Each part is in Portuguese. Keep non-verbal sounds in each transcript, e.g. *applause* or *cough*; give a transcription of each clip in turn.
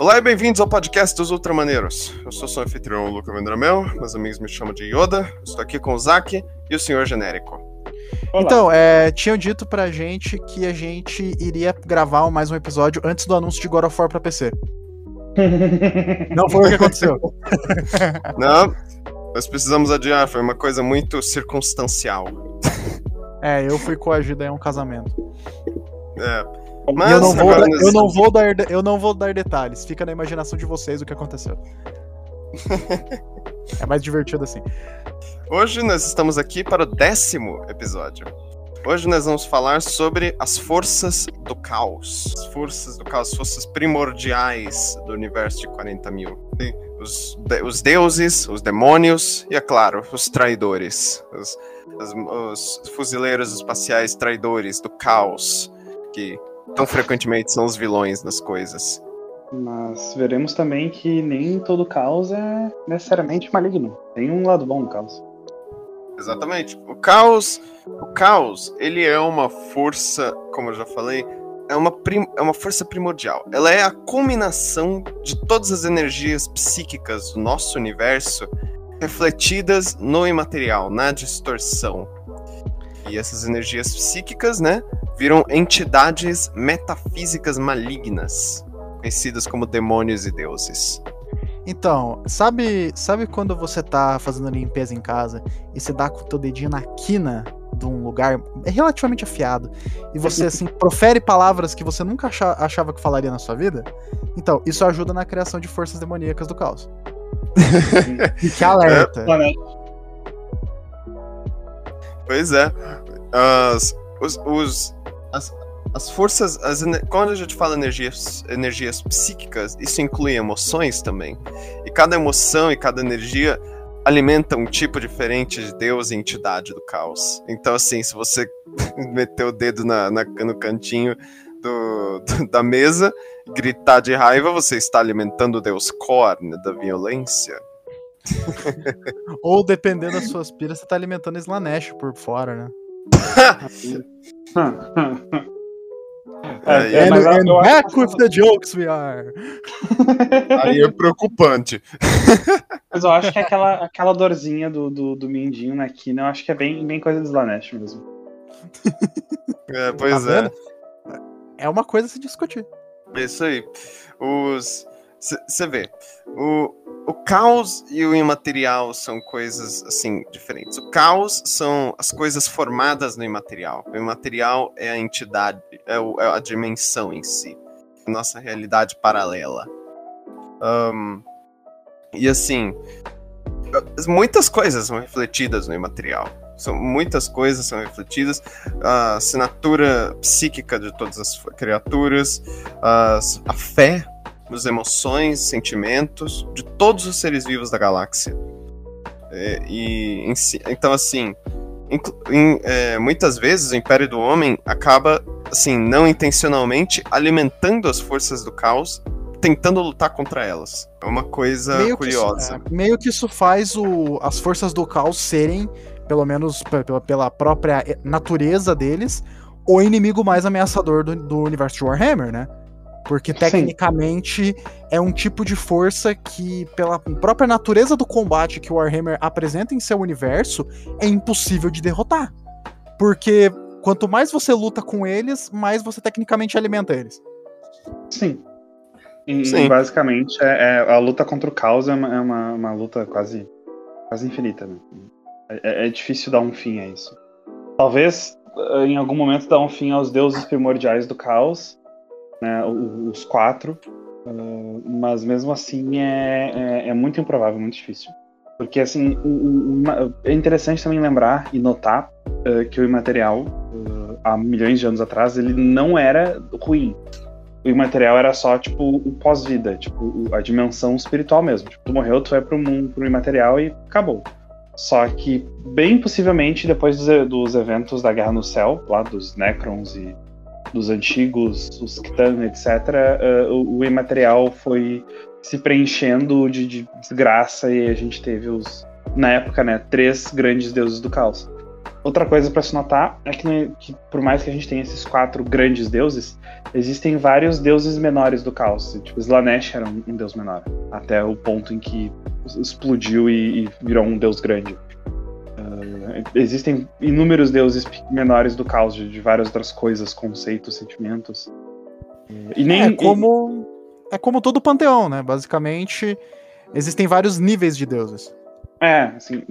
Olá e bem-vindos ao podcast dos Ultramaneiros. Eu sou seu anfitrião Luca Vendramel, meus amigos me chamam de Yoda, estou aqui com o Zack e o Senhor Genérico. Olá. Então, é, tinham dito pra gente que a gente iria gravar mais um episódio antes do anúncio de God of War pra PC. *laughs* Não foi o que aconteceu. *laughs* Não, nós precisamos adiar, foi uma coisa muito circunstancial. É, eu fui coagido a um casamento. É. Mas eu não, vou dar, eu, não vou dar, eu não vou dar detalhes, fica na imaginação de vocês o que aconteceu. *laughs* é mais divertido assim. Hoje nós estamos aqui para o décimo episódio. Hoje nós vamos falar sobre as forças do caos. As forças do caos, as forças primordiais do universo de 40 mil. Os, de, os deuses, os demônios e, é claro, os traidores. Os, os, os fuzileiros espaciais traidores do caos. Que tão frequentemente são os vilões das coisas. Mas veremos também que nem todo caos é necessariamente maligno. Tem um lado bom no caos. Exatamente. O caos, o caos, ele é uma força, como eu já falei, é uma, prim, é uma força primordial. Ela é a culminação de todas as energias psíquicas do nosso universo refletidas no imaterial, na distorção. E essas energias psíquicas, né, viram entidades metafísicas malignas, conhecidas como demônios e deuses. Então, sabe, sabe quando você tá fazendo limpeza em casa e você dá com o teu dedinho na quina de um lugar relativamente afiado e você assim *laughs* profere palavras que você nunca achava que falaria na sua vida? Então, isso ajuda na criação de forças demoníacas do caos. *laughs* que alerta. É, pois é. As, os, os as, as forças, as, quando a gente fala energias, energias psíquicas, isso inclui emoções também. E cada emoção e cada energia alimenta um tipo diferente de Deus e entidade do caos. Então, assim, se você *laughs* meter o dedo na, na no cantinho do, do, da mesa, gritar de raiva, você está alimentando o Deus Korn da violência. *laughs* Ou dependendo das suas piras, você está alimentando Slanesh por fora, né? *laughs* É, é, and, and back with the jokes we are. *laughs* Aí é preocupante. Mas eu acho que aquela, aquela dorzinha do, do, do mindinho na quina, eu acho que é bem, bem coisa do Slanesh mesmo. É, pois tá é. É uma coisa a se discutir. Isso aí. Os. Você vê, o, o caos e o imaterial são coisas assim diferentes. O caos são as coisas formadas no imaterial. O imaterial é a entidade, é, o, é a dimensão em si, nossa realidade paralela. Um, e assim, muitas coisas são refletidas no imaterial. São muitas coisas são refletidas. A assinatura psíquica de todas as criaturas, as, a fé as emoções, sentimentos de todos os seres vivos da galáxia. É, e em, então assim, em, é, muitas vezes o Império do Homem acaba assim não intencionalmente alimentando as forças do caos, tentando lutar contra elas. É uma coisa meio curiosa. Que isso, é, meio que isso faz o, as forças do caos serem, pelo menos pela, pela própria natureza deles, o inimigo mais ameaçador do, do universo de Warhammer, né? Porque tecnicamente Sim. é um tipo de força que, pela própria natureza do combate que o Warhammer apresenta em seu universo, é impossível de derrotar. Porque quanto mais você luta com eles, mais você tecnicamente alimenta eles. Sim. E, Sim. basicamente é, é, a luta contra o caos é uma, é uma, uma luta quase, quase infinita. Né? É, é, difícil dar um fim a isso. Talvez em algum momento dar um fim aos deuses primordiais do caos né, os quatro, uh, mas mesmo assim é, é, é, muito improvável, muito difícil. Porque assim, é interessante também lembrar e notar uh, que o imaterial, uh, há milhões de anos atrás, ele não era ruim. O imaterial era só, tipo, o pós-vida, tipo, a dimensão espiritual mesmo. Tipo, tu morreu, tu vai pro mundo, pro imaterial e acabou. Só que, bem possivelmente, depois dos eventos da Guerra no Céu, lá dos Necrons e dos antigos, os Kitan, etc., uh, o, o imaterial foi se preenchendo de, de, desgraça e a gente teve os, na época, né, três grandes deuses do caos. outra coisa para se notar é que, que, por mais que a gente tenha esses quatro grandes deuses, existem vários deuses menores do caos. Tipo, Slanesh era um, um deus menor, até o ponto em que explodiu e, e virou um deus grande. Existem inúmeros deuses menores do caos, de, de, várias outras coisas, conceitos, sentimentos. E nem, é como e... é como todo panteão, né? Basicamente, existem vários níveis de deuses. É, assim,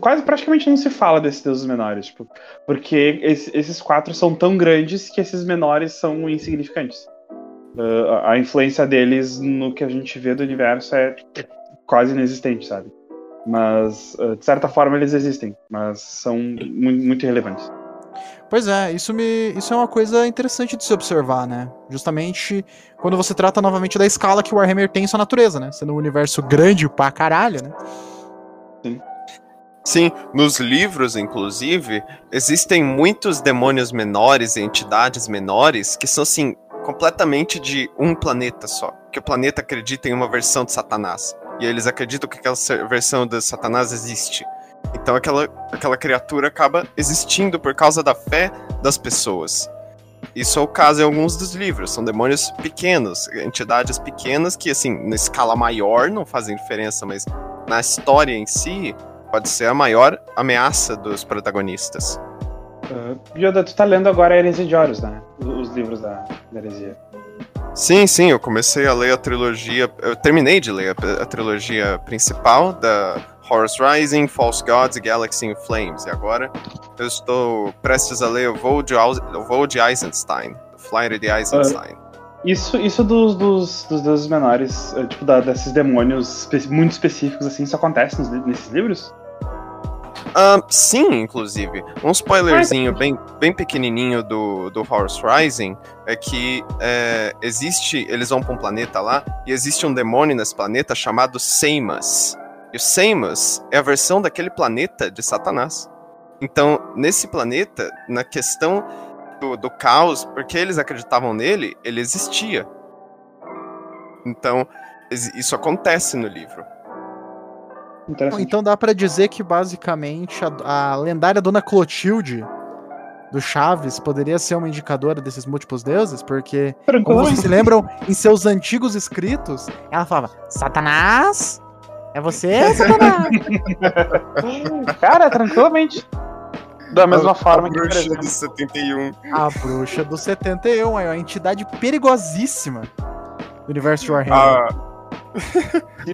quase praticamente não se fala desses deuses menores, tipo, porque esses quatro são tão grandes que esses menores são insignificantes. Uh, a influência deles no que a gente vê do universo é quase inexistente, sabe? Mas, uh, de certa forma, eles existem, mas são muito, muito irrelevantes. Pois é, isso, me, isso é uma coisa interessante de se observar, né? Justamente quando você trata novamente da escala que o Warhammer tem em sua natureza, né? Sendo um universo grande pra caralho, né? Sim. Sim, nos livros, inclusive, existem muitos demônios menores e entidades menores que são, assim, completamente de um planeta só. Que o planeta acredita em uma versão de Satanás. E eles acreditam que aquela versão de Satanás existe. Então aquela, aquela criatura acaba existindo por causa da fé das pessoas. Isso é o caso em alguns dos livros. São demônios pequenos, entidades pequenas que, assim, na escala maior não fazem diferença, mas na história em si, pode ser a maior ameaça dos protagonistas. Uh, Yoda, tu tá lendo agora a Heresia de Horus, né? Os livros da, da Heresia. Sim, sim, eu comecei a ler a trilogia. Eu terminei de ler a, a trilogia principal da Horus Rising, False Gods e Galaxy in Flames. E agora eu estou prestes a ler o Voo de, o voo de Eisenstein, o Flyer de Eisenstein. Uh, isso, isso dos, dos, dos deuses menores, eh, tipo, da, desses demônios muito específicos, assim, isso acontece nos, nesses livros? Uh, sim, inclusive. Um spoilerzinho bem, bem pequenininho do, do Horus Rising é que é, existe. Eles vão para um planeta lá e existe um demônio nesse planeta chamado Seimas. E o Seimas é a versão daquele planeta de Satanás. Então, nesse planeta, na questão do, do caos, porque eles acreditavam nele, ele existia. Então, isso acontece no livro. Então dá para dizer que basicamente a, a, lendária Dona Clotilde do Chaves poderia ser uma indicadora desses múltiplos deuses, porque, como vocês se lembram, em seus antigos escritos, ela falava: Satanás! É você, *laughs* Satanás? Cara, tranquilamente. Da mesma a, forma a que, bruxa exemplo, do 71. A bruxa do 71 é uma entidade perigosíssima do universo de Warhammer. Ah.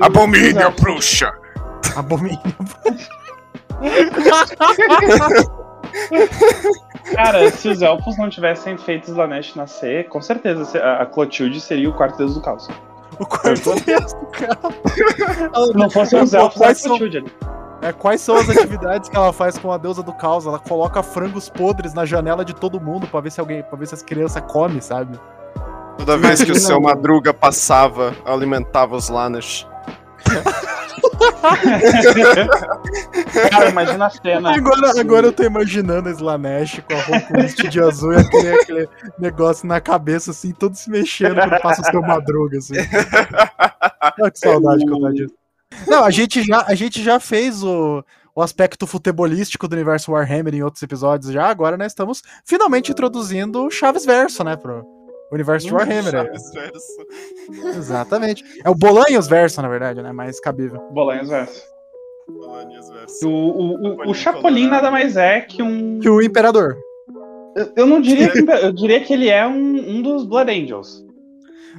Abomínio, bruxa! Abomínio. *laughs* Cara, se os elfos não tivessem feito Slanesh nascer, com certeza a Clotilde seria o quarto deus do caos. O quarto deus do caos. Se não fossem os elfos, a Clotilde ali. É, quais são as atividades que ela faz com a deusa do caos? Ela coloca frangos podres na janela de todo mundo para ver se alguém, para ver se as crianças comem, sabe? Toda vez que o seu Madruga passava, alimentava os Lanas. *laughs* Cara, imagina a cena. Agora, agora eu tô imaginando a Slanesh com a roupa de azul e aquele, aquele, negócio na cabeça, assim, todo se mexendo quando passa o seu madruga, assim. Olha que saudade que eu tô disso. Não, a gente já, a gente já fez o, o aspecto futebolístico do universo Warhammer em outros episódios já, agora nós estamos finalmente introduzindo o Chaves Verso, né, pro universo de Warhammer. Verso. Exatamente. É o Bolanhos Verso, na verdade, né, mais cabível. Bolanhos Verso. O, o, o, o Chapolin nada mais é que um... Que o Imperador. Eu, eu não diria que... Eu diria que ele é um, um dos Blood Angels.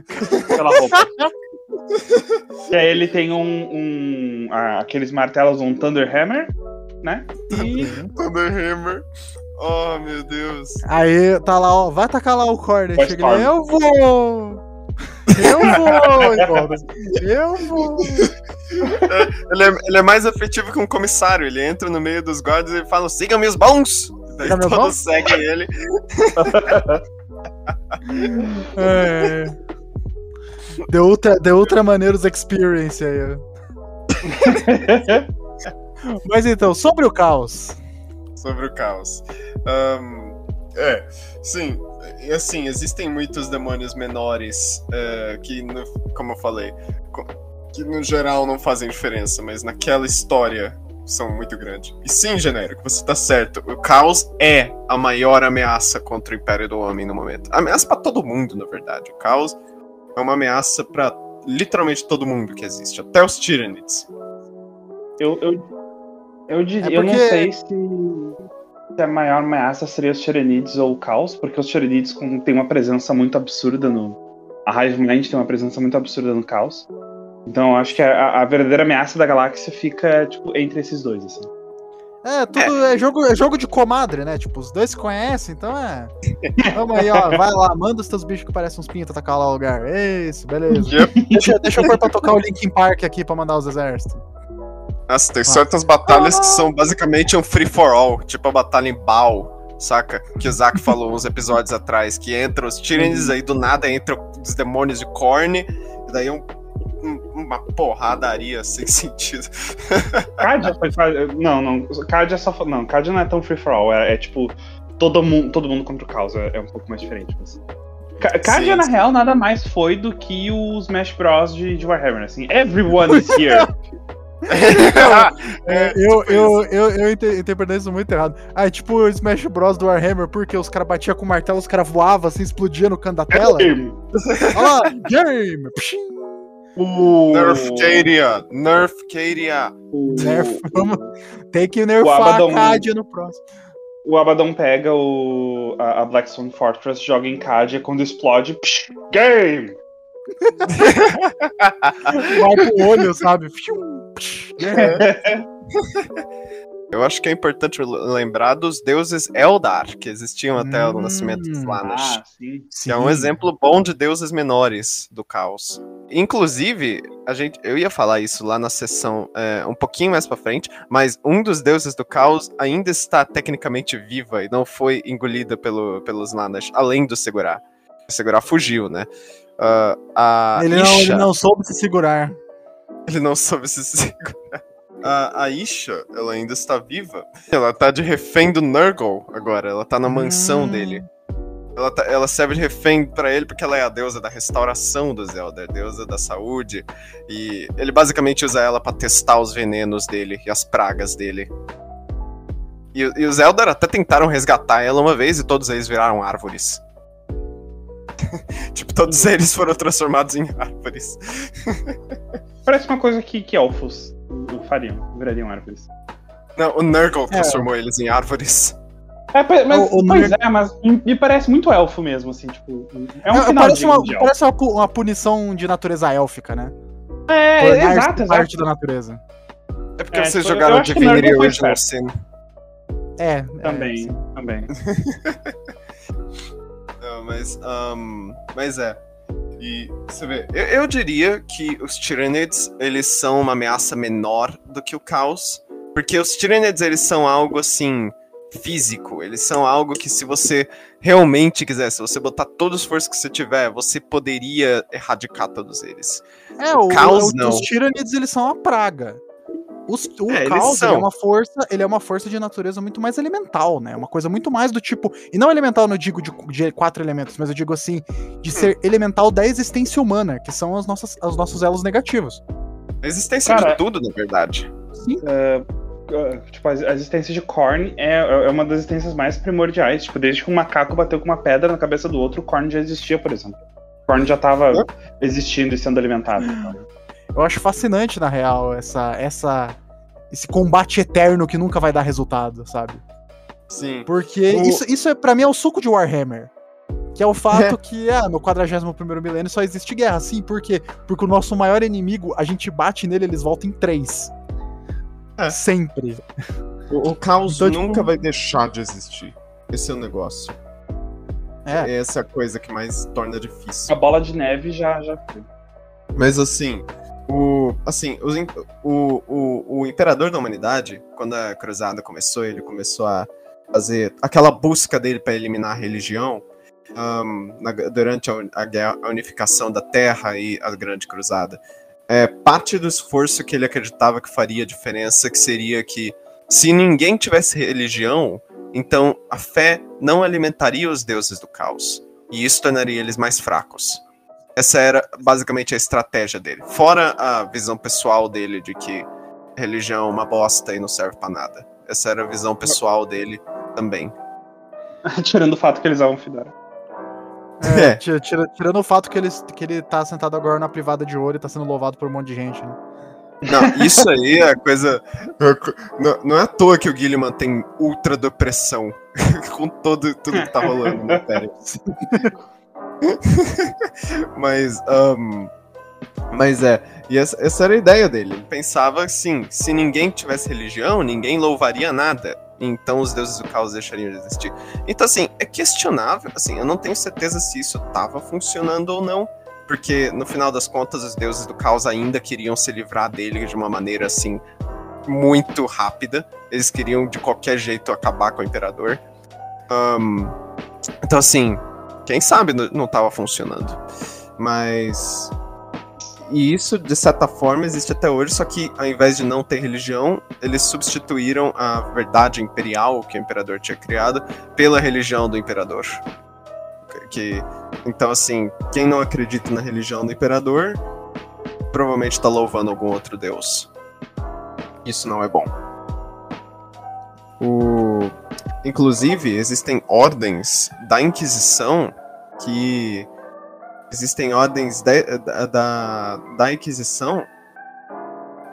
*laughs* Pela roupa. que aí ele tem um, um ah, aqueles martelos, um Thunderhammer, né? E... Thunderhammer. Oh, meu Deus. Aí tá lá, ó, vai tacar lá o corner. Chega ele, eu vou! Eu vou! *laughs* eu vou! É, ele, é, ele é mais afetivo que um comissário. Ele entra no meio dos guardas e fala: sigam meus bons! Daí Siga todos seguem ele. *laughs* é. The Ultra, The Ultra Maneiros Experience aí. *laughs* Mas então, sobre o caos. Sobre o caos. Um, é, sim. E assim, existem muitos demônios menores uh, que, no, como eu falei, que no geral não fazem diferença, mas naquela história são muito grandes. E sim, genérico, você tá certo. O caos é a maior ameaça contra o Império do Homem no momento. Ameaça para todo mundo, na verdade. O caos é uma ameaça para literalmente todo mundo que existe, até os Tyranids. Eu, eu, eu, diria, é porque... eu não sei se, se, a maior ameaça seria os Tyranids ou o caos, porque os Tyranids têm uma presença muito absurda no. A Hive Mind tem uma presença muito absurda no caos. Então acho que a, a, verdadeira ameaça da galáxia fica, tipo, entre esses dois, assim. É, tudo é. é. jogo, é jogo de comadre, né? Tipo, os dois se conhecem, então é. *laughs* Vamos aí, ó. Vai lá, manda os teus bichos que parecem uns pintos atacar lá o lugar. É isso, beleza. deixa, deixa eu pôr pra tocar o Linkin Park aqui pra mandar os exércitos. Nossa, tem certas batalhas que são basicamente um free for all, tipo a batalha em Baal, saca? Que o Zack falou uns episódios atrás, que entra os Tyranids, aí do nada entra os demônios de Korn, e daí é um uma porradaria sem *laughs* sentido. Cadia foi. Não, não. Cadia só. Não, Cadia não é tão free for all. É, é tipo. Todo mundo, todo mundo contra o caos. É, é um pouco mais diferente. Mas... Na real, nada mais foi do que os Smash Bros. de, de Warhammer. Assim, everyone is here. *laughs* *laughs* é, eu, eu, eu, eu interpretei isso muito errado. Ah, é tipo o Smash Bros do Warhammer, porque os caras batiam com o martelo, os caras voavam assim, explodia no canto da tela. Game. *laughs* Olha lá, game! Pshim. O... Nerf Cadia! Nerf *laughs* vamos... Tem que nerfar Abaddon... a Cadia no próximo. O Abaddon pega o, a, a Blackstone Fortress, joga em Cadia, quando explode, psh, game! Marca o olho, sabe? É. Eu acho que é importante lembrar dos deuses Eldar, que existiam até hum, o nascimento dos Slaanesh. Ah, sim, é um exemplo bom de deuses menores do caos. Inclusive, a gente, eu ia falar isso lá na sessão é, um pouquinho mais pra frente, mas um dos deuses do caos ainda está tecnicamente viva e não foi engolida pelo, pelos Slaanesh, além do Segurar. O Segurar fugiu, né? Uh, ele, não, ele não soube se segurar. Ele não soube se segurar a, a Isha, ela ainda está viva. Ela tá de refém do Nurgle agora. Ela tá na mansão hum. dele. Ela, tá, ela serve de refém para ele porque ela é a deusa da restauração do Zelda, deusa da saúde. E ele basicamente usa ela para testar os venenos dele e as pragas dele. E, e os Eldar até tentaram resgatar ela uma vez e todos eles viraram árvores. *laughs* tipo, todos eles foram transformados em árvores. *laughs* Parece uma coisa que, que elfos fariam, virariam árvores. Não, o Nurgle é. transformou eles em árvores. É, mas, o, o pois Nurgle... é, mas me parece muito elfo mesmo, assim, tipo. É um Não, parece, uma, parece uma, uma, punição de natureza élfica, né? É, Tornar exato, parte da natureza. É porque é, vocês tipo, jogaram Divinity Original Sin. É, é, também, é, também. *laughs* Não, mas, um, mas é. E você vê, eu, eu, diria que os Tyranids, eles são uma ameaça menor do que o caos, porque os Tyranids, eles são algo assim físico, eles são algo que se você realmente quiser, se você botar todo o esforço que você tiver, você poderia erradicar todos eles. É, o, o caos o, não. Os Tyranids, eles são uma praga. Os, o é, caos é uma força, ele é uma força de natureza muito mais elemental, né? Uma coisa muito mais do tipo, e não elemental não digo de, de quatro elementos, mas eu digo assim, de hum. ser elemental da existência humana, que são as nossas, os nossos elos negativos. A existência Cara, de tudo, na verdade. Sim. Uh, tipo, a existência de Korn é, é uma das existências mais primordiais. Tipo, desde que um macaco bateu com uma pedra na cabeça do outro, o Korn já existia, por exemplo. O Korn já estava existindo e sendo alimentado. Então. Eu acho fascinante, na real, essa, essa, esse combate eterno que nunca vai dar resultado, sabe? Sim. Porque o... isso, isso é, para mim é o suco de Warhammer. Que é o fato é. *laughs* que ah, no 41 milênio só existe guerra. Sim, por quê? Porque o nosso maior inimigo, a gente bate nele, eles voltam em três. É. Sempre. O, o caos então, tipo, nunca tipo... vai deixar de existir. Esse é o negócio. É. Essa é a coisa que mais torna difícil. A bola de neve já, já foi. Mas assim, o, assim, os, o, o, o imperador da humanidade, quando a cruzada começou, ele começou a fazer aquela busca dele para eliminar a religião um, na, durante a, a, a, unificação da Terra e a Grande Cruzada. É, parte do esforço que ele acreditava que faria diferença, que seria que se ninguém tivesse religião, então a fé não alimentaria os deuses do caos. E isso tornaria eles mais fracos. Essa era basicamente a estratégia dele. Fora a visão pessoal dele de que religião é uma bosta e não serve para nada. Essa era a visão pessoal dele também. *laughs* Tirando o fato que eles usavam Fedora. É, é. Tira, tira, tirando o fato que ele, que ele tá sentado agora na privada de ouro e tá sendo louvado por um monte de gente, né? Não, isso aí é coisa. Não, não é à toa que o Guilherme tem ultra depressão *laughs* com todo, tudo que tá rolando na série. *laughs* *laughs* Mas. Um, mas é, e essa, essa, era a ideia dele. Ele pensava assim: se ninguém tivesse religião, ninguém louvaria nada. Então os deuses do caos deixariam de existir. Então, assim, é questionável. Assim, eu não tenho certeza se isso estava funcionando ou não. Porque, no final das contas, os deuses do caos ainda queriam se livrar dele de uma maneira, assim, muito rápida. Eles queriam, de qualquer jeito, acabar com o imperador. Um, então, assim, quem sabe não estava funcionando. Mas e isso, de certa forma, existe até hoje, só que ao invés de não ter religião, eles substituíram a verdade imperial que o imperador tinha criado pela religião do imperador. Que, então, assim, quem não acredita na religião do imperador provavelmente está louvando algum outro deus. Isso não é bom. O... Inclusive, existem ordens da Inquisição que existem ordens de, da, da, da Inquisição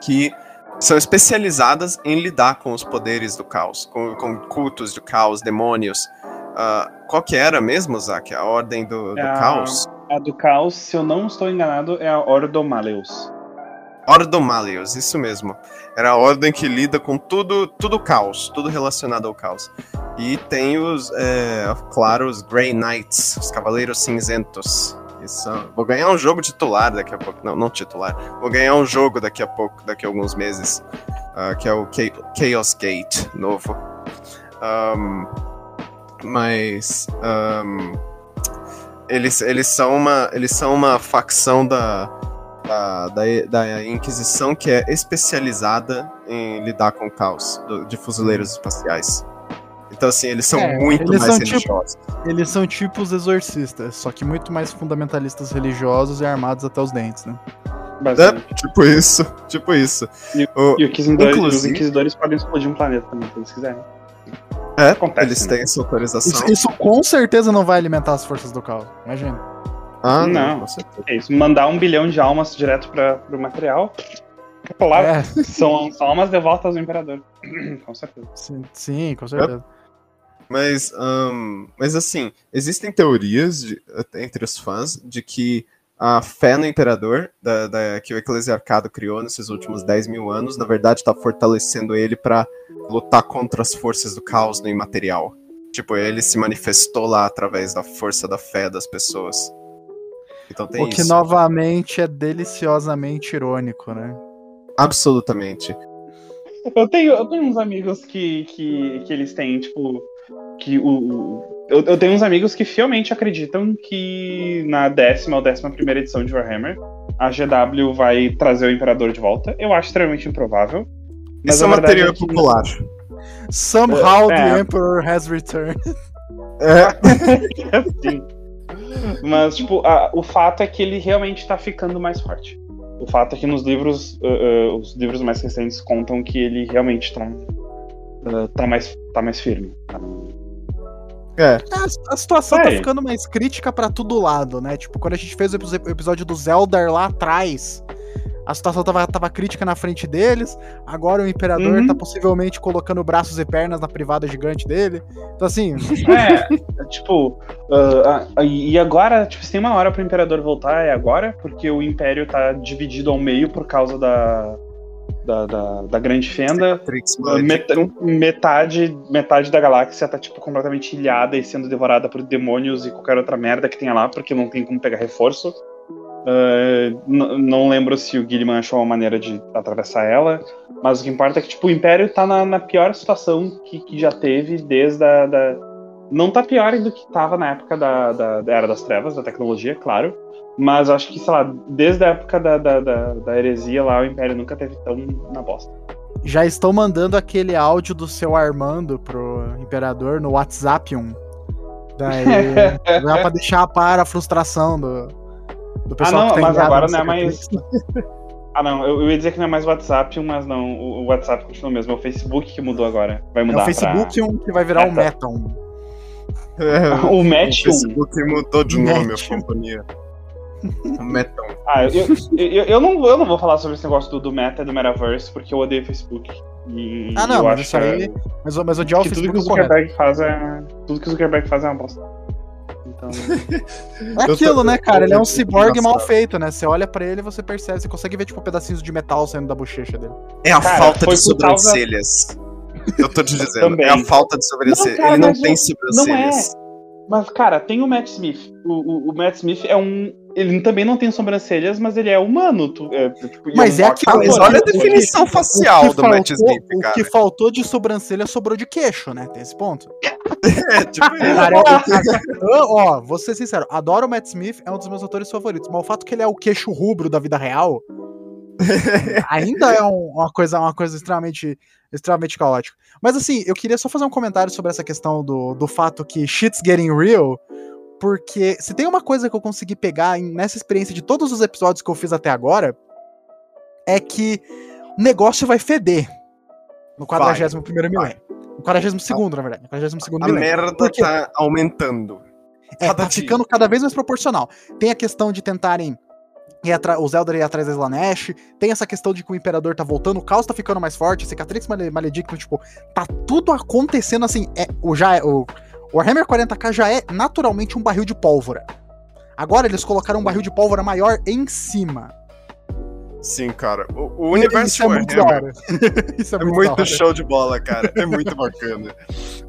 que são especializadas em lidar com os poderes do caos, com, com cultos do caos, demônios. Uh, qual que era mesmo, Zack? A ordem do, do é caos? A, a, do caos, se eu não estou enganado, é a Ordo Maleus. Ordo Maleus, isso mesmo. Era a ordem que lida com tudo, tudo caos, tudo relacionado ao caos. E tem os, é, claro, os Grey Knights, os Cavaleiros Cinzentos. Vou ganhar um jogo titular daqui a pouco. Não, não titular. Vou ganhar um jogo daqui a pouco, daqui a alguns meses. Uh, que é o Chaos Gate novo. Um, mas. Um, eles, eles, são uma, eles são uma facção da, da, da, da Inquisição que é especializada em lidar com o caos do, de fuzileiros espaciais. Então, assim, eles são é, muito eles mais são tipo religiosos. Tipo, eles são tipo os exorcistas, só que muito mais fundamentalistas religiosos e armados até os dentes, né? É, tipo isso, *laughs* tipo isso. E, o, e inquisidores, os inquisidores podem explodir um planeta também, se eles quiserem. É, Acontece, eles né? têm essa autorização. Isso, isso, com certeza não vai alimentar as forças do caos, imagina. Ah, não. não é isso, mandar um bilhão de almas direto para o material é. são, são almas devotas do imperador. *clears throat* com certeza. Sim, sim com certeza. É. Mas, um, mas assim, existem teorias de, entre os fãs de que a fé no imperador da, da, que o eclesiarcado criou nesses últimos 10 mil anos, na verdade, está fortalecendo ele para lutar contra as forças do caos no imaterial. Tipo, ele se manifestou lá através da força da fé das pessoas. Então tem o que isso. novamente é deliciosamente irônico, né? Absolutamente. Eu tenho, eu tenho uns amigos que, que, que eles têm, tipo, que o. Eu, eu, tenho uns amigos que fielmente acreditam que na décima ou décima primeira edição de Warhammer a GW vai trazer o Imperador de volta. Eu acho extremamente improvável. Mas Isso é uma teoria é que... popular. Somehow é, the Emperor has returned. É. *laughs* Sim. Mas, tipo, a, o fato é que ele realmente tá ficando mais forte. O fato é que nos livros, uh, uh, os livros mais recentes contam que ele realmente tá, uh, tá, mais, tá mais firme. Tá é. A, a situação é. tá ficando mais crítica para todo lado, né? Tipo, quando a gente fez o episódio do Zelda lá atrás, a situação tava, tava crítica na frente deles. Agora o Imperador uhum. tá possivelmente colocando braços e pernas na privada gigante dele. Então, assim. *laughs* É, tipo. Uh, uh, e agora, tipo, se tem uma hora pro Imperador voltar, é agora, porque o Império tá dividido ao meio por causa da da, da, da grande fenda. Met, metade, metade da galáxia tá, tipo, completamente ilhada e sendo devorada por demônios e qualquer outra merda que tenha lá, porque não tem como pegar reforço. Uh, não lembro se o Gilliman achou uma maneira de atravessar ela, mas o que importa é que tipo, o Império tá na, na pior situação que, que, já teve desde a. Da... Não tá pior do que tava na época da, da, da Era das Trevas, da tecnologia, claro, mas acho que, sei lá, desde a época da, da, da, heresia lá, o Império nunca teve tão na bosta. Já estão mandando aquele áudio do seu Armando pro Imperador no WhatsApp 1. Daí, *laughs* dá pra deixar para a frustração do, do pessoal ah, não, mas agora não é mais. *laughs* Ah, não, eu, eu, ia dizer que não é mais WhatsApp, mas não, o, o WhatsApp continua mesmo. É o Facebook que mudou agora. Vai mudar. É o Facebook pra... que vai virar o um Meta. É, *laughs* o Match. O Facebook mudou de nome a companhia. Metal. Ah, eu, eu, eu, não, eu não vou falar sobre esse negócio do, do Meta e do Metaverse, porque eu odeio o Facebook. E ah, não, mas isso aí. Mas, mas odiar o Facebook. Tudo que o Zuckerberg faz é. Tudo que o Zuckerberg faz é uma bosta. Então... É aquilo, né, cara? Ele é um ciborgue mal feito, né? Você olha pra ele e você percebe, você consegue ver, tipo, pedacinhos de metal saindo da bochecha dele. É a cara, falta de sobrancelhas. Causa... Eu tô te dizendo, é a falta de sobrancelhas. Não, cara, ele não tem sobrancelhas. Não é. Mas, cara, tem o Matt Smith. O, o, o, Matt Smith é um. Ele também não tem sobrancelhas, mas ele é humano. Tu, é, tipo, mas é, é aquilo. Mas olha a definição facial do faltou, Matt Smith, cara. O que faltou de sobrancelha sobrou de queixo, né? Tem esse ponto. É, tipo cara, ó, vou ser sincero, adoro o Matt Smith, é um dos meus autores favoritos, mas o fato que ele é o queixo rubro da vida real *laughs* ainda é um, uma, coisa, uma coisa extremamente, extremamente caótica. Mas assim, eu queria só fazer um comentário sobre essa questão do, do fato que shit's getting real. Porque se tem uma coisa que eu consegui pegar nessa experiência de todos os episódios que eu fiz até agora, é que o negócio vai feder no 41 milênio. No 42, na verdade. No 42 a milênio. A merda tá aumentando. É, cada tá dia. ficando cada vez mais proporcional. Tem a questão de tentarem o Zelda ir atrás da Slanesh. Tem essa questão de que o Imperador tá voltando, o Caos tá ficando mais forte, Cicatrix Maledicto, tipo, tá tudo acontecendo assim. É, o, já é, o Warhammer 40k já é naturalmente um barril de pólvora. Agora eles colocaram um barril de pólvora maior em cima. Sim, cara. O, o universo Isso é Warhammer *laughs* Isso é, é muito, muito show de bola, cara. É muito bacana.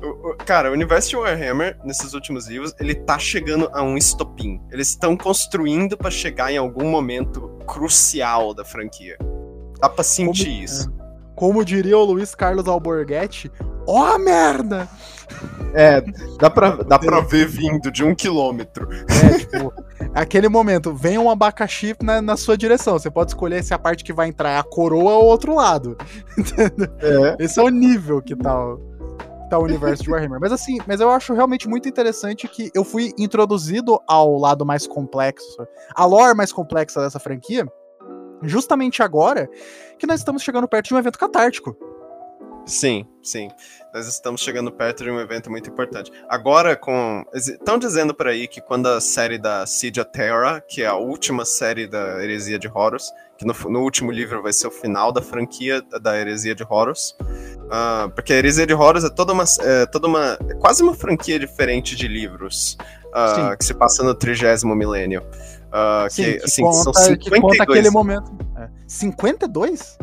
O, o, cara, o universo de Warhammer, nesses últimos livros, ele tá chegando a um estopim. Eles estão construindo para chegar em algum momento crucial da franquia. Dá pra sentir como, isso. É. Como diria o Luiz Carlos Alborguete, ó oh, merda! É, dá pra, dá pra ver vindo de um quilômetro. É, tipo, aquele momento, vem um abacaxi na, na sua direção. Você pode escolher se a parte que vai entrar é a coroa ou o outro lado. *laughs* Entendeu? É. Esse é o nível que tá, tá o universo de Warhammer. Mas assim, mas eu acho realmente muito interessante que eu fui introduzido ao lado mais complexo, a lore mais complexa dessa franquia, justamente agora que nós estamos chegando perto de um evento catártico. Sim, sim. Nós estamos chegando perto de um evento muito importante. Agora, com. Estão dizendo por aí que quando a série da of Terra, que é a última série da Heresia de Horus, que no, no último livro vai ser o final da franquia da Heresia de Horus. Uh, porque a Heresia de Horus é toda uma. É toda uma é quase uma franquia diferente de livros. Uh, que se passa no trigésimo milênio. Uh, Sim, que, que, assim, conta, são 52. que conta aquele momento. É. 52?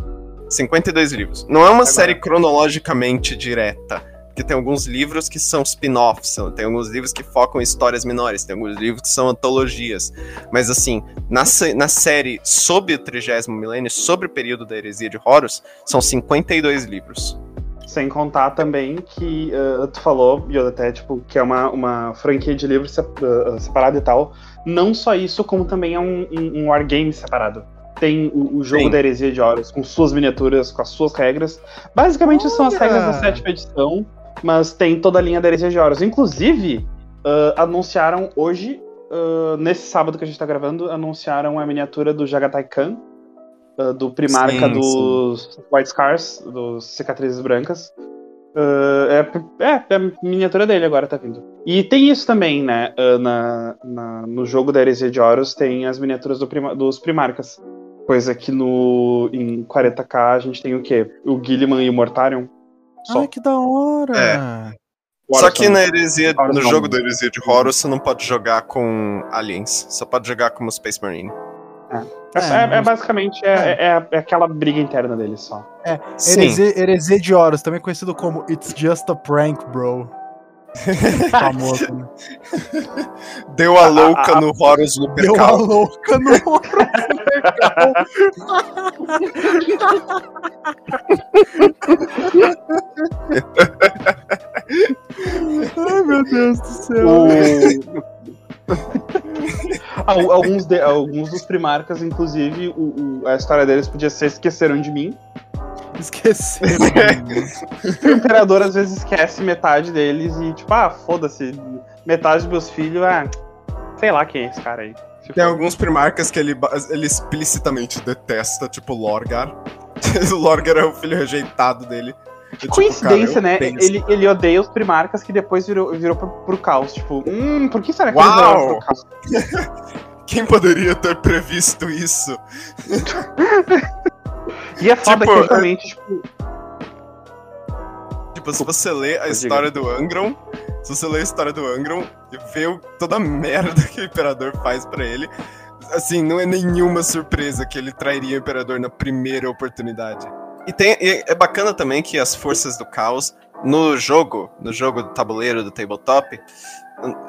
52 livros. Não é uma Agora. série cronologicamente direta. Porque tem alguns livros que são spin-offs, tem alguns livros que focam em histórias menores, tem alguns livros que são antologias. Mas assim, na, na série sobre o trigésimo milênio, sobre o período da heresia de Horus, são 52 livros. Sem contar também que uh, tu falou, Yoda, até, tipo, que é uma, uma franquia de livros uh, separada e tal. Não só isso, como também é um, um, um wargame separado tem o, o jogo Sim. da Heresia de Horus, com suas miniaturas, com as suas regras. Basicamente Olha. são as regras da sétima edição, mas tem toda a linha da Heresia de Horus. Inclusive, uh, anunciaram hoje, uh, nesse sábado que a gente tá gravando, anunciaram a miniatura do Jagatai Khan, uh, do Primarca sim, dos sim. White Scars, dos Cicatrizes Brancas. É, é, é, a miniatura dele agora tá vindo. E tem isso também, né? Na, na, no jogo da Heresia de Horus tem as miniaturas do prima, dos Primarcas. Coisa que no, em 40k a gente tem o quê? O Gilliman e o Mortarion. Só. Ai, que da hora! É. Só que na heresia, no jogo da heresia de Horus, você não pode jogar com aliens. Só pode jogar como Space Marine. É. É, é, é basicamente é, é. é, é, aquela briga interna deles só. É, heresia, heresia de Horus, também conhecido como It's Just a Prank, Bro. *laughs* Famoso, né? Deu a louca a, a, no Horus Lupercal. Deu a louca no *laughs* Horus Lupercal. Ai, meu Deus do céu. *laughs* alguns, de, alguns dos primarcas, inclusive, o, o, a história deles podia ser Esqueceram de Mim, *laughs* Esqueceram. *laughs* o imperador às vezes esquece metade deles e, tipo, ah, foda-se, metade dos meus filhos, ah, sei lá quem é esse cara aí. Tem alguns primarcas que ele, ele explicitamente detesta, tipo Lorgar. *laughs* o Lorgar é o filho rejeitado dele. Que tipo, coincidência, cara, né? Ele, ele odeia os primarcas que depois virou, virou pro, pro caos. Tipo, hum, por que será que Uau! ele virou pro caos? Quem poderia ter previsto isso? E é foda tipo, que justamente, tipo. Tipo, se você lê a história do Angron, se você lê a história do Angron e vê toda a merda *laughs* que o Imperador faz para ele, assim, não é nenhuma surpresa que ele trairia o Imperador na primeira oportunidade. E, tem, e é bacana também que as forças do caos no jogo, no jogo do tabuleiro do tabletop,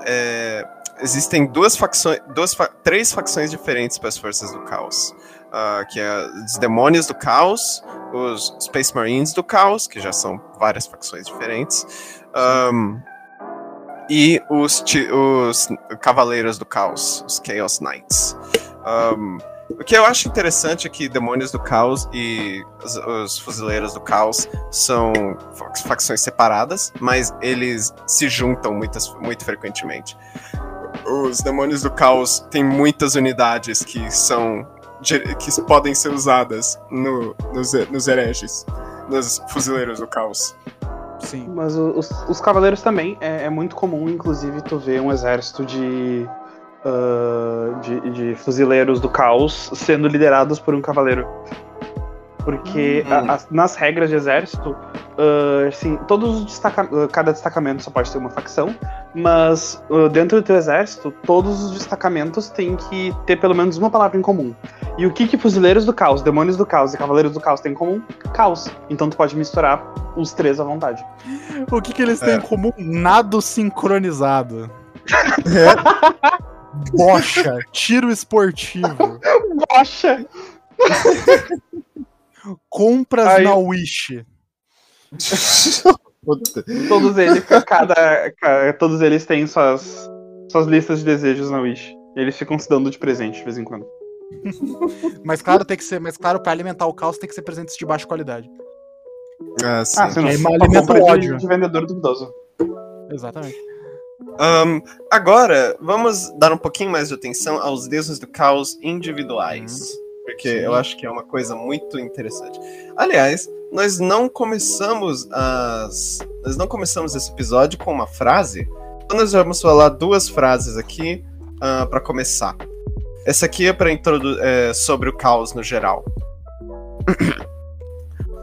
é, existem duas facções, duas três facções diferentes para as forças do caos. Uh, que é os demônios do caos, os Space Marines do caos, que já são várias facções diferentes, um, e os, os Cavaleiros do Caos, os Chaos Knights. Um, o que eu acho interessante é que Demônios do Caos e os, os Fuzileiros do Caos são facções separadas, mas eles se juntam muitas, muito frequentemente. Os Demônios do Caos têm muitas unidades que são que podem ser usadas no, nos, nos hereges, nos Fuzileiros do Caos. Sim. Mas os, os Cavaleiros também é, é muito comum, inclusive, tu ver um exército de uh, de, de, fuzileiros do caos sendo liderados por um cavaleiro. Porque uhum. a, a, nas regras de exército, uh, assim, todos os destaca cada destacamento só pode ter uma facção, mas uh, dentro do teu exército, todos os destacamentos têm que ter pelo menos uma palavra em comum. E o que que Fuzileiros do Caos, Demônios do Caos e Cavaleiros do Caos têm em comum? Caos. Então tu pode misturar os três à vontade. O que que eles têm é. em comum? Nado sincronizado. É. *laughs* Bocha, tiro esportivo. Bocha. *laughs* Compras Aí... na Wish. *laughs* todos eles, cada, cada, todos eles têm suas, suas listas de desejos na Wish. Eles ficam se dando de presente de vez em quando. *laughs* mas claro, tem que ser, mas claro, para alimentar o caos tem que ser presentes de baixa qualidade. Ah, sim. Ah, você não, alimenta o ódio. De, de vendedor duvidoso. Exatamente. Um, agora, vamos dar um pouquinho mais de atenção aos deuses do caos individuais. Uhum. Porque Sim. eu acho que é uma coisa muito interessante. Aliás, nós não começamos as. Nós não começamos esse episódio com uma frase. Então nós vamos falar duas frases aqui uh, ah, para começar. Essa aqui é para introduzir é, sobre o caos no geral.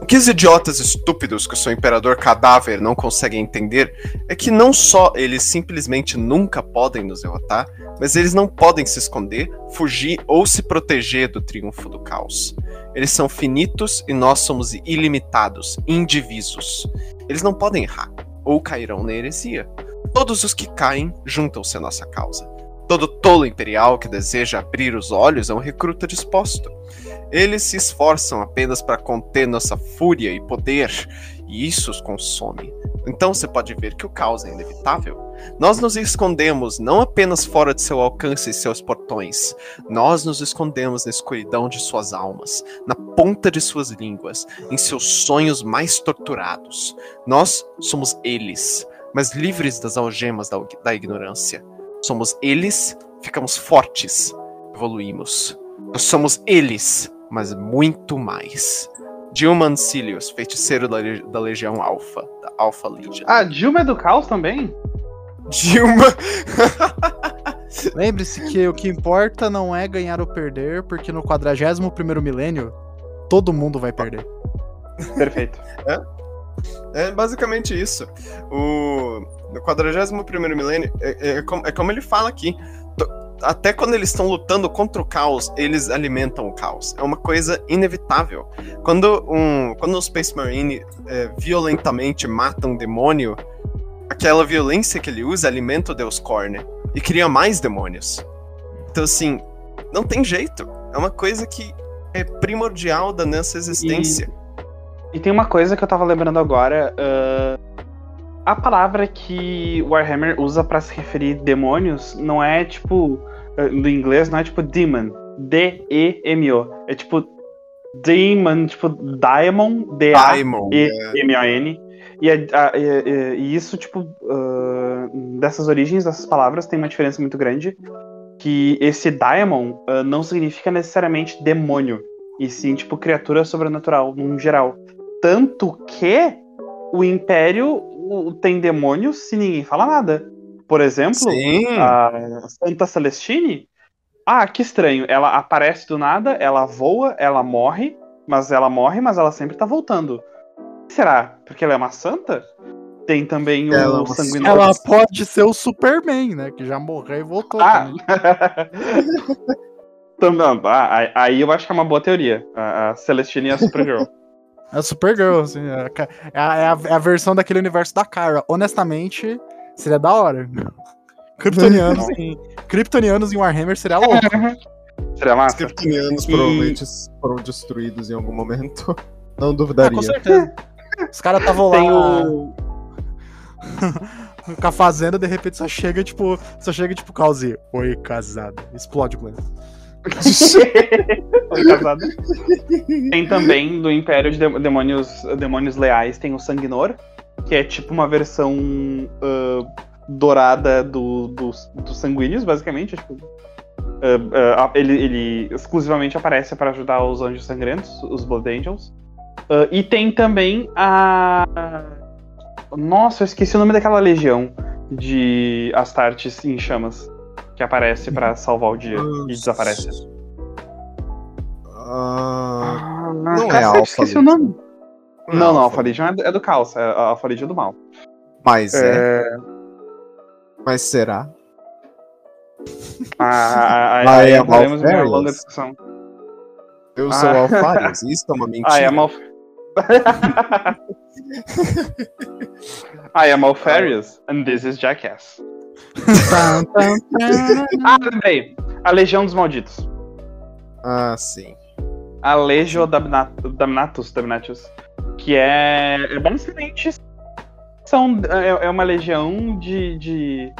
O que os idiotas estúpidos que o seu imperador cadáver não conseguem entender é que não só eles simplesmente nunca podem nos derrotar, mas eles não podem se esconder, fugir ou se proteger do triunfo do caos. Eles são finitos e nós somos ilimitados, indivisos. Eles não podem errar ou cairão na heresia. Todos os que caem juntam-se à nossa causa. Todo tolo imperial que deseja abrir os olhos é um recruta disposto. Eles se esforçam apenas para conter nossa fúria e poder, e isso os consome. Então você pode ver que o caos é inevitável. Nós nos escondemos não apenas fora de seu alcance e seus portões, nós nos escondemos na escuridão de suas almas, na ponta de suas línguas, em seus sonhos mais torturados. Nós somos eles, mas livres das algemas da, da ignorância. Somos eles, ficamos fortes, evoluímos. Nós somos eles, mas muito mais. Dilma Ancilius, feiticeiro da, da Legião Alpha, da Alpha Legion. Ah, Dilma é do Caos também? Dilma! *laughs* Lembre-se que o que importa não é ganhar ou perder, porque no 41 milênio, todo mundo vai perder. Perfeito. *laughs* É, é basicamente isso. O, no 41 milênio, é, é, é, como ele fala aqui, até quando eles estão lutando contra o caos, eles alimentam o caos. É uma coisa inevitável. Quando um, quando o Space Marine é, violentamente mata um demônio, aquela violência que ele usa alimenta o Deus Korn e cria mais demônios. Então, assim, não tem jeito. É uma coisa que é primordial da nossa existência. E, e tem uma coisa que eu tava lembrando agora. Uh, a palavra que Warhammer usa para se referir demônios não é tipo. No inglês não é tipo demon. D-E-M-O. É tipo. Demon, tipo Daemon, D-A-E-M-O-N. E, é, e, isso, tipo, uh, dessas origens, dessas palavras, tem uma diferença muito grande. que esse Daemon uh, não significa necessariamente demônio, e sim, tipo, criatura sobrenatural, num geral. Tanto que o Império tem demônios se ninguém fala nada. Por exemplo, Sim. a Santa Celestine. Ah, que estranho. Ela aparece do nada, ela voa, ela morre, mas ela morre, mas ela sempre tá voltando. Será? Porque ela é uma santa? Tem também ela, o é sanguinário. Ela pode ser o Superman, né? Que já morreu e voltou. Ah. Também. *laughs* ah, aí eu acho que é uma boa teoria. A, a Celestine é a Supergirl. *laughs* É a Supergirl, assim. É, é a, é, a, é a versão daquele universo da Kara. Honestamente, seria da hora. *laughs* Kryptonianos em, Kryptonianos em Warhammer seria louco. *laughs* seria massa. Os Kryptonianos e... provavelmente foram destruídos em algum momento. *laughs* Não duvidaria. Ah, com certeza. Os caras estavam lá. O... com a fazenda, de repente só chega, tipo, só chega, tipo, Causi. Oi, casado. Explode, Glenn. Oi, casado. Tem também do Império de Demônios, Demônios Leais, tem o Sanguinor, que é tipo uma versão uh, dourada do, do, dos sanguíneos, basicamente. É, tipo, uh, uh, ele, ele, exclusivamente aparece para ajudar os anjos sangrentos, os Blood Angels. e tem também a nossa, eu esqueci o nome daquela legião de Astartes em chamas que aparece para salvar o dia e desaparece. Uh, não é Alpha esqueci o nome. Não, não, não Alpha Legion é, é do caos, é a Alpha Legion do mal. Mas é. é... Mas será? Ah, aí é entraremos uma longa discussão. Eu sou ah. Alfarius, isso é uma *laughs* mentira. Ah, é Malf... I *laughs* am Alfarius, and this is Jackass. Ah, lembrei. A Legião dos Malditos. Ah, sim. A Legio Damnatus, Damnatus que é, é basicamente são, é, é uma legião de, de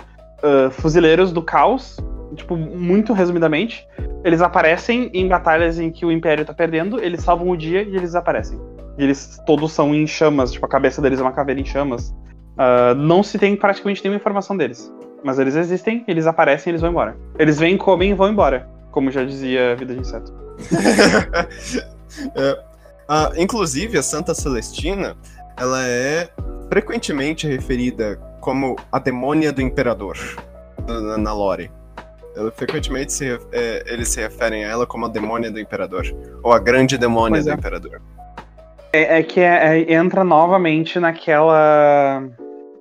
uh, fuzileiros do caos, tipo, muito resumidamente. Eles aparecem em batalhas em que o Império tá perdendo, eles salvam o dia e eles desaparecem. E eles todos são em chamas, tipo, a cabeça deles é uma caveira em chamas. Uh, não se tem praticamente nenhuma informação deles. Mas eles existem, eles aparecem e eles vão embora. Eles vêm, comem e vão embora. Como já dizia a vida de inseto. *laughs* é, uh, inclusive, a Santa Celestina, ela é frequentemente referida como a demônia do imperador na, na lore. Ela, frequentemente se, é, eles se referem a ela como a demônia do imperador. Ou a grande demônia pois do é. imperador. É, é que é, é, entra novamente naquela.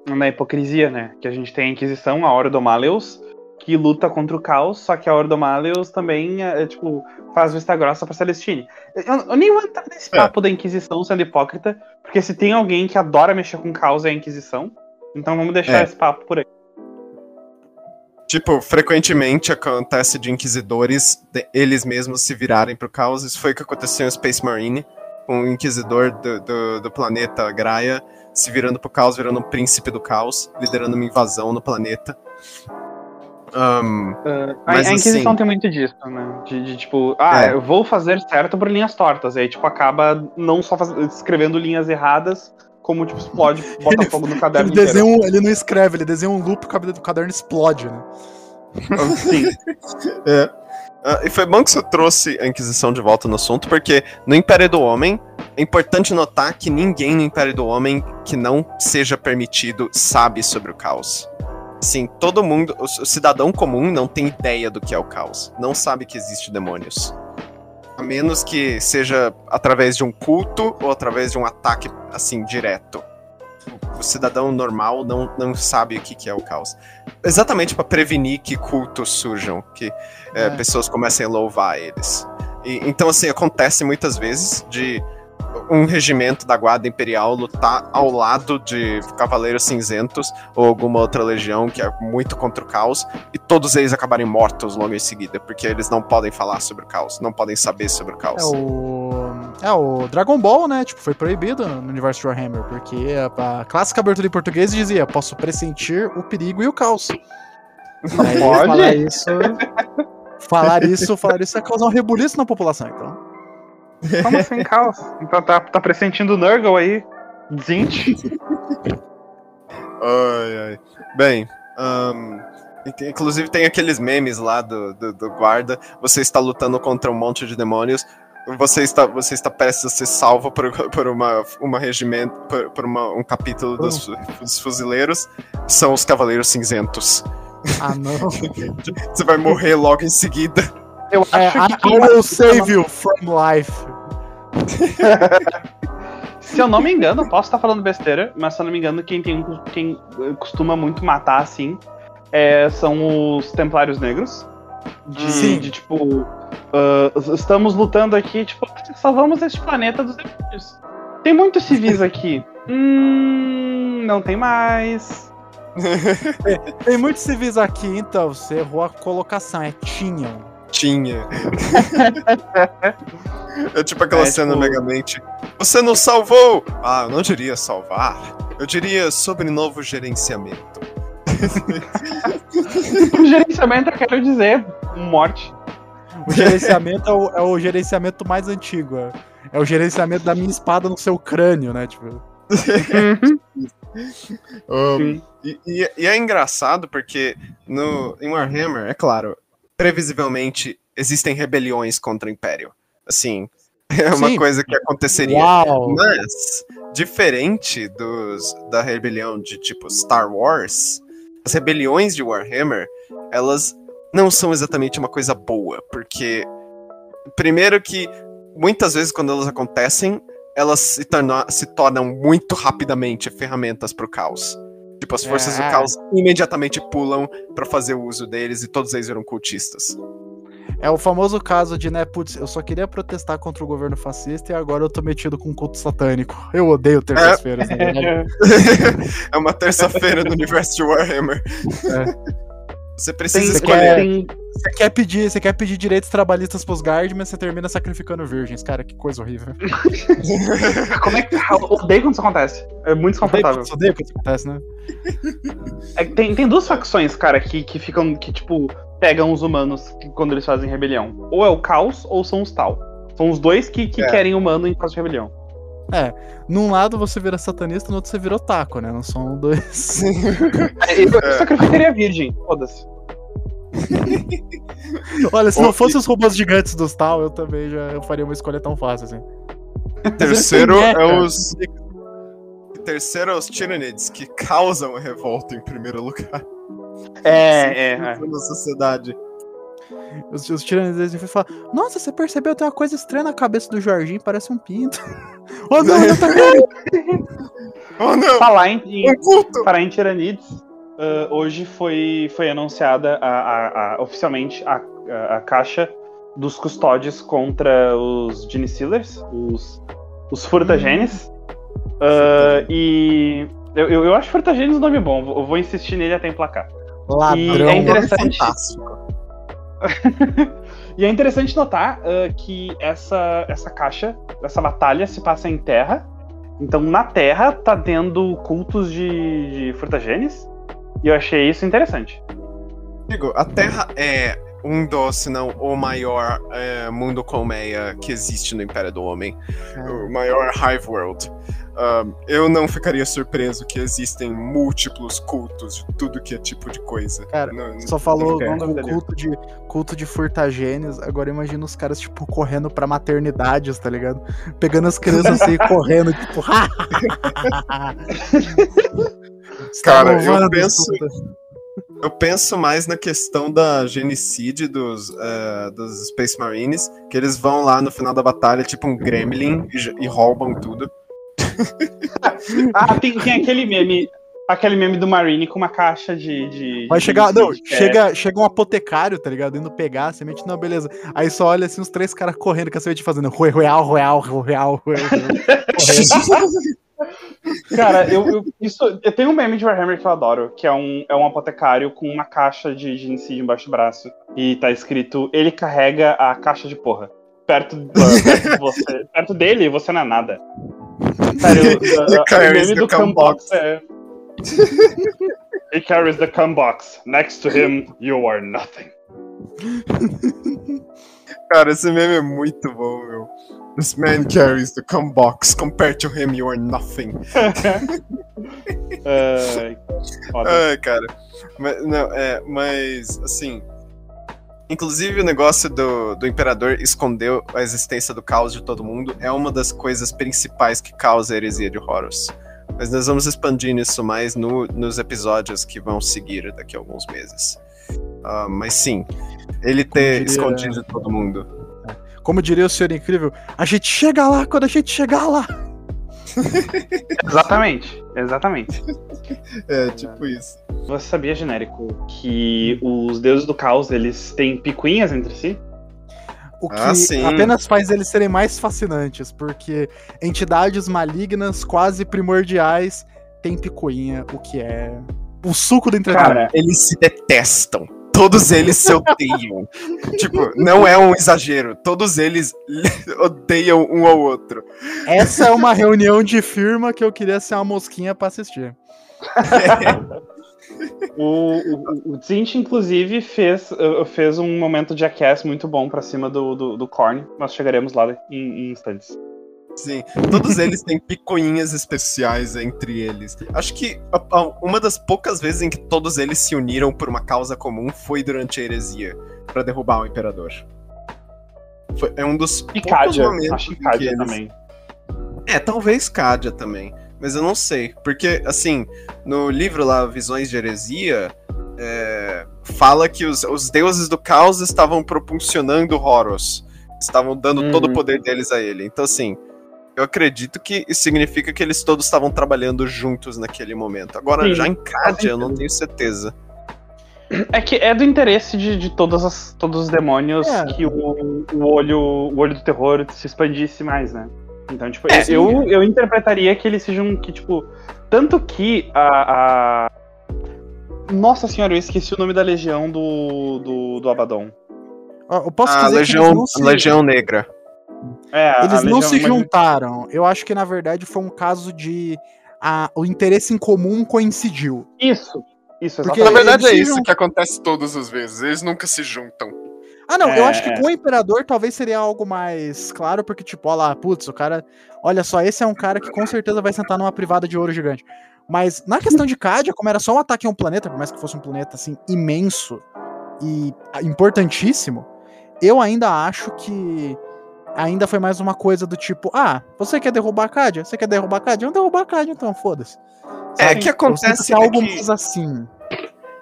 Na hipocrisia, né? Que a gente tem a Inquisição, a Ordo Maleus, que luta contra o caos, só que a Ordo Maleus também, é, é tipo, faz vista grossa pra Celestine. Eu, eu nem vou entrar nesse é. papo da Inquisição sendo hipócrita, porque se tem alguém que adora mexer com caos é a Inquisição. Então vamos deixar é. esse papo por aí. Tipo, frequentemente acontece de inquisidores de eles mesmos se virarem pro caos. Isso foi o que aconteceu em Space Marine um inquisidor do, do, do, planeta Graia se virando pro caos, virando um príncipe do caos, liderando uma invasão no planeta. Um, uh, a, a, Inquisição assim, tem muito disso, né? De, de tipo, ah, é. eu vou fazer certo por linhas tortas. E aí, tipo, acaba não só faz, escrevendo linhas erradas, como, tipo, explode, *laughs* bota ele, fogo no caderno. Ele, desenha um, ele não escreve, ele desenha um loop e o caderno explode, né? Sim. *laughs* é. Uh, e foi bom que você trouxe a Inquisição de volta no assunto, porque no Império do Homem, é importante notar que ninguém no Império do Homem que não seja permitido sabe sobre o caos. Sim, todo mundo, o, o cidadão comum não tem ideia do que é o caos, não sabe que existe demônios. A menos que seja através de um culto ou através de um ataque assim direto o cidadão normal não, não sabe o que, que é o caos. Exatamente para prevenir que cultos surjam, que é, é. pessoas comecem a louvar eles. E, então, assim, acontece muitas vezes de um regimento da Guarda Imperial lutar ao lado de Cavaleiros Cinzentos ou alguma outra legião que é muito contra o caos e todos eles acabarem mortos logo em seguida, porque eles não podem falar sobre o caos, não podem saber sobre o caos. É o, é, o Dragon Ball, né? Tipo, foi proibido no universo de Warhammer, porque a, a clássica abertura em português dizia: posso pressentir o perigo e o caos. Não Aí, pode? Falar isso, falar isso, falar isso é causar um rebuliço na população, então. Como assim, caos? Então tá, tá pressentindo o Nurgle aí? Zint? ai, ai. Bem, um, Inclusive tem aqueles memes lá do, do, do, guarda. Você está lutando contra um monte de demônios. Você está, você está prestes a ser salvo por, *laughs* por uma, uma regimento, por, por uma, um capítulo dos, dos fuzileiros. São os Cavaleiros Cinzentos. Ah, não. *laughs* você vai morrer logo em seguida. Eu acho é, que I, I will save you from life. *laughs* se eu não me engano, posso estar falando besteira, mas se eu não me engano, quem, tem, quem costuma muito matar assim é, são os Templários Negros. De, Sim. de tipo, uh, estamos lutando aqui, tipo, salvamos este planeta dos demônios. Tem muitos civis aqui. *laughs* hum, não tem mais. tem, tem muitos civis aqui, então você errou a colocação, é tinham. Tinha. é tipo aquela é, cena tipo... Megamente. Você não salvou! Ah, eu não diria salvar. Eu diria sobre novo gerenciamento. o gerenciamento, eu quero dizer, morte. O gerenciamento é o, é o, gerenciamento mais antigo. É, é o gerenciamento da minha espada no seu crânio, né? Tipo. *laughs* um, e, e, e, é engraçado porque no, em Warhammer, é claro, previsivelmente existem rebeliões contra o Império. Assim, *laughs* é uma Sim. coisa que aconteceria. Uau. Mas, diferente dos, da rebelião de tipo Star Wars, as rebeliões de Warhammer, elas não são exatamente uma coisa boa, porque primeiro que muitas vezes quando elas acontecem, elas se, torna, se tornam muito rapidamente ferramentas para o caos. Tipo, as forças é. do caos imediatamente pulam para fazer o uso deles e todos eles viram cultistas. É o famoso caso de, né, putz, eu só queria protestar contra o governo fascista e agora eu tô metido com um culto satânico. Eu odeio terças-feiras, é. *laughs* é uma terça-feira no universo de Warhammer. É. Você precisa você escolher. Quer, você quer pedir, você quer pedir direitos trabalhistas pros guard, mas você termina sacrificando virgens. Cara, que coisa horrível. *laughs* Como é que. Eu odeio quando isso acontece. É muito desconfortável. Eu odeio quando isso acontece, né? É, tem, tem duas facções, cara, que, que ficam. que, tipo, pegam os humanos quando eles fazem rebelião. Ou é o caos, ou são os tal. São os dois que, que é. querem humano em caso de rebelião. É, num lado você vira satanista, no outro você vira otaku, né? Não são dois. É, eu, eu sacrificaria virgem, foda-se. Olha, se não fosse os robôs gigantes dos tal, eu também já eu faria uma escolha tão fácil assim. Terceiro é os. Terceiro é os Tyranids, que causam a revolta em primeiro lugar. É, é. Na é. sociedade. Os, os tiranos eles falam: Nossa, você percebeu? Tem uma coisa estranha na cabeça do Jorginho, parece um pinto. oh não, não tá Oh não! Falar em, em, falar em tiranides, uh, hoje foi, foi anunciada a, a, a, oficialmente a, a, caixa dos custódios contra os Gene Stealers, os, os Furtagenes. Uh, e eu, eu, eu acho Furtagenes um nome bom, eu vou insistir nele até emplacar. Ladrão e é interessante. Fantástico. *laughs* e é interessante notar uh, que essa, essa caixa, essa batalha se passa em terra. Então na terra tá tendo cultos de, de. E eu achei isso interessante. Digo, a terra é um dos, se não o maior é, mundo colmeia que existe no Império do Homem. É. O maior Hive World. Uh, eu não ficaria surpreso que existem múltiplos cultos de tudo que é tipo de coisa. Cara, não, só falou um culto de, culto de furtagênios, agora imagina os caras, tipo, correndo pra maternidades, tá ligado? Pegando as crianças assim e *laughs* correndo, tipo. *laughs* *laughs* Cara, eu penso. Eu penso mais na questão da genocídio dos, uh, dos Space Marines, que eles vão lá no final da batalha, tipo um gremlin, e, e roubam tudo. *laughs* ah, tem, tem aquele meme. Aquele meme do Marine com uma caixa de. de Vai chegar. Não, chega, chega um apotecário, tá ligado? Indo pegar a semente, não, beleza. Aí só olha assim os três caras correndo com a semente fazendo royal, royal, royal, royal. Cara, eu, eu, isso, eu tenho um meme de Warhammer que eu adoro, que é um, é um apotecário com uma caixa de genocídio embaixo do braço. E tá escrito: ele carrega a caixa de porra. Perto, perto, de *laughs* você, perto dele, você não é nada. Sério, o, o meme do Cambox é. *laughs* He carries the cum box. Next to him, you are nothing. Cara, esse meme é muito bom, meu. This man carries the cum box. Compared to him, you are nothing. uh, *laughs* Foda. Ai, cara. Mas, não, é, mas, assim. Inclusive, o negócio do, do Imperador escondeu a existência do caos de todo mundo é uma das coisas principais que causa a heresia de Horus. Mas nós vamos expandir isso mais no, nos episódios que vão seguir daqui a alguns meses. Ah, mas sim, ele ter diria- escondido todo mundo. Como diria o senhor incrível, a gente chega lá quando a gente chegar lá. *laughs* Exatamente, exatamente. É, tipo isso. Você sabia, genérico, que os deuses do caos, eles têm picuinhas entre si? O que Ah, apenas faz eles serem mais fascinantes, porque entidades malignas, quase primordiais, têm picuinha, o que é o suco do entretenimento. Cara, Eles se detestam. Todos eles se odeiam. tipo, não é um exagero. Todos eles *laughs* odeiam um ao outro. Essa é uma reunião de firma que eu queria ser uma mosquinha pra assistir. *laughs* o, o, o Zinch, inclusive, fez, uh, fez um momento de jackass muito bom pra cima do, do, do Korn. Nós chegaremos lá em, em instantes. Sim, todos eles têm picuinhas especiais entre eles. Acho que uma das poucas vezes em que todos eles se uniram por uma causa comum foi durante a heresia, pra derrubar o imperador. Foi- é um dos poucos momentos acho que eles- também. É, talvez Kadia também. Mas eu não sei. Porque, assim, no livro lá, Visões de Heresia, é, fala que os, os deuses do caos estavam propulsionando Horus. Estavam dando Uhum. todo o poder deles a ele. Então, assim, eu acredito que isso significa que eles todos estavam trabalhando juntos naquele momento. Agora, Sim, já em Kadia, eu não tenho certeza. É que é do interesse de, de todas as, todos os demônios É. que o, o, olho, o olho do terror se expandisse mais, né? Então, tipo, É, eu, eu interpretaria que eles sejam que, tipo. Tanto que a. a- Nossa senhora, eu esqueci o nome da legião do, do, do Abaddon. Ó, Eu posso a dizer Legião, que eles não se, Legião Negra. É, eles não se juntaram. Eu acho que, na verdade, foi um caso de... a- o interesse em comum coincidiu. Isso, isso, Porque- exatamente. Na verdade, é isso que acontece todas as vezes. Eles nunca se juntam. Ah, não, eu É, acho que é. com o Imperador talvez seria algo mais claro, porque, tipo, ó lá, putz, o cara. Olha só, esse é um cara que com certeza vai sentar numa privada de ouro gigante. Mas na questão de Cadia, como era só um ataque a um planeta, por mais que fosse um planeta assim imenso e importantíssimo, eu ainda acho que ainda foi mais uma coisa do tipo, ah, você quer derrubar a Cadia? Você quer derrubar a Cadia? Vamos derrubar a Cadia, então, foda-se. É, que acontece que é algo mais assim.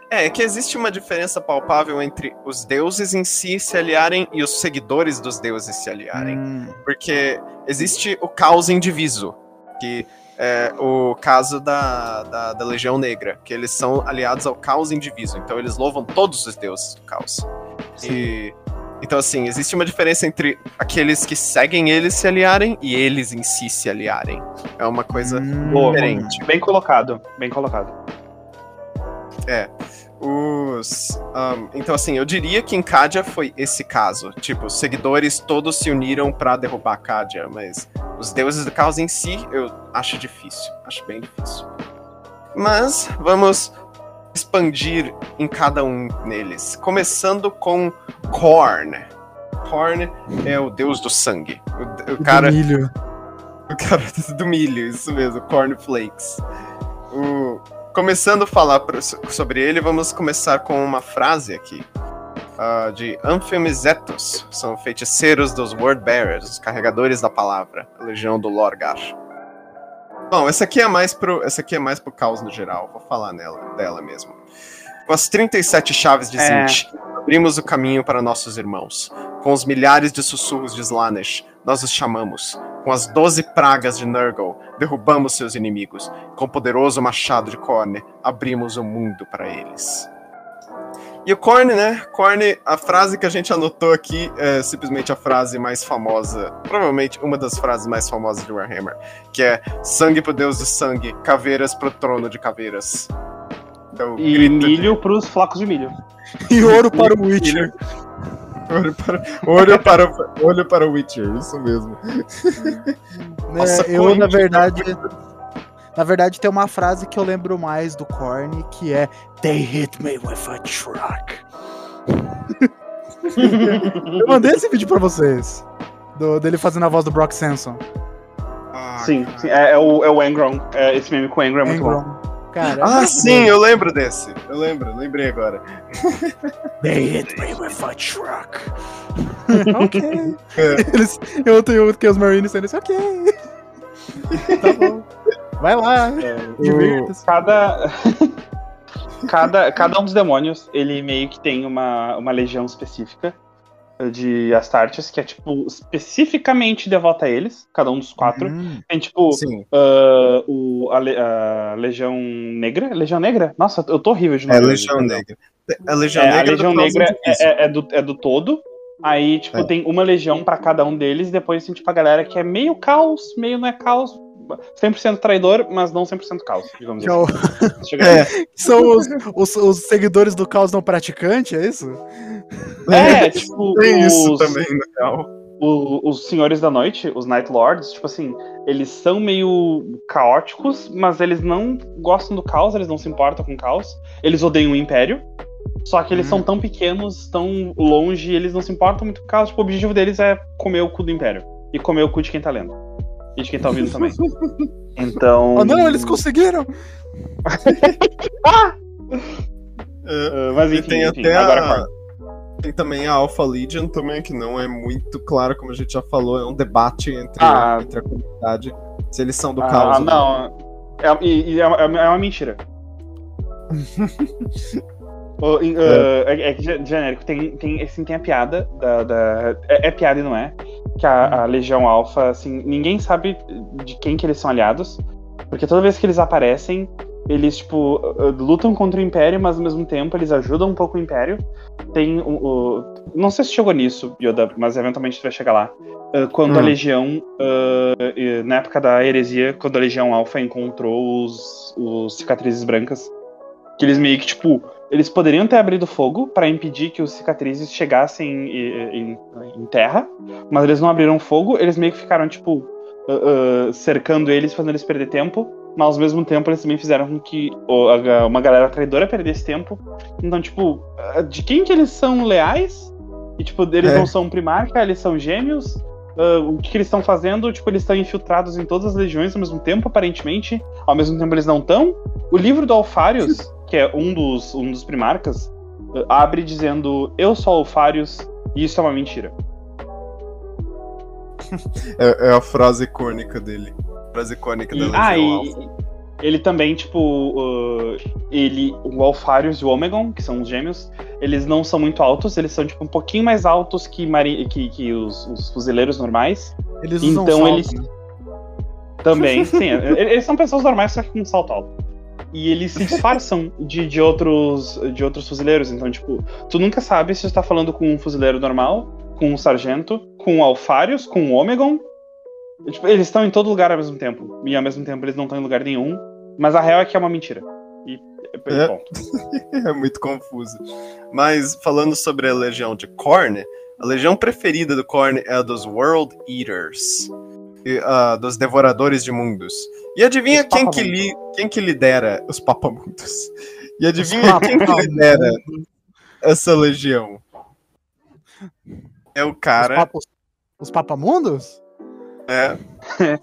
É, que existe uma diferença palpável entre os deuses em si se aliarem e os seguidores dos deuses se aliarem. Hum, Porque existe o caos indiviso, que é o caso da, da, da Legião Negra, que eles são aliados ao caos indiviso, então eles louvam todos os deuses do caos. E, então, assim, existe uma diferença entre aqueles que seguem eles se aliarem e eles em si se aliarem. É uma coisa hum, Boa, diferente. Bem colocado, bem colocado. Os. ahn, então, assim, eu diria que em Kadia foi esse caso. Tipo, os seguidores todos se uniram pra derrubar Kadia, mas os deuses do caos em si eu acho difícil. Acho bem difícil. Mas vamos expandir em cada um neles. Começando com Korn. Korn é o deus do sangue. O, o do cara. milho. O cara *laughs* do milho, isso mesmo, cornflakes. O... Começando a falar pro- sobre ele, vamos começar com uma frase aqui. ah, de Amphimizetos, são feiticeiros dos Word Bearers, os carregadores da palavra, a legião do Lorgar. Bom, essa aqui é mais pro, essa aqui é mais pro caos no geral, vou falar nela, dela mesmo. Com as 37 chaves de É. Zinch, abrimos o caminho para nossos irmãos. Com os milhares de sussurros de Slanesh, nós os chamamos. Com as doze pragas de Nurgle, derrubamos seus inimigos. Com o poderoso machado de Korn, abrimos o mundo para eles. E o Korn, né? Korn, a frase que a gente anotou aqui é simplesmente a frase mais famosa, provavelmente uma das frases mais famosas de Warhammer, que é sangue pro deus do sangue, caveiras pro trono de caveiras. Então, E grito de- milho pros flocos de milho. E ouro para o Witcher. *laughs* Olho para, olho para, olho para o Witcher, isso mesmo. Nossa, É, eu, Corinthians, na verdade. Na verdade, tem uma frase que eu lembro mais do Korn, que é They hit me with a truck. *laughs* eu mandei esse vídeo pra vocês. do- dele fazendo a voz do Brock Samson. Ah, sim, sim, é, é o, é o Engron. É, esse meme com o Engron é muito bom. Cara, é Ah, sim, eu lembro desse. Eu lembro, lembrei agora. *laughs* They hit me with a truck. *laughs* ok. É. Eles, eu tenho que os Marines sendo assim, ok. tá bom. Vai lá, divirta-se. Cada. *laughs* cada, cada um dos demônios, ele meio que tem uma, uma legião específica de Astartes, que é, tipo, especificamente devota a eles, cada um dos quatro. Hum, Tem, tipo, ah, o, a, a Legião Negra? Legião Negra? Nossa, eu tô horrível de É nome. Legião Negra. A Legião É, a Negra, Legião do Causa Negra é, é- é do, é do todo. Aí, tipo, É. tem uma legião pra cada um deles, e depois tem, tipo, a galera que é meio caos, meio não é caos, 100% traidor, mas não 100% caos, digamos é assim. *laughs* É, são os, os, os seguidores do caos não praticante, é isso? É, tipo, tem isso os- também, na real. o- os Senhores da Noite, os Night Lords, tipo assim, eles são meio caóticos, mas eles não gostam do caos, eles não se importam com o caos. Eles odeiam o Império. Só que eles Hum. são tão pequenos, tão longe, eles não se importam muito com o caos. Tipo, o objetivo deles é comer o cu do Império. E comer o cu de quem tá lendo. E de quem tá ouvindo também. *laughs* Então. Oh não, eles conseguiram! *laughs* É. Ah, mas E enfim, tem enfim, até agora a... corta. Tem também a Alpha Legion também, que não é muito claro, como a gente já falou, é um debate entre, Ah. entre a comunidade, se eles são do Ah, caos ou não. É, e, é, uma- é uma mentira. *laughs* O- em- ah, é. é que ge- genérico, tem, tem, assim, tem a piada da. da- é, é piada e não é. Que a, a Legião Alpha, assim, ninguém sabe de quem que eles são aliados. Porque toda vez que eles aparecem, eles, tipo, ah, lutam contra o Império, mas ao mesmo tempo eles ajudam um pouco o Império. Tem o. o- não sei se chegou nisso, Yoda, mas eventualmente tu vai chegar lá. Ah, quando a Hum. Legião, ah, e na época da heresia, quando a Legião Alpha encontrou os, os cicatrizes brancas, que eles meio que, tipo, eles poderiam ter abrido fogo para impedir que os cicatrizes chegassem em, em- em terra, mas eles não abriram fogo, eles meio que ficaram, tipo, ah, ah, cercando eles, fazendo eles perder tempo, mas ao mesmo tempo eles também fizeram com que uma galera traidora perdesse tempo. Então, tipo, ah, de quem que eles são leais? E, tipo, eles É. não são primarca, eles são gêmeos. Ah, o que, que eles estão fazendo? Tipo, eles estão infiltrados em todas as legiões ao mesmo tempo, aparentemente. Ao mesmo tempo eles não estão. O livro do Alfarius, *laughs* que é um dos, um dos primarcas, ah, abre dizendo: Eu sou Alfarius e isso é uma mentira. É, é a frase icônica dele. Frase icônica da E, ah, e ele também, tipo, uh, ele, o Alfarius e o Omegon, que são os gêmeos, eles não são muito altos, eles são, tipo, um pouquinho mais altos que, mari que, que os, os fuzileiros normais. Eles usam Então salto, eles- né? Também, sim, *laughs* eles são pessoas normais, só que com salto alto. E eles se disfarçam de, de, outros, de outros fuzileiros, então, tipo, tu nunca sabe se tu tá falando com um fuzileiro normal, com um sargento, com um Alfarius, com um Omegon. E, tipo, eles estão em todo lugar ao mesmo tempo. E ao mesmo tempo eles não estão em lugar nenhum. Mas a real é que é uma mentira. E é, É. *laughs* É muito confuso. Mas falando sobre a legião de Korn, a legião preferida do Korn é a dos World Eaters, ah, dos Devoradores de Mundos. E adivinha Os quem que, li, quem que lidera os Papamundos? E adivinha Os quem que lidera essa legião? É o Os, cara, papos, os papamundos? é, *laughs*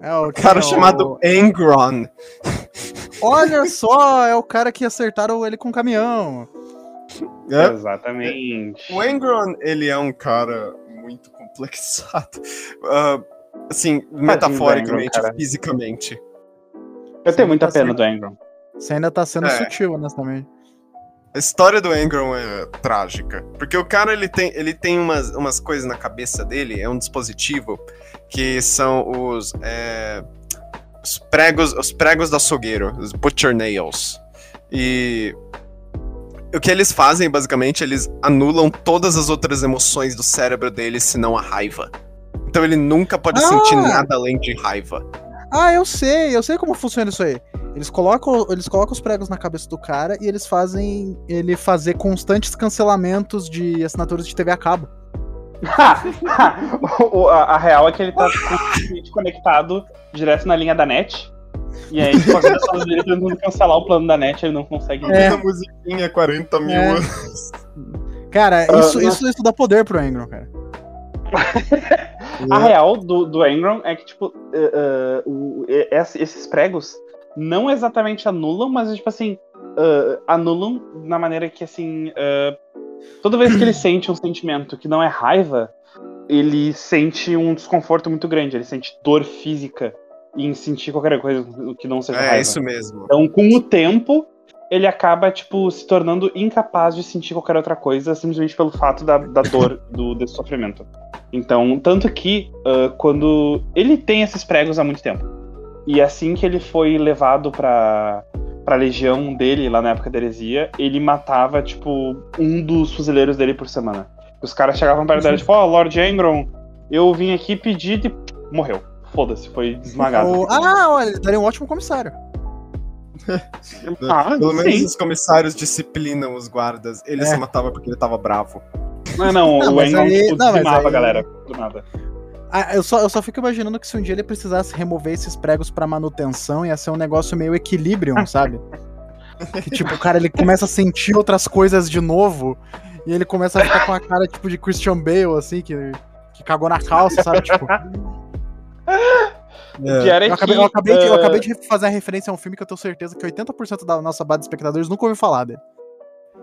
É o o cara é o- chamado Angron. *laughs* Olha só, é o cara que acertaram ele com o caminhão. É, Exatamente. O Angron, ele é um cara muito complexado. *laughs* Ah, assim, metaforicamente, cara. fisicamente. Eu tenho muita Tá pena certo. do Angron. Você ainda tá sendo É. sutil, honestamente. A história do Angron é trágica. Porque o cara, ele tem, ele tem umas, umas coisas na cabeça dele, é um dispositivo, que são os, é, os pregos os pregos do açougueiro, os butcher nails. E o que eles fazem, basicamente, eles anulam todas as outras emoções do cérebro dele, senão a raiva. Então ele nunca pode Ah! sentir nada além de raiva. Ah, eu sei, eu sei como funciona isso aí. Eles colocam, eles colocam os pregos na cabeça do cara e eles fazem ele fazer constantes cancelamentos de assinaturas de TV a cabo. *laughs* A, a real é que ele tá completamente conectado direto na linha da net. E aí, tipo, a pessoa dele tentando cancelar o plano da net, ele não consegue. É. A musiquinha, 40 mil É. anos. Cara, Ah, isso, mas- isso, isso dá poder pro Engron, cara. *laughs* A real do, do Angron é que, tipo, eh, eh, o- eh, ess- esses pregos não exatamente anulam, mas tipo assim, uh, anulam na maneira que assim, uh, toda vez que ele *clears throat* sente um sentimento que não é raiva, ele sente um desconforto muito grande, ele sente dor física em sentir qualquer coisa que não seja É raiva. isso mesmo. Então, com o tempo, ele acaba, tipo, se tornando incapaz de sentir qualquer outra coisa simplesmente pelo fato da, da dor, *laughs* do, desse sofrimento. Então, tanto que uh, quando. Ele tem esses pregos há muito tempo. E assim que ele foi levado pra, pra legião dele, lá na época da heresia, ele matava, tipo, um dos fuzileiros dele por semana. Os caras chegavam perto dele, *laughs* tipo, ó, oh, Lord Angron, eu vim aqui pedir e morreu. Foda-se, foi esmagado. O- Ah, olha, ele daria um ótimo comissário. *laughs* Ah, Pelo menos sim. os comissários disciplinam os guardas. Ele É. se matava porque ele tava bravo. Não, não, *laughs* Não, o Angron, aí- tipo, dizimava aí- a galera, do nada. Ah, eu, só, eu só fico imaginando que se um dia ele precisasse remover esses pregos pra manutenção, ia ser um negócio meio equilibrium, *laughs* sabe? Que tipo, o cara ele começa a sentir outras coisas de novo e ele começa a ficar com a cara tipo de Christian Bale, assim, que, que cagou na calça, sabe? Tipo, é eu, acabei, eu, acabei de, eu ah, acabei de fazer a referência a um filme que eu tenho certeza que 80% da nossa base de espectadores nunca ouviu falar dele.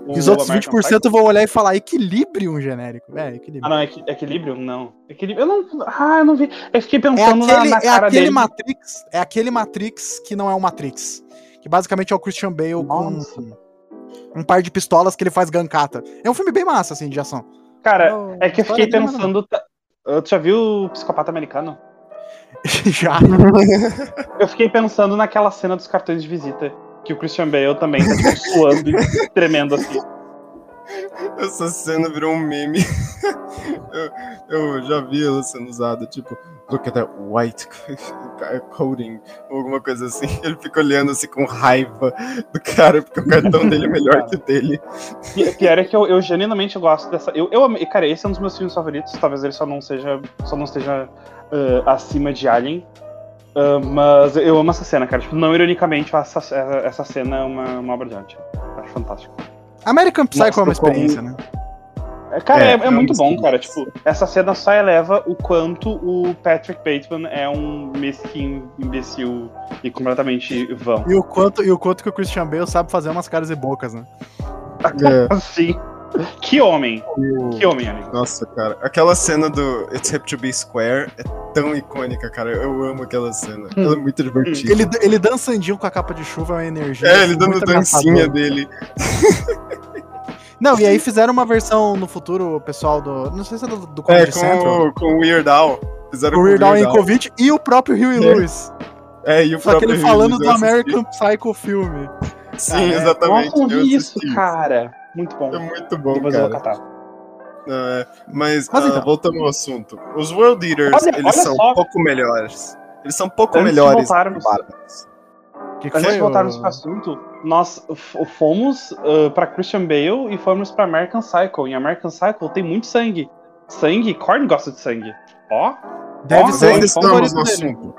E os outros American 20% vão olhar e falar equilibrium genérico. É, Ah, não, equi equilíbrio? Não. Equilíbrio. Eu não. Ah, eu não vi. Eu fiquei É pensando aquele, na, na é cara aquele dele. Matrix, é aquele Matrix que não é um Matrix. Que basicamente é o Christian Bale Nossa. com um par de pistolas que ele faz gancata. É um filme bem massa, assim, de ação. Cara, Não, é que eu fiquei é pensando. Tu já viu o Psicopata Americano? *laughs* Já. Eu fiquei pensando naquela cena dos cartões de visita. Que o Christian Bale também tá, tipo, suando e tremendo assim. Essa cena virou um meme. eu, eu já vi ela sendo usada, tipo, look at that white coating, ou alguma coisa assim. Ele fica olhando assim com raiva do cara, porque o cartão dele é melhor que o dele. Pior é que eu, eu genuinamente gosto dessa. Eu, eu amei- cara, esse é um dos meus filmes favoritos. Talvez ele só não seja. Só não esteja ah, acima de Alien. Ah, mas eu amo essa cena, cara. Tipo, não ironicamente, essa, essa cena é uma, uma obra de arte. Acho fantástico. American Psycho Nossa, é uma como- experiência, né? É, Cara, É, é, é é muito bom, cara. Tipo, essa cena só eleva o quanto o Patrick Bateman é um mesquinho, imbecil e completamente vão. E o quanto, e o quanto que o Christian Bale sabe fazer umas caras e bocas, né? *laughs* É, Assim. Que homem. Que homem, amigo. Nossa, cara. Aquela cena do It's Hip to Be Square é tão icônica, cara. Eu amo aquela cena. Ela é muito divertida. Ele, ele dançandinho com a capa de chuva é uma energia. É, ele dando dancinha dele. Não, e aí fizeram uma versão no futuro, o pessoal do. Não sei se é do, do É, Comedy Central. com, o- com o Weird Al. Fizeram O Weird Al Yankovic e o próprio Huey Lewis. É, e o Só que próprio ele falando do. American Psycho filme. Sim, É, exatamente. Nossa, eu eu isso, assisti. cara. Muito bom. É muito bom, Depois eu vou cara. catar. Não, é. Mas, Mas ah, então. voltando ao assunto. Os World Eaters, Olha- eles olha são só. um pouco melhores. Eles são um pouco Antes melhores que voltarmos-. Que que Antes foi, de voltarmos ô- pro assunto, nós fomos uh, pra Christian Bale e fomos pra American Psycho. Em American Psycho tem muito sangue. Sangue, Korn gosta de sangue. Ó, Deve Ó, ser o ainda filme estamos favorito no dele. assunto.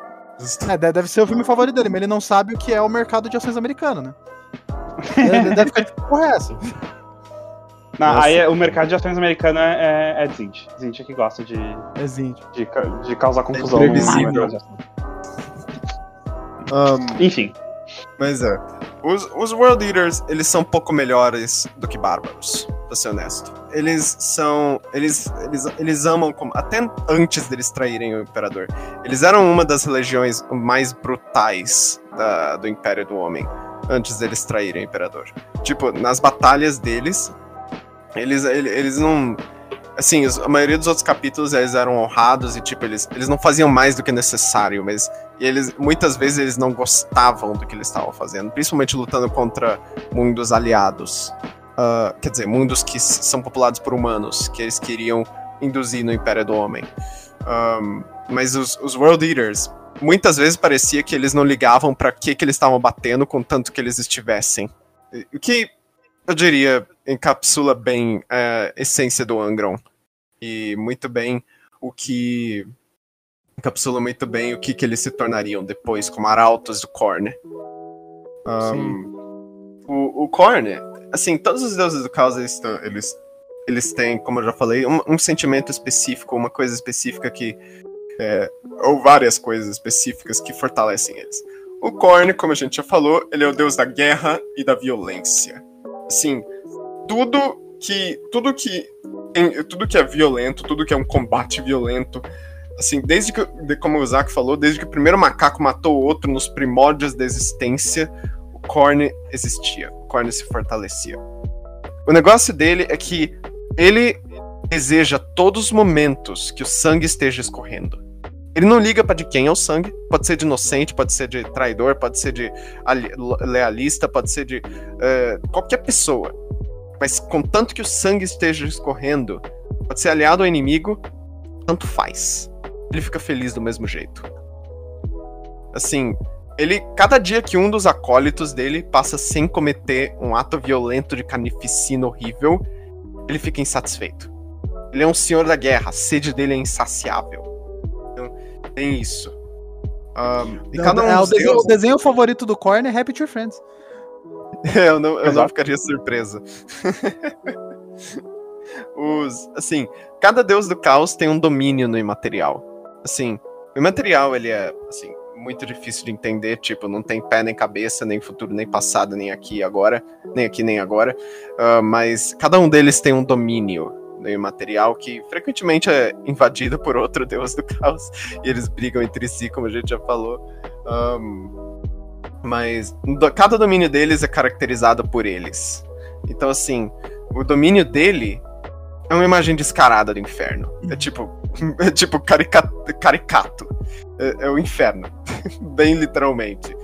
É, de- deve ser o filme favorito dele, mas ele não sabe o que é o mercado de ações americano, né? *laughs* Ele deve ficar tipo, porra, é essa? Na- Nossa. aí é- o mercado de ações americano é, é Zint. Zint é que gosta de, Existe. de, ca- de causar confusão imprevisível. mercado de ações. Ahn, Enfim, mas é. Os, os World Eaters, eles são um pouco melhores do que bárbaros, pra ser honesto. Eles são. Eles, eles, eles amam como. Até antes deles traírem o Imperador. Eles eram uma das religiões mais brutais da- do Império do Homem. Antes deles traírem o Imperador. Tipo, nas batalhas deles, eles, ele- eles não. Assim, a maioria dos outros capítulos eles eram honrados e, tipo, eles, eles não faziam mais do que necessário, mas eles muitas vezes eles não gostavam do que eles estavam fazendo, principalmente lutando contra mundos aliados. Ah, quer dizer, mundos que são populados por humanos, que eles queriam induzir no Império do Homem. Ahm, mas os, os World Eaters, muitas vezes parecia que eles não ligavam para que, que eles estavam batendo, contanto que eles estivessem. O que eu diria encapsula bem a essência do Angron. E muito bem o que encapsula muito bem o que, que eles se tornariam depois, como arautos do Korn. Um, o, o Korn, assim, todos os deuses do caos, eles, eles, eles têm, como eu já falei, um, um sentimento específico, uma coisa específica que. é, ou várias coisas específicas que fortalecem eles. o Korn, como a gente já falou, ele é o deus da guerra e da violência. Assim, tudo que tudo que tudo que é violento, tudo que é um combate violento, assim, desde que, como o Zack falou, desde que o primeiro macaco matou o outro nos primórdios da existência, o Korn existia, o Korn se fortalecia. O negócio dele é que ele deseja todos os momentos que o sangue esteja escorrendo. Ele não liga para de quem é o sangue. Pode ser de inocente, pode ser de traidor, pode ser de lealista, pode ser de uh, qualquer pessoa. Mas contanto que o sangue esteja escorrendo, pode ser aliado ou inimigo, tanto faz. Ele fica feliz do mesmo jeito. Assim, ele cada dia que um dos acólitos dele passa sem cometer um ato violento de carnificina horrível, ele fica insatisfeito. Ele é um senhor da guerra, a sede dele é insaciável. Tem isso. Um, não, é, o, desenho, o desenho favorito do Korn é Happy Tree Friends. *laughs* Eu não, eu não ficaria surpresa. *laughs* Os, assim, cada deus do caos tem um domínio no imaterial. Assim, o imaterial, ele é, assim, muito difícil de entender, tipo, não tem pé nem cabeça, nem futuro, nem passado, nem aqui agora, nem aqui nem agora, uh, mas cada um deles tem um domínio meio material que frequentemente é invadido por outro deus do caos e eles brigam entre si, como a gente já falou. Um, mas cada domínio deles é caracterizado por eles. Então, assim, o domínio dele é uma imagem descarada do inferno. É uhum. tipo, *laughs* é tipo caricato. caricato. É, é, o inferno, *laughs* bem literalmente.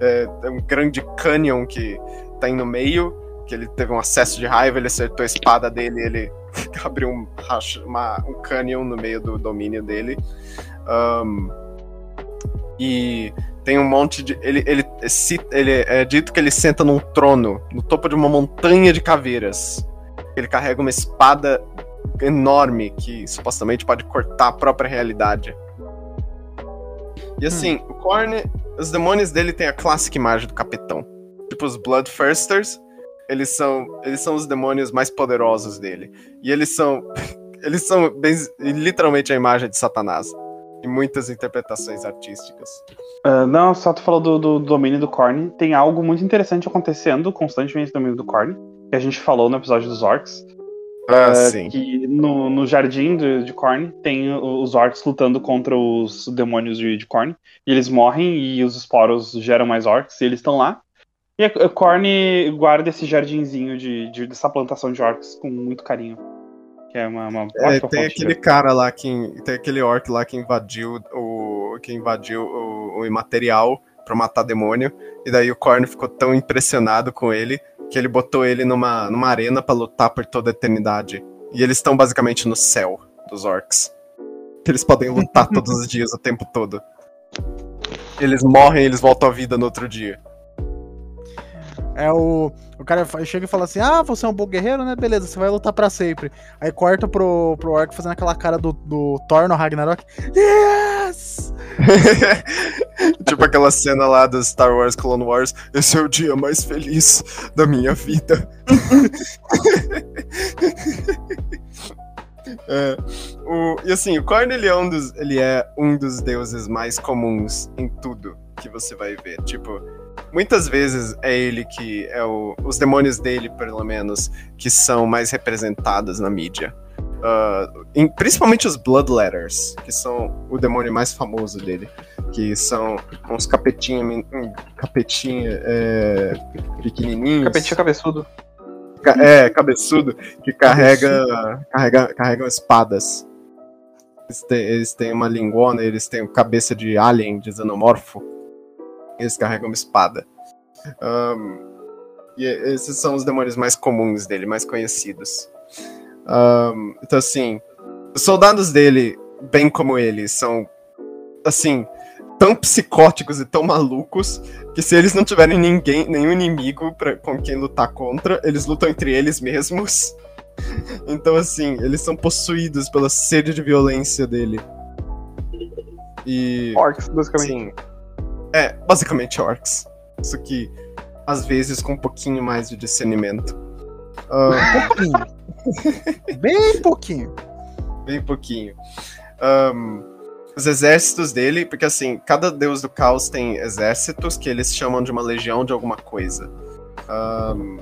É, é um grande canyon que tá aí no meio, que ele teve um acesso de raiva, ele acertou a espada dele, ele *laughs* abriu um, uma, um canyon no meio do domínio dele. Um, e tem um monte de. Ele, ele, ele é dito que ele senta num trono, no topo de uma montanha de caveiras. Ele carrega uma espada enorme que supostamente pode cortar a própria realidade. E assim, hum. o Korn, os demônios dele tem a clássica imagem do capitão. Tipo os Bloodthirsters, eles são, eles são os demônios mais poderosos dele. E eles são, *laughs* eles são bem, literalmente a imagem de Satanás. Em muitas interpretações artísticas. Uh, não, só tu falou do, do, do, domínio do Korn. Tem algo muito interessante acontecendo constantemente no domínio do Korn, que a gente falou no episódio dos Orcs. Ah, uh, sim. Que no, no jardim de, de Korn tem os orcs lutando contra os demônios de, de Korn. E eles morrem e os esporos geram mais orcs e eles estão lá. E a Korn guarda esse jardinzinho de, de, dessa plantação de orcs com muito carinho. Que é uma, uma é, tem aquele cara lá que. Tem aquele orc lá que invadiu o. que invadiu o, o imaterial pra matar demônio. E daí o Korn ficou tão impressionado com ele que ele botou ele numa, numa arena para lutar por toda a eternidade. E eles estão basicamente no céu dos orcs. Eles podem lutar *laughs* todos os dias, o tempo todo. Eles morrem e eles voltam à vida no outro dia. É o. O cara chega e fala assim: Ah, você é um bom guerreiro, né? Beleza, você vai lutar pra sempre. Aí corta pro, pro Orc fazendo aquela cara do, do Thor no Ragnarok. *laughs* Tipo aquela cena lá do Star Wars Clone Wars. Esse é o dia mais feliz da minha vida. *laughs* é, o, e assim, o Korn ele é, um dos, ele é um dos deuses mais comuns em tudo que você vai ver. Tipo, muitas vezes é ele que é o, os demônios dele, pelo menos, que são mais representados na mídia. Uh, em, principalmente os Bloodletters, que são o demônio mais famoso dele, que são uns capetinha, um capetinha é, pequenininhos. Capetinho cabeçudo. É, cabeçudo, que carrega, carrega, carregam espadas. Eles têm, eles têm uma lingona, eles têm cabeça de alien, de xenomorfo eles carregam uma espada. Um, e esses são os demônios mais comuns dele, mais conhecidos. Um, então, assim, os soldados dele, bem como ele, são, assim, tão psicóticos e tão malucos que se eles não tiverem ninguém, nenhum inimigo pra, com quem lutar contra, eles lutam entre eles mesmos. *laughs* Então, assim, eles são possuídos pela sede de violência dele. E. Orcs, basicamente. Sim. É, basicamente orcs. Isso que, às vezes, com um pouquinho mais de discernimento. Uh... pouquinho. Bem pouquinho. Bem pouquinho. Um, os exércitos dele, porque assim, cada deus do caos tem exércitos que eles chamam de uma legião de alguma coisa. Um,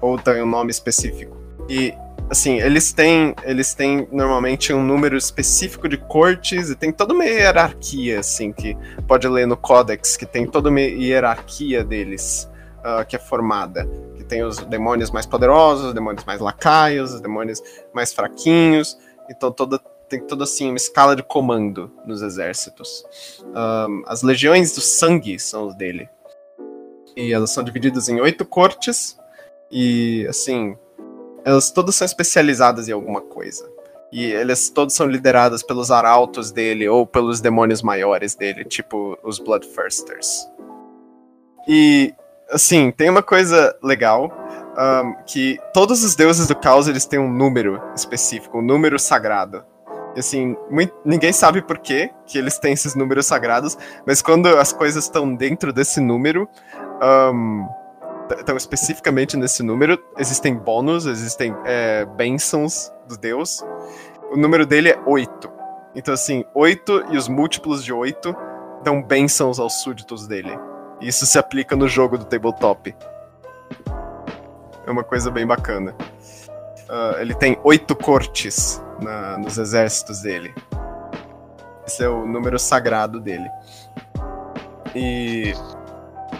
ou tem um nome específico. E assim, eles têm, eles têm normalmente um número específico de cortes e tem toda uma hierarquia, assim, que pode ler no Codex, que tem toda uma hierarquia deles uh, que é formada. Tem os demônios mais poderosos, os demônios mais lacaios, os demônios mais fraquinhos. Então toda, tem toda assim uma escala de comando nos exércitos. Um, as legiões do sangue são os dele. E elas são divididas em oito cortes. E assim, elas todas são especializadas em alguma coisa. E elas todas são lideradas pelos arautos dele ou pelos demônios maiores dele, tipo os Bloodthirsters. E, assim, tem uma coisa legal, um, que todos os deuses do caos eles têm um número específico, um número sagrado. E, assim, muito, ninguém sabe por quê que eles têm esses números sagrados, mas quando as coisas estão dentro desse número, um, especificamente nesse número, existem bônus, existem é, bênçãos do Deus. O número dele é 8. Então, assim, 8 e os múltiplos de 8 dão bênçãos aos súditos dele. Isso se aplica no jogo do tabletop. É uma coisa bem bacana. Uh, ele tem oito cortes na, nos exércitos dele. Esse é o número sagrado dele. E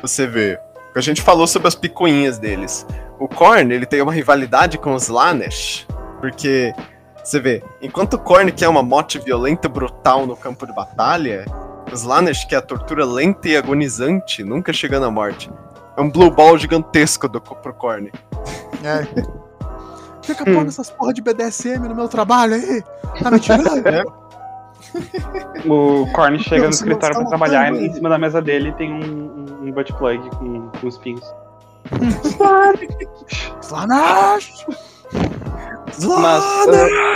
você vê a gente falou sobre as picuinhas deles. O Korn, ele tem uma rivalidade com os Lanesh, porque você vê, enquanto o Korn quer uma morte violenta brutal no campo de batalha, os Lanesh quer a tortura lenta e agonizante, nunca chegando à morte. É um blue ball gigantesco do, pro Korn. É. *laughs* Fica pondo essas porra de BDSM no meu trabalho aí. Tá me tirando? É. O Korn chega no escritório pra trabalhar e em cima da mesa dele tem um, um butt plug com, com os pins. *laughs* Slanash! Mas. Uh...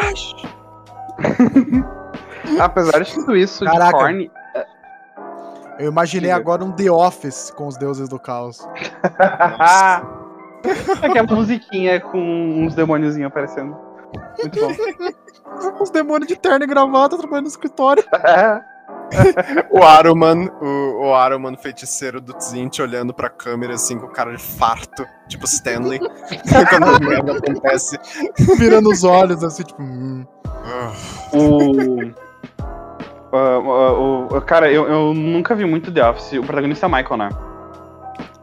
*laughs* Apesar de tudo isso, Caraca. Korn. Eu imaginei agora um The Office com os deuses do caos. *laughs* Aquela musiquinha com uns demôniozinhos aparecendo. Muito bom. *laughs* Os demônios de terno e gravata trabalhando no escritório. *laughs* o Aruman, o, o Aruman feiticeiro do Tzint olhando pra câmera assim com cara de farto, tipo Stanley, quando a merda acontece. Virando os olhos assim, tipo. Hum. o. Uh, uh, uh, cara, eu, eu nunca vi muito The Office. O protagonista é Michael, né?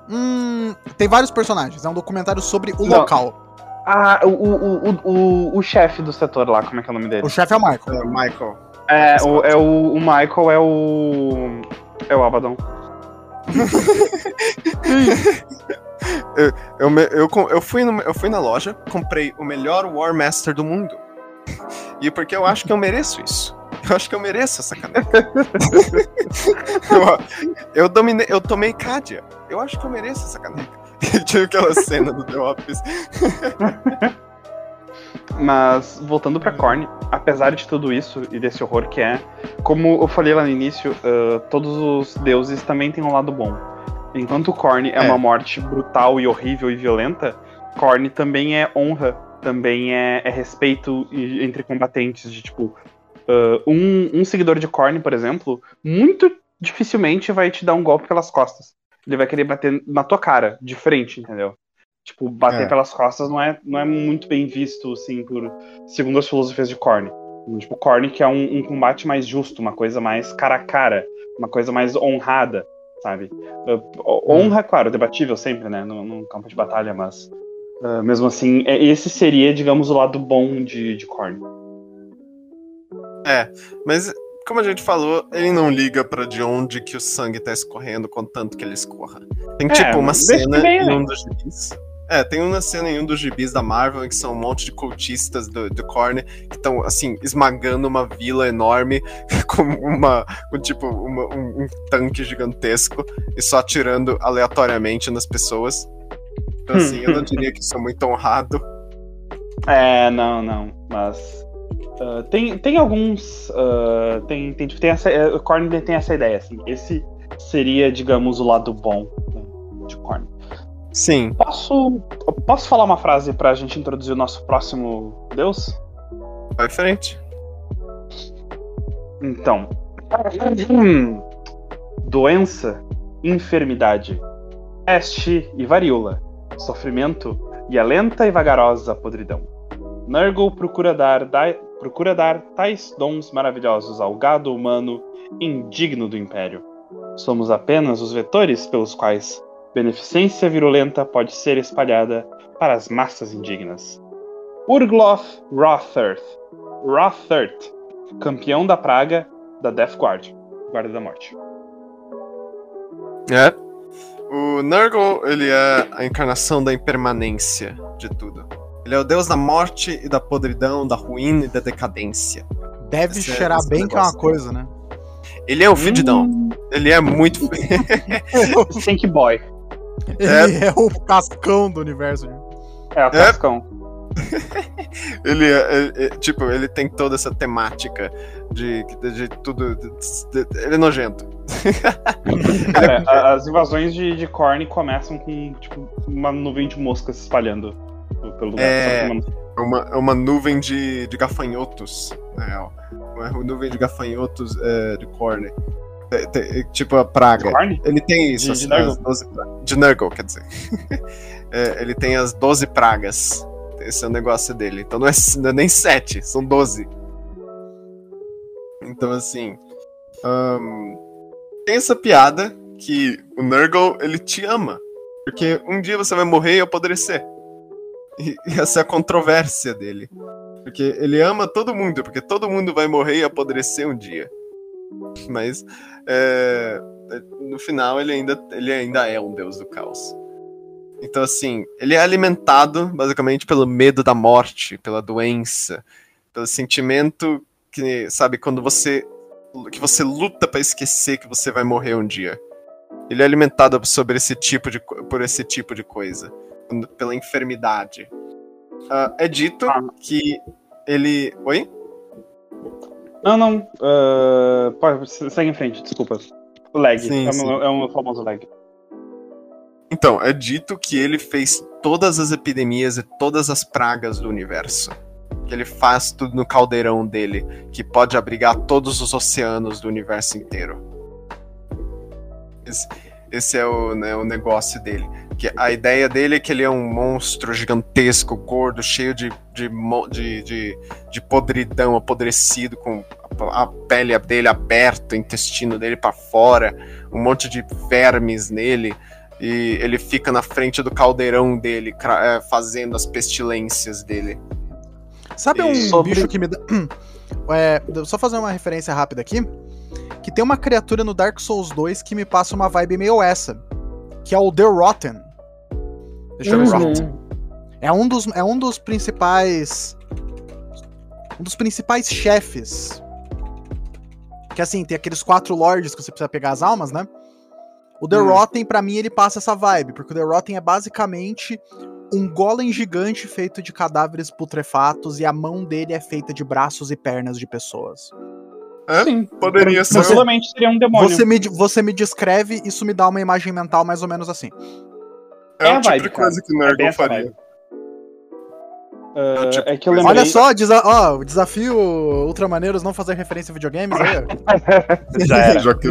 Hum, tem vários personagens. É um documentário sobre o Não. local. Ah, o, o, o, o, o chefe do setor lá, como é que é o nome dele? O chefe é o Michael. É o Michael. É, o, é o, o Michael é o. É o Abaddon. *laughs* eu, eu, eu, eu, fui no, eu fui na loja, comprei o melhor War Master do mundo. E porque eu acho que eu mereço isso. Eu acho que eu mereço essa caneca. *laughs* eu, eu, dominei, eu tomei Cádia. Eu acho que eu mereço essa caneca. *laughs* Tinha aquela cena do The Office. *laughs* Mas, voltando pra Korn, apesar de tudo isso e desse horror que é, como eu falei lá no início, uh, todos os deuses também têm um lado bom. Enquanto Korn é, é, uma morte brutal e horrível e violenta, Korn também é honra, também é, é respeito entre combatentes. De tipo, uh, um, um seguidor de Korn, por exemplo, muito dificilmente vai te dar um golpe pelas costas ele vai querer bater na tua cara, de frente, entendeu? Tipo, bater é. pelas costas não é, não é muito bem visto, assim, por, segundo as filosofias de Korn. Tipo, Korn que é um, um, combate mais justo, uma coisa mais cara a cara, uma coisa mais honrada, sabe? Uh, honra, claro, debatível sempre, né, no, no campo de batalha, mas uh, mesmo assim, é, esse seria, digamos, o lado bom de, de Korn. É, mas como a gente falou, ele não liga para de onde que o sangue tá escorrendo, contanto que ele escorra. Tem é, tipo uma cena em um dos gibis. É, tem uma cena em um dos gibis da Marvel que são um monte de cultistas do, do Korn que estão, assim, esmagando uma vila enorme *laughs* com uma. com tipo uma, um, um, tanque gigantesco e só atirando aleatoriamente nas pessoas. Então, assim, eu não *laughs* diria que isso é muito honrado. É, não, não. Mas Uh, tem, tem alguns. Uh, tem, tem, tem essa, uh, Korn tem essa ideia, assim. Esse seria, digamos, o lado bom né, de Korn. Sim. Posso, posso falar uma frase pra gente introduzir o nosso próximo deus? Vai frente. Então, Hum. *clears throat* Doença, enfermidade, peste e varíola, sofrimento e a lenta e vagarosa podridão. Nurgle procura dar, da, procura dar tais dons maravilhosos ao gado humano indigno do Império. Somos apenas os vetores pelos quais beneficência virulenta pode ser espalhada para as massas indignas. Urgloth Rothert, Rothert, campeão da praga da Death Guard, Guarda da Morte. É. O Nurgle, ele é a encarnação da impermanência de tudo. Ele é o deus da morte e da podridão, da ruína e da decadência. Deve esse é cheirar é, bem que é uma coisa, né? Ele é um fedidão. Hum. Ele é muito. Think *laughs* Boy. Ele é... é o cascão do universo. É, o cascão. *laughs* ele é, é, é, tipo, ele tem toda essa temática de, de, de tudo. De, ele é nojento. *laughs* Cara, as invasões de, de Korn começam com tipo, uma nuvem de moscas se espalhando pelo lugar. É uma, uma nuvem de, de gafanhotos, na real. Uma nuvem de gafanhotos é, de Korn. Tipo a praga. Ele tem isso, de, as, de, 12 de Nurgle, quer dizer. *laughs* é, ele tem as 12 pragas. Esse é o negócio dele. Então não é, não é nem 7, são 12. Então, assim. Um, tem essa piada que o Nurgle, ele te ama. Porque um dia você vai morrer e apodrecer. E, essa é a controvérsia dele. Porque ele ama todo mundo, porque todo mundo vai morrer e apodrecer um dia. Mas é, no final ele ainda, ele ainda é um deus do caos. Então, assim, ele é alimentado basicamente pelo medo da morte, pela doença, pelo sentimento que, sabe, quando você. que você luta para esquecer que você vai morrer um dia. Ele é alimentado sobre esse tipo de, por esse tipo de coisa, pela enfermidade. Uh, é dito ah. que ele. Oi? Não, não. Uh, pode, segue em frente, desculpa. O lag. Sim, é, sim. Um, é um famoso lag. Então, é dito que ele fez todas as epidemias e todas as pragas do universo. Que ele faz tudo no caldeirão dele, que pode abrigar todos os oceanos do universo inteiro. Esse, esse é o, né, o negócio dele. Que a ideia dele é que ele é um monstro gigantesco, gordo, cheio de, de, de, de, de podridão, apodrecido, com a pele dele aberta, o intestino dele para fora, um monte de vermes nele e ele fica na frente do caldeirão dele, é, fazendo as pestilências dele. Sabe um Sobre... bicho que me dá. *clears throat* É, só fazer uma referência rápida aqui. Que tem uma criatura no Dark Souls 2 que me passa uma vibe meio essa. Que é o The Rotten. Deixa eu ver. Uhum. É um dos, é um dos principais. Um dos principais chefes. Que assim, tem aqueles quatro lords que você precisa pegar as almas, né? O The hum. Rotten, pra mim, ele passa essa vibe, porque o The Rotten é basicamente um golem gigante feito de cadáveres putrefatos e a mão dele é feita de braços e pernas de pessoas. É? Sim, poderia ser. Possivelmente seria um demônio. Você me, você me descreve, isso me dá uma imagem mental mais ou menos assim. É, é o tipo vibe, de coisa cara. que o Nurgle é faria. Uh, tipo, é que eu lembrei... Olha só, desa ó, o desafio Ultramaneiros não fazer referência a videogames aí. *laughs* Já era. *laughs* Já que...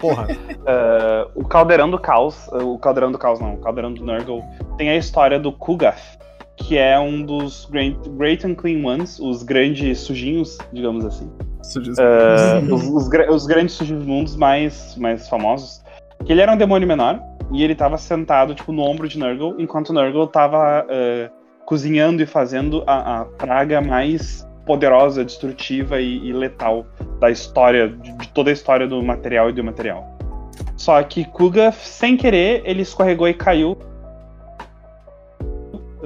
Porra. Uh, o Caldeirão do Caos, o Caldeirão do Caos não, o Caldeirão do Nurgle, tem a história do Kugath, que é um dos Great, great and Clean Ones, os grandes sujinhos, digamos assim. Uh, *laughs* os, os, os, grandes mundos mais, mais famosos. Que ele era um demônio menor, e ele tava sentado, tipo, no ombro de Nurgle, enquanto Nurgle tava uh, cozinhando e fazendo a, a praga mais poderosa, destrutiva e, e letal da história, de, de, toda a história do material e do material. Só que Kuga, sem querer, ele escorregou e caiu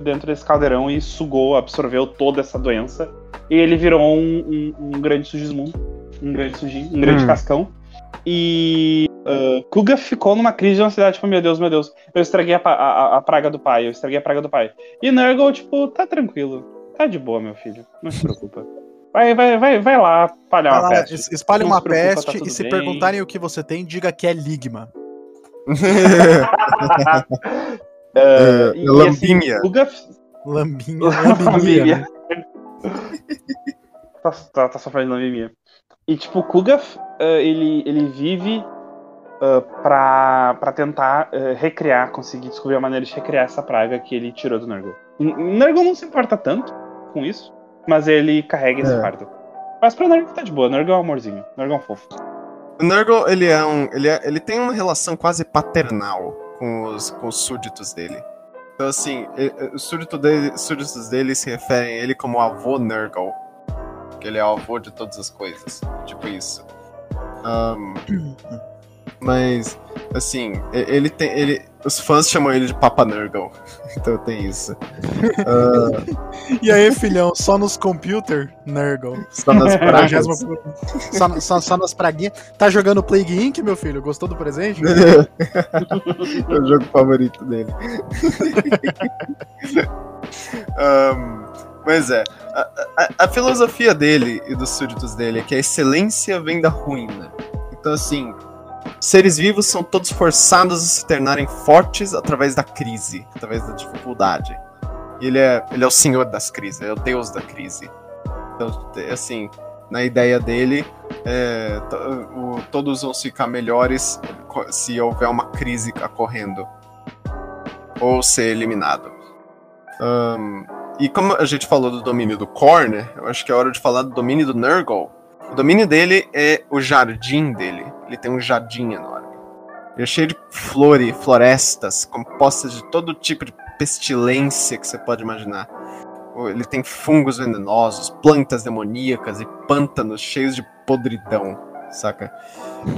dentro desse caldeirão e sugou, absorveu toda essa doença. E ele virou um, um, um grande sujismo, um grande sujinho, um grande hum. cascão. E uh, Kuga ficou numa crise de ansiedade, tipo, meu Deus, meu Deus, eu estraguei a, a, a, praga do pai, eu estraguei a praga do pai. E Nurgle, tipo, tá tranquilo, tá de boa, meu filho, não se preocupa. Vai, vai, vai, vai lá espalhar uma peste. Espalhe uma preocupa, peste tá e se bem. perguntarem o que você tem, diga que é Ligma. uh, *laughs* é, e, lambinha. Assim, Kuga... *laughs* Lambinha. Lambinha. *laughs* tá, tá, tá sofrendo lambinha. E tipo, o Kugaf, uh, ele, ele vive uh, pra, pra tentar uh, recriar, conseguir descobrir a maneira de recriar essa praga que ele tirou do Nurgle. Nurgle não se importa tanto com isso, mas ele carrega esse é. fardo. Mas pra Nurgle tá de boa, Nurgle é um amorzinho, Nurgle é um fofo. O Nurgle, ele é um. Ele, é, ele tem uma relação quase paternal com os, com os súditos dele. Então, assim, os súditos dele, súditos dele se referem a ele como avô Nurgle. Que ele é o avô de todas as coisas. Tipo isso. Um, *clears throat* mas, assim, ele tem. Ele, os fãs chamam ele de Papa Nurgle. *laughs* então tem isso. Uh... e aí, filhão, só nos computer, Nurgle. Só nas pragas. só, só, só, nas praguinhas. Tá jogando Plague Inc, meu filho? Gostou do presente? *laughs* é o jogo favorito dele. *laughs* um, mas é, a, a, a, filosofia dele e dos súditos dele é que a excelência vem da ruína. Então, assim, seres vivos são todos forçados a se tornarem fortes através da crise, através da dificuldade. Ele é, ele é o senhor das crises, é o deus da crise. Então, assim, na ideia dele, é, o, todos vão ficar melhores se houver uma crise ocorrendo. Ou ser eliminado. Um, e como a gente falou do domínio do Korn, eu acho que é hora de falar do domínio do Nurgle. O domínio dele é o jardim dele. Ele tem um jardim enorme. Ele é cheio de flores, florestas, compostas de todo tipo de pestilência que você pode imaginar. Ele tem fungos venenosos, plantas demoníacas e pântanos cheios de podridão, saca?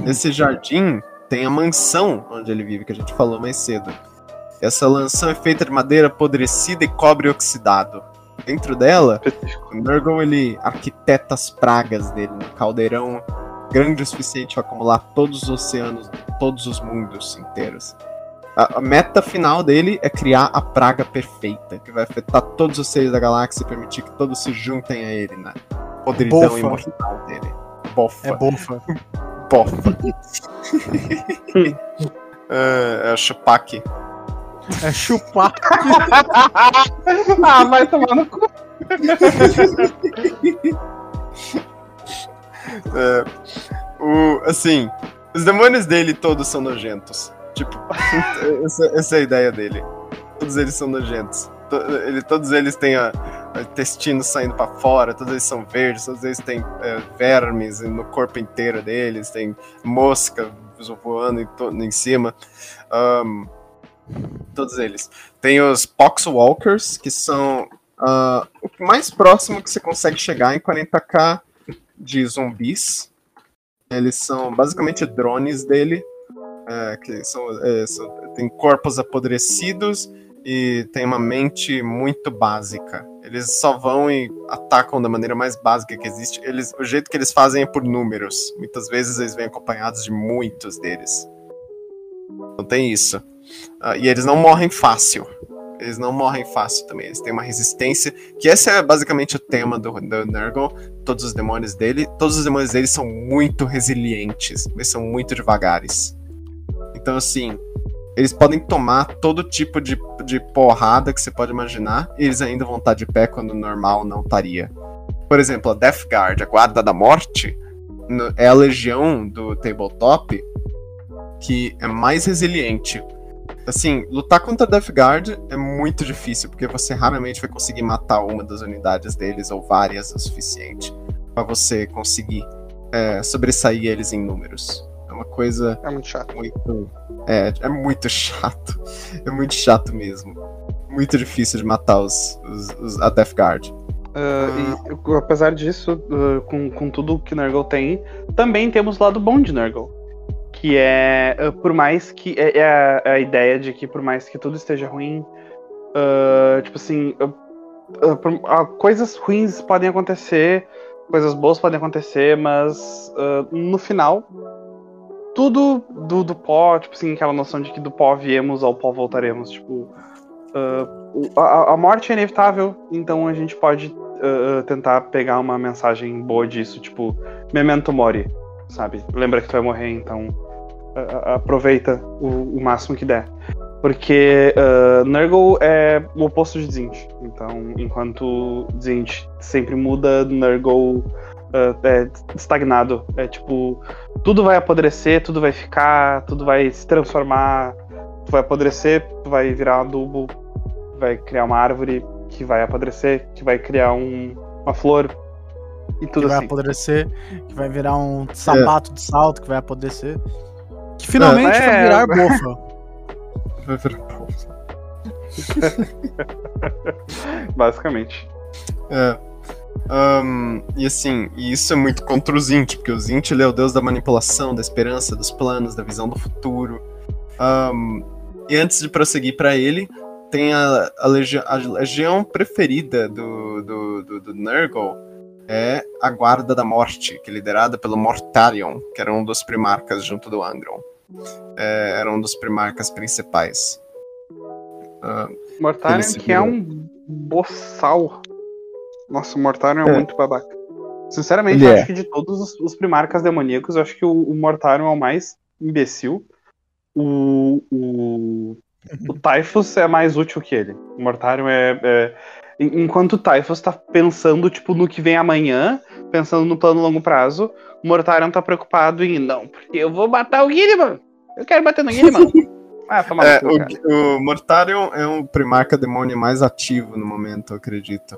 Nesse jardim tem a mansão onde ele vive, que a gente falou mais cedo. Essa mansão é feita de madeira apodrecida e cobre oxidado. Dentro dela, o Nurgle ele arquiteta as pragas dele no caldeirão grande o suficiente para acumular todos os oceanos, todos os mundos inteiros. A, a, meta final dele é criar a praga perfeita, que vai afetar todos os seres da galáxia e permitir que todos se juntem a ele, né? Podridão bofa. imortal dele. Bofa. É bofa. *laughs* bofa. *laughs* é, é o Chupac. É Chupac. *laughs* ah, vai tomar no cu. É, o, assim, os demônios dele todos são nojentos. Tipo, *laughs* essa, essa, é a ideia dele. Todos eles são nojentos. Ele, todos eles têm a, a saindo para fora, todos eles são verdes, todos eles têm é, vermes no corpo inteiro deles, tem mosca voando em, em cima. Um, todos eles. Tem os Poxwalkers, que são uh, o mais próximo que você consegue chegar em 40k de zumbis. Eles são basicamente drones dele, é, que são, é, são, tem corpos apodrecidos e tem uma mente muito básica. Eles só vão e atacam da maneira mais básica que existe. Eles, o jeito que eles fazem é por números. Muitas vezes eles vêm acompanhados de muitos deles. Então tem isso. Uh, e eles não morrem fácil. Eles não morrem fácil também. Eles têm uma resistência. Que esse é basicamente o tema do, do Nurgle. Todos os demônios dele. Todos os demônios dele são muito resilientes. Eles são muito devagares. Então, assim. Eles podem tomar todo tipo de, de porrada que você pode imaginar. E eles ainda vão estar de pé quando normal não estaria. Por exemplo, a Death Guard, a Guarda da Morte, é a legião do tabletop que é mais resiliente assim, lutar contra a Death Guard é muito difícil, porque você raramente vai conseguir matar uma das unidades deles, ou várias o suficiente, para você conseguir é, sobressair eles em números. É uma coisa. É muito chato. Muito, é, é muito *laughs* chato. É muito chato mesmo. Muito difícil de matar os, os, os a Death Guard. Uh, e, apesar disso, uh, com, com tudo que Nurgle tem, também temos o lado bom de Nurgle que é uh, por mais que é, é, a, a, ideia de que por mais que tudo esteja ruim, uh, tipo assim, uh, coisas ruins podem acontecer, coisas boas podem acontecer, mas no final tudo do, do pó, tipo assim, aquela noção de que do pó viemos ao pó voltaremos, tipo a, a, morte é inevitável, então a gente pode tentar pegar uma mensagem boa disso, tipo memento mori sabe? Lembra que tu vai morrer, então aproveita o, o, máximo que der. Porque uh, Nurgle é o oposto de Zint. Então, enquanto Zint sempre muda, Nurgle uh, é, estagnado. É tipo, tudo vai apodrecer, tudo vai ficar, tudo vai se transformar, tu vai apodrecer, tu vai virar adubo, vai criar uma árvore que vai apodrecer, que vai criar um, uma flor e tudo que vai assim. apodrecer, que vai virar um sapato de salto, que vai apodrecer. Que finalmente É, vai virar bofa. Vai virar bofa. Basicamente. É. Ahn, e assim, e isso é muito contra o Zint, porque o Zint ele é o deus da manipulação, da esperança, dos planos, da visão do futuro. Ahn, e antes de prosseguir pra ele, tem a, a, legi- a legião preferida do, do, do, do Nurgle, é a Guarda da Morte, que é liderada pelo Mortarion, que era um dos primarcas junto do Angron. É, era um dos primarcas principais. Ah, Mortarion, que é um boçal. Nossa, o Mortarion é, É. muito babaca. Sinceramente, Ele eu é. acho que de todos os, os primarcas demoníacos, eu acho que o, o Mortarion é o mais imbecil. O, o, o Typhus é mais útil que ele. O Mortarion é. é- enquanto o Typhus tá pensando tipo, no que vem amanhã, pensando no plano longo prazo, o Mortarion tá preocupado em. Não, porque eu vou matar o Gilliman! Eu quero bater no Gilliman! *laughs* ah, no É, cara. o, o Mortarion é o primarca demônio mais ativo no momento, eu acredito.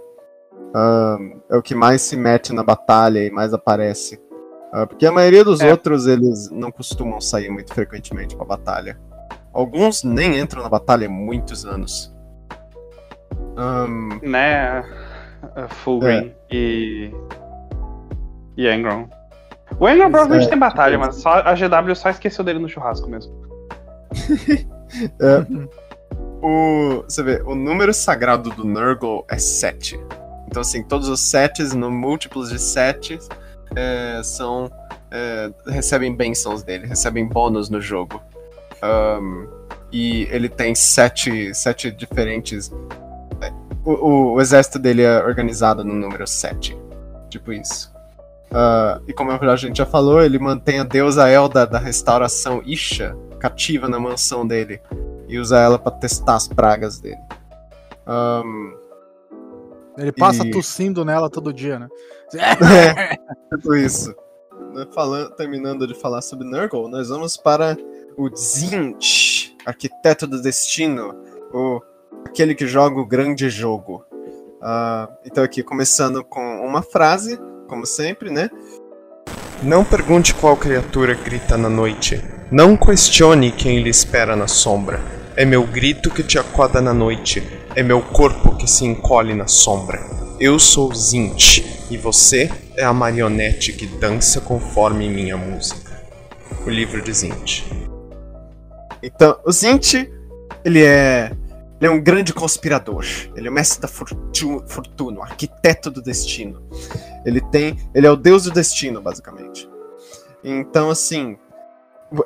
Ahn, é o que mais se mete na batalha e mais aparece. Ah, porque a maioria dos É. outros, eles não costumam sair muito frequentemente pra batalha. Alguns nem entram na batalha há muitos anos. Ahn, né? Fulgrim e. E Angron. O Angron provavelmente é, tem batalha, mas só, a GW só esqueceu dele no churrasco mesmo. *laughs* o, você vê, o número sagrado do Nurgle é 7. Então, assim, todos os sets, no múltiplos de 7, é, são. é, recebem bênçãos dele, recebem bônus no jogo. Ahn, e ele tem sete, sete diferentes. O, o- o exército dele é organizado no número 7. Tipo isso. Ah, e como a gente já falou, ele mantém a deusa Elda da restauração Isha cativa na mansão dele e usa ela pra testar as pragas dele. Ahn, Ele passa E- tossindo nela todo dia, né? *laughs* É, *laughs* tudo isso. Né, Falando, terminando de falar sobre Nurgle, nós vamos para o Zinch, arquiteto do destino, o, aquele que joga o grande jogo. Ah, então aqui começando com uma frase, como sempre, né? Não pergunte qual criatura grita na noite. Não questione quem lhe espera na sombra. É meu grito que te acorda na noite. É meu corpo que se encolhe na sombra. Eu sou Zint e você é a marionete que dança conforme minha música. O livro de Zint. Então, o Zint, ele é, ele é um grande conspirador. Ele é o mestre da fortu- fortuna, o arquiteto do destino. Ele tem, ele é o deus do destino, basicamente. Então, assim,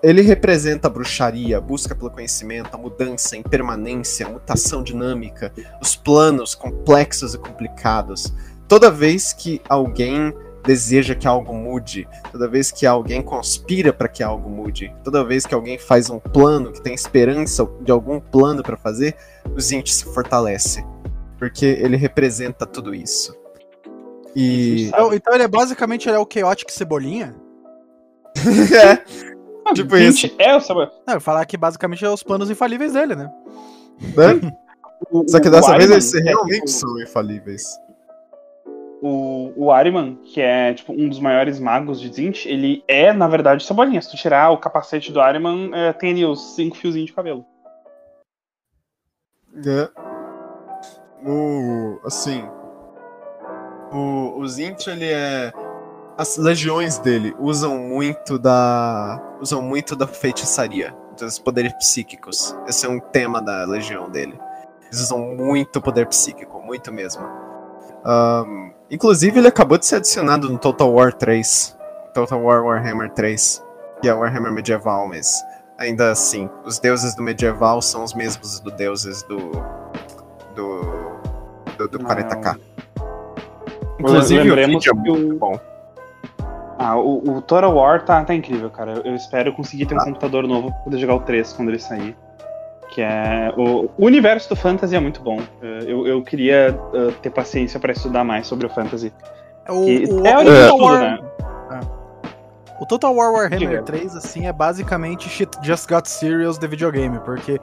ele representa a bruxaria, a busca pelo conhecimento, a mudança, a impermanência, a mutação dinâmica, os planos complexos e complicados. Toda vez que alguém deseja que algo mude, toda vez que alguém conspira para que algo mude, toda vez que alguém faz um plano, que tem esperança de algum plano para fazer, o Zint se fortalece, porque ele representa tudo isso. E Então, então ele é basicamente ele é o Chaotic Cebolinha? *laughs* é, Tipo Gente, isso. É o Samuel. Não, eu falar que basicamente é os planos infalíveis dele, né? né? *laughs* O- Só que o dessa vez Ariman eles é, realmente tipo, são infalíveis. O, o Ariman, que é tipo um dos maiores magos de Zint, ele é, na verdade, Cebolinha. Se tu tirar o capacete do Ariman, é, tem ali os cinco fiozinhos de cabelo. É. O, assim, o, o Zint, ele é... As legiões dele usam muito da... Usam muito da feitiçaria, dos poderes psíquicos. Esse é um tema da legião dele. Eles usam muito poder psíquico, muito mesmo. Ahn, inclusive, ele acabou de ser adicionado no Total War 3. Total War Warhammer 3. Que é o Warhammer medieval, mas ainda assim, os deuses do medieval são os mesmos dos deuses do. do. do, do Não. 40k. Inclusive, o Lembremos vídeo é que o- muito bom. Ah, o, o Total War tá, tá incrível, cara. Eu, eu espero conseguir ter um Ah. computador novo pra poder jogar o 3 quando ele sair. Que é. O, o universo do Fantasy é muito bom. Eh, Eu, eu queria eh, ter paciência pra estudar mais sobre o Fantasy. O, Que o, é o o Total War, né? o Total War Warhammer Diga. 3, assim, é basicamente Shit Just Got Serious de videogame, porque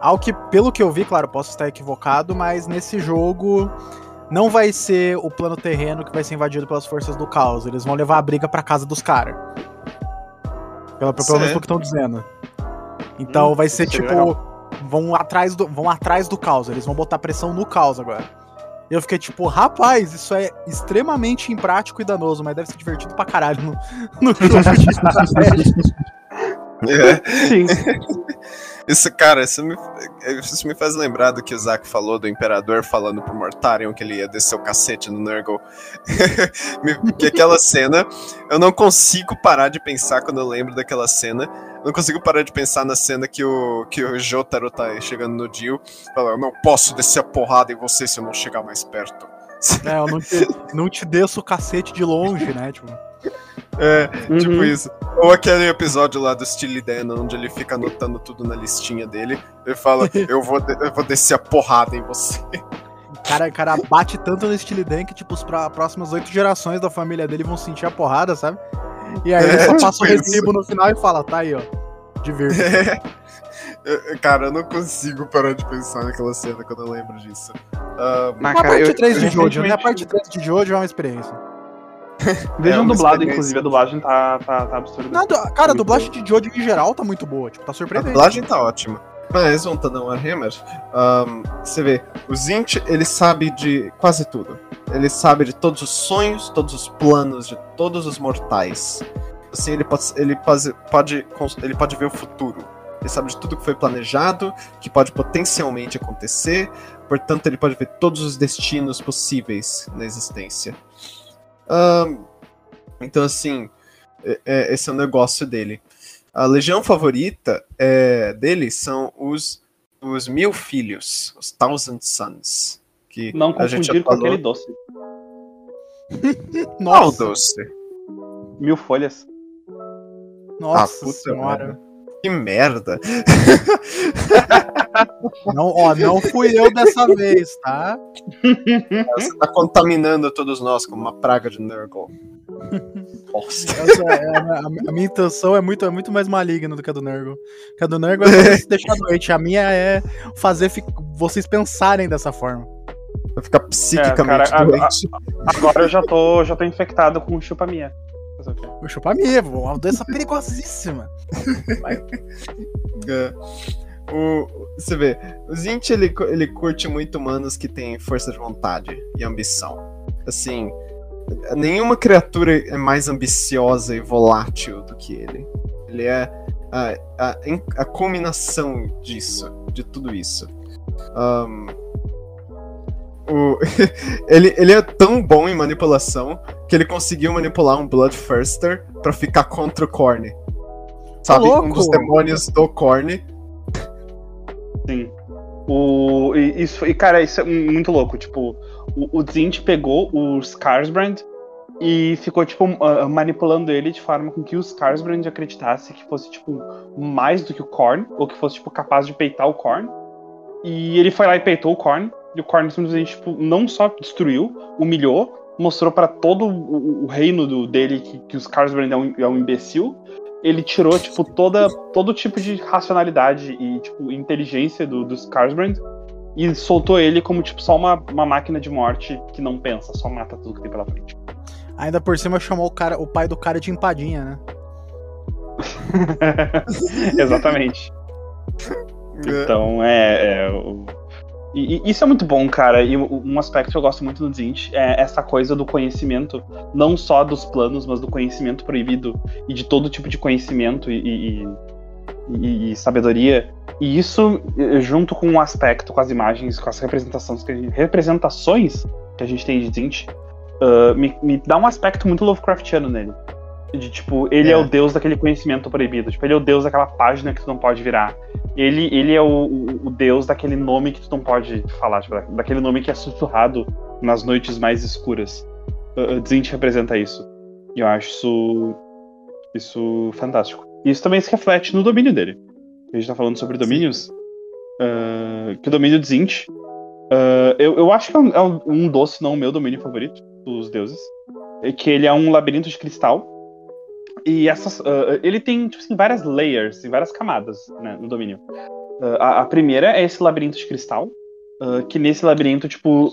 ao que, pelo que eu vi, claro, posso estar equivocado, mas nesse jogo não vai ser o plano terreno que vai ser invadido pelas forças do caos. Eles vão levar a briga pra casa dos caras. Pelo, pelo menos pelo que estão dizendo. Então Hum, vai ser tipo. Vão atrás, do, vão atrás do caos. Eles vão botar pressão no caos agora. E eu fiquei tipo, rapaz, isso é extremamente imprático e danoso, mas deve ser divertido pra caralho no, no jogo de. É. Sim. Isso, cara, isso me, isso me faz lembrar do que o Zack falou do Imperador falando pro Mortarion que ele ia descer o cacete no Nurgle. *laughs* Me- que aquela cena, eu não consigo parar de pensar quando eu lembro daquela cena. Eu não consigo parar de pensar na cena que o, que o Jotaro tá chegando no Dio. Fala, eu não posso descer a porrada em você se eu não chegar mais perto. É, eu não te, não te desço o cacete de longe, né? Tipo, É, Uhum. tipo isso. Ou aquele episódio lá do Steely Dan, onde ele fica anotando tudo na listinha dele. Ele fala, *laughs* eu vou, de- eu vou descer a porrada em você. o cara, cara bate tanto no Steely Dan que, tipo, as próximas oito gerações da família dele vão sentir a porrada, sabe? E aí ele É, só tipo passa o recibo no final e fala, tá aí, ó. Divirta. *laughs* Eu- Cara, eu não consigo parar de pensar naquela cena quando eu lembro disso. Ah, Ah, a cara, parte eu- 3 de Jojo, né? A parte 3 de Jojo é uma experiência. *laughs* Vejam É dublado, inclusive, a dublagem tá, tá, tá absurda. Nada, cara, a dublagem de Jojo em geral tá muito boa, tipo, tá a surpreendente. dublagem tá ótima. Mas, voltando ao Warhammer, ahn, você vê, o Zint, ele sabe de quase tudo. Ele sabe de todos os sonhos, todos os planos de todos os mortais. Assim, ele pode, ele pode, pode, ele pode ver o futuro. Ele sabe de tudo que foi planejado, que pode potencialmente acontecer. Portanto, ele pode ver todos os destinos possíveis na existência. Ahn, então, assim, é- é- esse é o negócio dele. A legião favorita é, dele são os, os mil filhos, os Thousand Sons. Que Não a gente já confundir com falou. aquele doce. *laughs* Qual Nossa, doce? Mil folhas. nossa ah, puta senhora. merda. Que merda. *laughs* Não, ó, não fui eu dessa vez, tá? *laughs* Você tá contaminando todos nós como uma praga de Nurgle. Bosta. Essa é a, a- minha intenção é muito, é muito mais maligna do que a do Nurgle. Que a do Nurgle é se deixar doente. A minha é fazer fi- vocês pensarem dessa forma. Vai ficar psiquicamente É, cara, a- doente. Agora eu já tô, já tô infectado com chupa-minha. Fazer o pô, uma doença perigosíssima. É. O, você vê, o Zint ele, ele curte muito humanos que têm força de vontade e ambição. Assim, nenhuma criatura é mais ambiciosa e volátil do que ele. Ele é a, a, a culminação disso, de tudo isso. Ahn, o, *laughs* ele, ele é tão bom em manipulação que ele conseguiu manipular um Bloodthirster pra ficar contra o Korn. Sabe? Um louco! dos demônios do Korn. Sim. O, e, isso, e, cara, isso é muito louco. Tipo, o, o Zint pegou o Skarsbrand e ficou, tipo, ah, manipulando ele de forma com que o Skarsbrand acreditasse que fosse, tipo, mais do que o Korn, ou que fosse, tipo, capaz de peitar o Korn. E ele foi lá e peitou o Korn, e o Korn simplesmente, tipo, não só destruiu, humilhou, mostrou pra todo o, o reino do, dele que, que o Skarsbrand é um, é um imbecil, ele tirou, tipo, toda, todo tipo de racionalidade e, tipo, inteligência do, do Skarsbrand e soltou ele como, tipo, só uma, uma máquina de morte que não pensa, só mata tudo que tem pela frente. Ainda por cima chamou o, cara, o pai do cara de empadinha, né? *laughs* Exatamente. *laughs* Então, é... é, o- E, e isso é muito bom, cara. E um- aspecto que eu gosto muito no Zint é essa coisa do conhecimento, não só dos planos, mas do conhecimento proibido e de todo tipo de conhecimento e, e- e- sabedoria. E isso, eh, junto com o aspecto, com as imagens, com as representações que a gente, representações que a gente tem de Zint, ah, me, me dá um aspecto muito Lovecraftiano nele. De tipo, ele é. É. o deus daquele conhecimento proibido. Tipo, ele é o deus daquela página que tu não pode virar. Ele, ele é o, o, o deus daquele nome que tu não pode falar, tipo, daquele nome que é sussurrado nas noites mais escuras. Uh, uh, Zint representa isso. E eu acho isso, isso fantástico. E isso também se reflete no domínio dele. A gente tá falando sobre domínios. uh, que o domínio de Zint. uh, eu, eu acho que é um, é um- doce, não o meu domínio favorito dos deuses. que ele é um labirinto de cristal. E essas, uh, ele tem tipo assim, várias layers várias camadas né, no domínio. Uh, a, a, primeira é esse labirinto de cristal, uh, que nesse labirinto, tipo,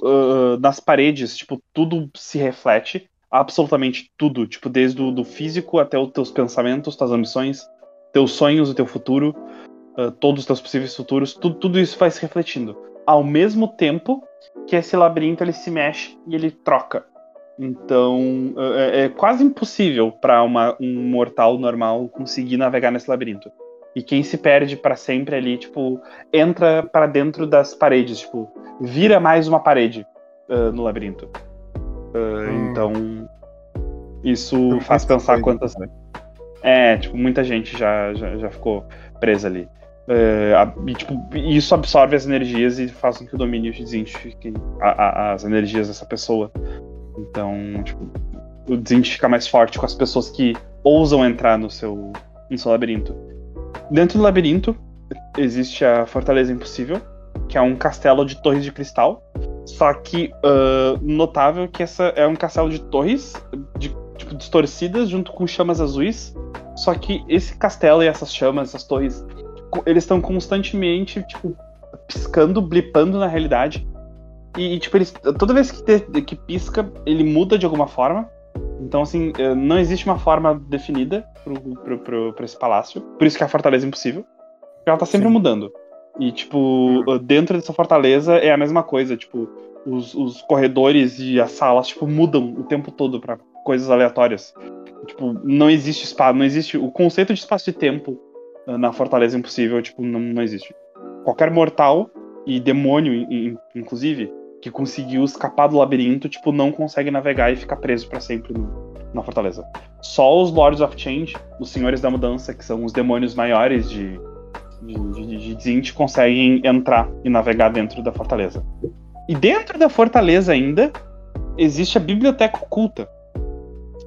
nas paredes, tipo, tudo se reflete, absolutamente tudo, tipo, desde o do físico até os teus pensamentos, tuas ambições, teus sonhos, o teu futuro, todos os teus possíveis futuros, tudo, tudo isso vai se refletindo. Ao mesmo tempo que esse labirinto ele se mexe e ele troca. Então é, é quase impossível para um mortal normal conseguir navegar nesse labirinto. E quem se perde para sempre ali, tipo, entra para dentro das paredes, tipo, vira mais uma parede uh, no labirinto. Uh, hum. Então, isso faz pensar quantas. É, tipo, muita gente já, já, já ficou presa ali. Uh, e, tipo, isso absorve as energias e faz com que o domínio desidentifique as energias dessa pessoa. Então, tipo, o Dzint fica mais forte com as pessoas que ousam entrar no seu, no seu labirinto. Dentro do labirinto existe a Fortaleza Impossível, que é um castelo de torres de cristal. Só que uh, notável que essa é um castelo de torres de, tipo, distorcidas junto com chamas azuis. Só que esse castelo e essas chamas, essas torres, eles estão constantemente tipo piscando, blipando na realidade e, tipo, eles, toda vez que, te, que pisca, ele muda de alguma forma. Então, assim, eh, não existe uma forma definida pra esse palácio. Por isso que a fortaleza é impossível. Ela tá sempre Sim. mudando. E, tipo, eh, dentro dessa fortaleza é a mesma coisa. Tipo, os, os corredores e as salas, tipo, mudam o tempo todo para coisas aleatórias. Tipo, não existe espaço, não existe. O conceito de espaço e tempo eh, na Fortaleza Impossível, tipo, não, não existe. Qualquer mortal e demônio, inclusive, que conseguiu escapar do labirinto, tipo, não consegue navegar e fica preso para sempre no, na fortaleza. Só os Lords of Change, os Senhores da Mudança, que são os demônios maiores de, de, de, de Zint, conseguem entrar e navegar dentro da fortaleza. E dentro da fortaleza ainda, existe a Biblioteca Oculta.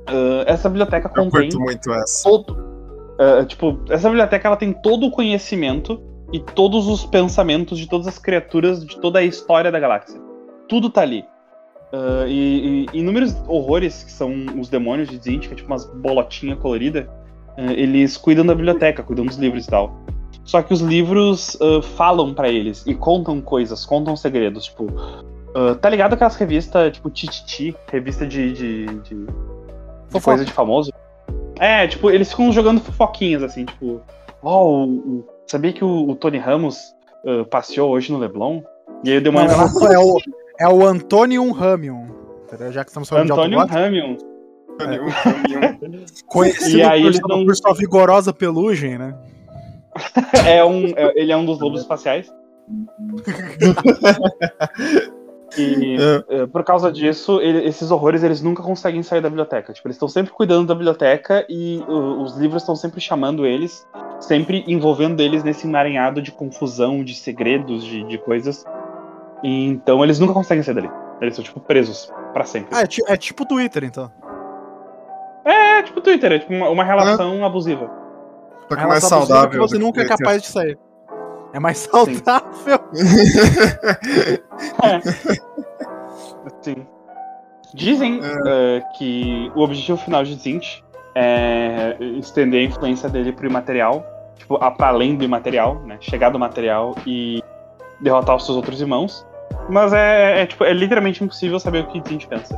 Uh, essa biblioteca Eu contém... muito essa. Todo, uh, tipo, essa biblioteca ela tem todo o conhecimento e todos os pensamentos de todas as criaturas de toda a história da galáxia tudo tá ali. Uh, e, e, inúmeros horrores, que são os demônios de Zint, que é tipo umas bolotinhas coloridas, uh, eles cuidam da biblioteca, cuidam dos livros e tal. Só que os livros uh, falam para eles e contam coisas, contam segredos. Tipo, tá ligado aquelas revistas, tipo, Tititi, revista de, de, de, de coisa de famoso? É, tipo, eles ficam jogando fofoquinhas, assim, tipo, ó, oh, o, sabia que o, o Tony Ramos passeou hoje no Leblon? E aí o demônio. Não, é o, é o Antonium Ramium. Já que estamos falando Antonium de Ramium. É. *laughs* Conhecido e aí por, sua, não... por sua vigorosa pelugem, né? *laughs* é um, é, ele é um dos lobos espaciais. *laughs* e é. é. por causa disso, ele, esses horrores eles nunca conseguem sair da biblioteca. Tipo, eles estão sempre cuidando da biblioteca e uh, os livros estão sempre chamando eles, sempre envolvendo eles nesse emaranhado de confusão, de segredos, de, de coisas então eles nunca conseguem sair dali. Eles são, tipo, presos para sempre. Ah, é, é tipo Twitter, então. É, é tipo Twitter, é tipo uma, uma relação é. abusiva. Só que mais saudável. Que você nunca é capaz de sair. É mais saudável. *laughs* é. Sim. Dizem é. uh, que o objetivo final de Zint é estender a influência dele pro imaterial, tipo, para além do imaterial, né? Chegar do material e derrotar os seus outros irmãos. Mas é, é, tipo, é literalmente impossível saber o que Zint pensa.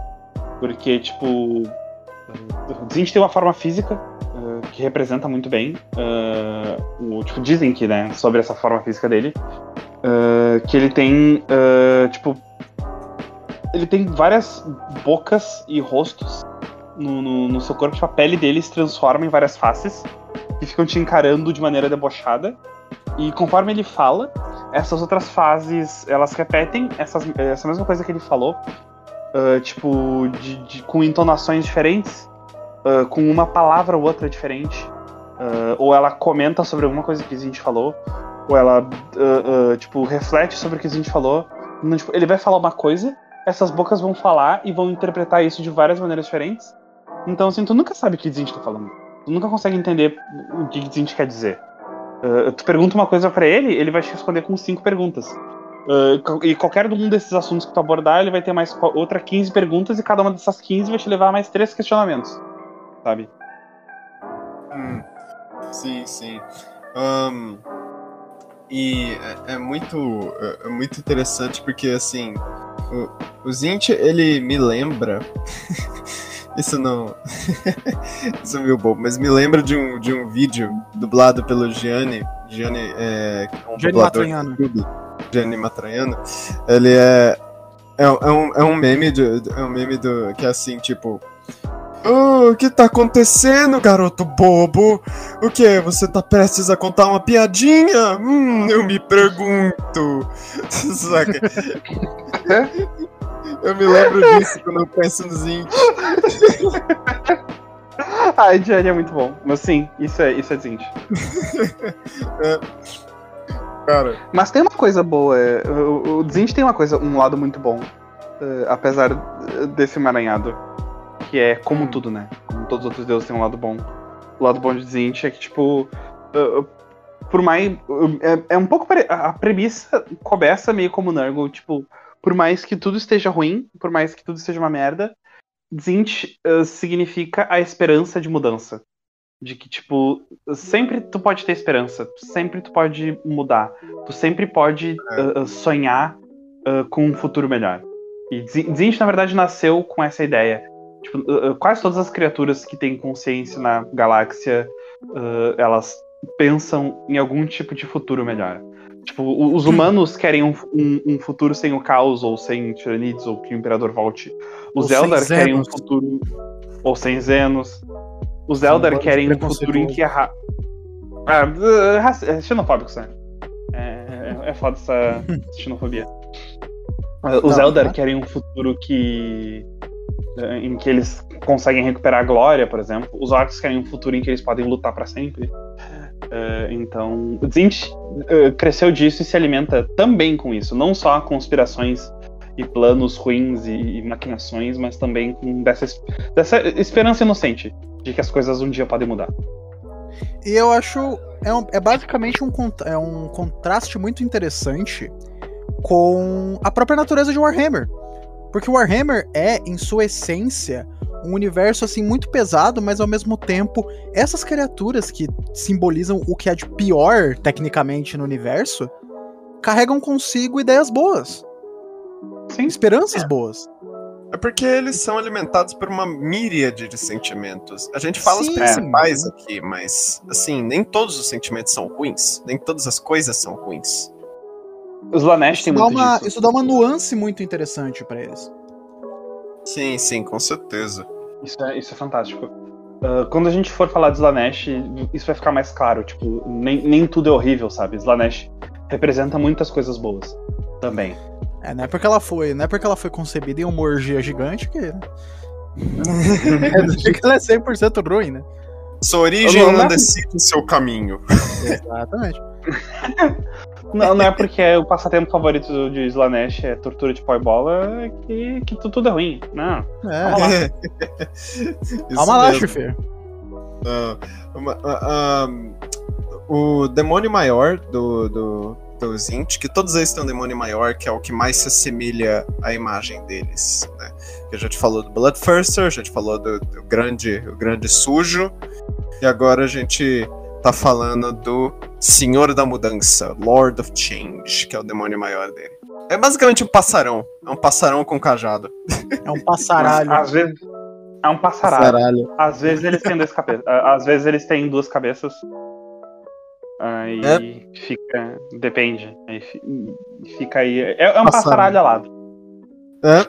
Porque, tipo, o Zint tem uma forma física uh, que representa muito bem. Uh, o, tipo, dizem que, né, sobre essa forma física dele, uh, que ele tem, tipo, ele tem várias bocas e rostos no, no, no seu corpo. Tipo, a pele dele se transforma em várias faces que ficam te encarando de maneira debochada. E conforme ele fala, essas outras fases, elas repetem essas, essa mesma coisa que ele falou, uh, tipo, de, de, com entonações diferentes, uh, com uma palavra ou outra diferente, uh, ou ela comenta sobre alguma coisa que a gente falou, ou ela, tipo, reflete sobre o que a gente falou. Então, tipo, ele vai falar uma coisa, essas bocas vão falar e vão interpretar isso de várias maneiras diferentes. Então, assim, tu nunca sabe o que a gente tá falando. Tu nunca consegue entender o que a gente quer dizer. Uh, tu pergunta uma coisa para ele, ele vai te responder com cinco perguntas. Uh, e qualquer um desses assuntos que tu abordar, ele vai ter mais outra 15 perguntas e cada uma dessas 15 vai te levar a mais três questionamentos. Sabe? Hum, sim, sim. Um, e é, é muito, é, é, muito interessante porque, assim, o, o Zint, ele me lembra. *laughs* Isso não. *laughs* Isso é meio bobo, mas me lembra de um, de um vídeo dublado pelo Gianni. Gianni é. Um Gianni Matraiano. Gianni Matraiano. Ele é. É, é, um, é um meme do, é um meme do que é assim, tipo, Oh, o que tá acontecendo, garoto bobo? O que? Você tá prestes a contar uma piadinha? Hum, eu me pergunto. *laughs* Saca? Eu me lembro disso quando eu penso no Zint. Ai, Jenny é muito bom. Mas sim, isso é, isso é Zint. é. Cara. Mas tem uma coisa boa. É, o, o Zint tem uma coisa, um lado muito bom. Uh, apesar desse emaranhado que é como hum. tudo, né? Como todos os outros deuses têm um lado bom. O lado bom de Zint é que, tipo, uh, por mais. Uh, é, é, um pouco. A premissa começa meio como Nurgle, tipo, por mais que tudo esteja ruim, por mais que tudo seja uma merda, Zint uh, significa a esperança de mudança. De que, tipo, sempre tu pode ter esperança, sempre tu pode mudar, tu sempre pode é. sonhar com um futuro melhor. E Zint, na verdade, nasceu com essa ideia Tipo, uh, uh, quase todas as criaturas que têm consciência na galáxia, uh, elas pensam em algum tipo de futuro melhor. Tipo, os humanos querem um, um, um, futuro sem o caos, ou sem tiranides, ou que o Imperador volte. Os ou Eldar querem um futuro. Ou sem Zenos. Os Eldar querem um futuro em que a. Ra... Ah, é xenofóbicos, né? É, é, é foda essa *laughs* xenofobia. Os Eldar querem um futuro que eh, em que eles conseguem recuperar a glória, por exemplo. Os orcs querem um futuro em que eles podem lutar para sempre. Uh, então, o Zint uh, cresceu disso e se alimenta também com isso, não só conspirações e planos ruins e, e maquinações, mas também com dessa, dessa esperança inocente de que as coisas um dia podem mudar. E eu acho é, um, é basicamente um, é um contraste muito interessante com a própria natureza de Warhammer. Porque Warhammer é, em sua essência, um universo assim muito pesado, mas ao mesmo tempo, essas criaturas que simbolizam o que há de pior tecnicamente no universo, carregam consigo ideias boas. Sim. Esperanças é. boas. É porque eles são alimentados por uma míriade de sentimentos. A gente fala Sim. os principais é. aqui, mas assim, nem todos os sentimentos são ruins, nem todas as coisas são ruins. Os Lanesh tem muito uma, disso. Isso dá uma nuance muito interessante para eles. Sim, sim, com certeza. Isso é, isso é fantástico. Uh, quando a gente for falar de Slanesh, isso vai ficar mais claro. Tipo, nem, nem tudo é horrível, sabe? Slanesh representa muitas coisas boas também. É, não é porque ela foi, não é porque ela foi concebida em uma orgia gigante que. *laughs* *laughs* é que ela é 100% ruim, né? Sua origem não, decide seu caminho. Exatamente. *laughs* Não, não é porque é o passatempo favorito de Slanesh é tortura de pó e bola que, que tudo é ruim. Não. É. Calma lá. *laughs* Calma lá, Chufer. Uh, o demônio maior do, do, do Zint, que todos eles têm um demônio maior, que é o que mais se assemelha à imagem deles. Né? Que a gente falou do Bloodthirster, a gente falou do, do grande, o grande sujo, e agora a gente tá falando do Senhor da Mudança, Lord of Change, que é o demônio maior dele. É basicamente um passarão. É um passarão com cajado. É um passaralho. Às vezes. É um passaralho. passaralho. Às vezes eles têm duas cabeças. Às vezes eles têm duas cabeças. Aí é. fica. Depende. Aí fica aí. É, é um passaralho alado. É.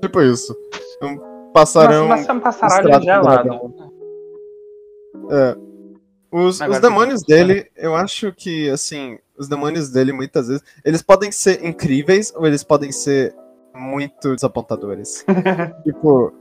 Tipo isso. É um passarão. Mas, mas é um passaralho já alado. É. Os, os demônios dele, eu acho que, assim, os demônios dele, muitas vezes, eles podem ser incríveis ou eles podem ser muito desapontadores. *laughs* tipo,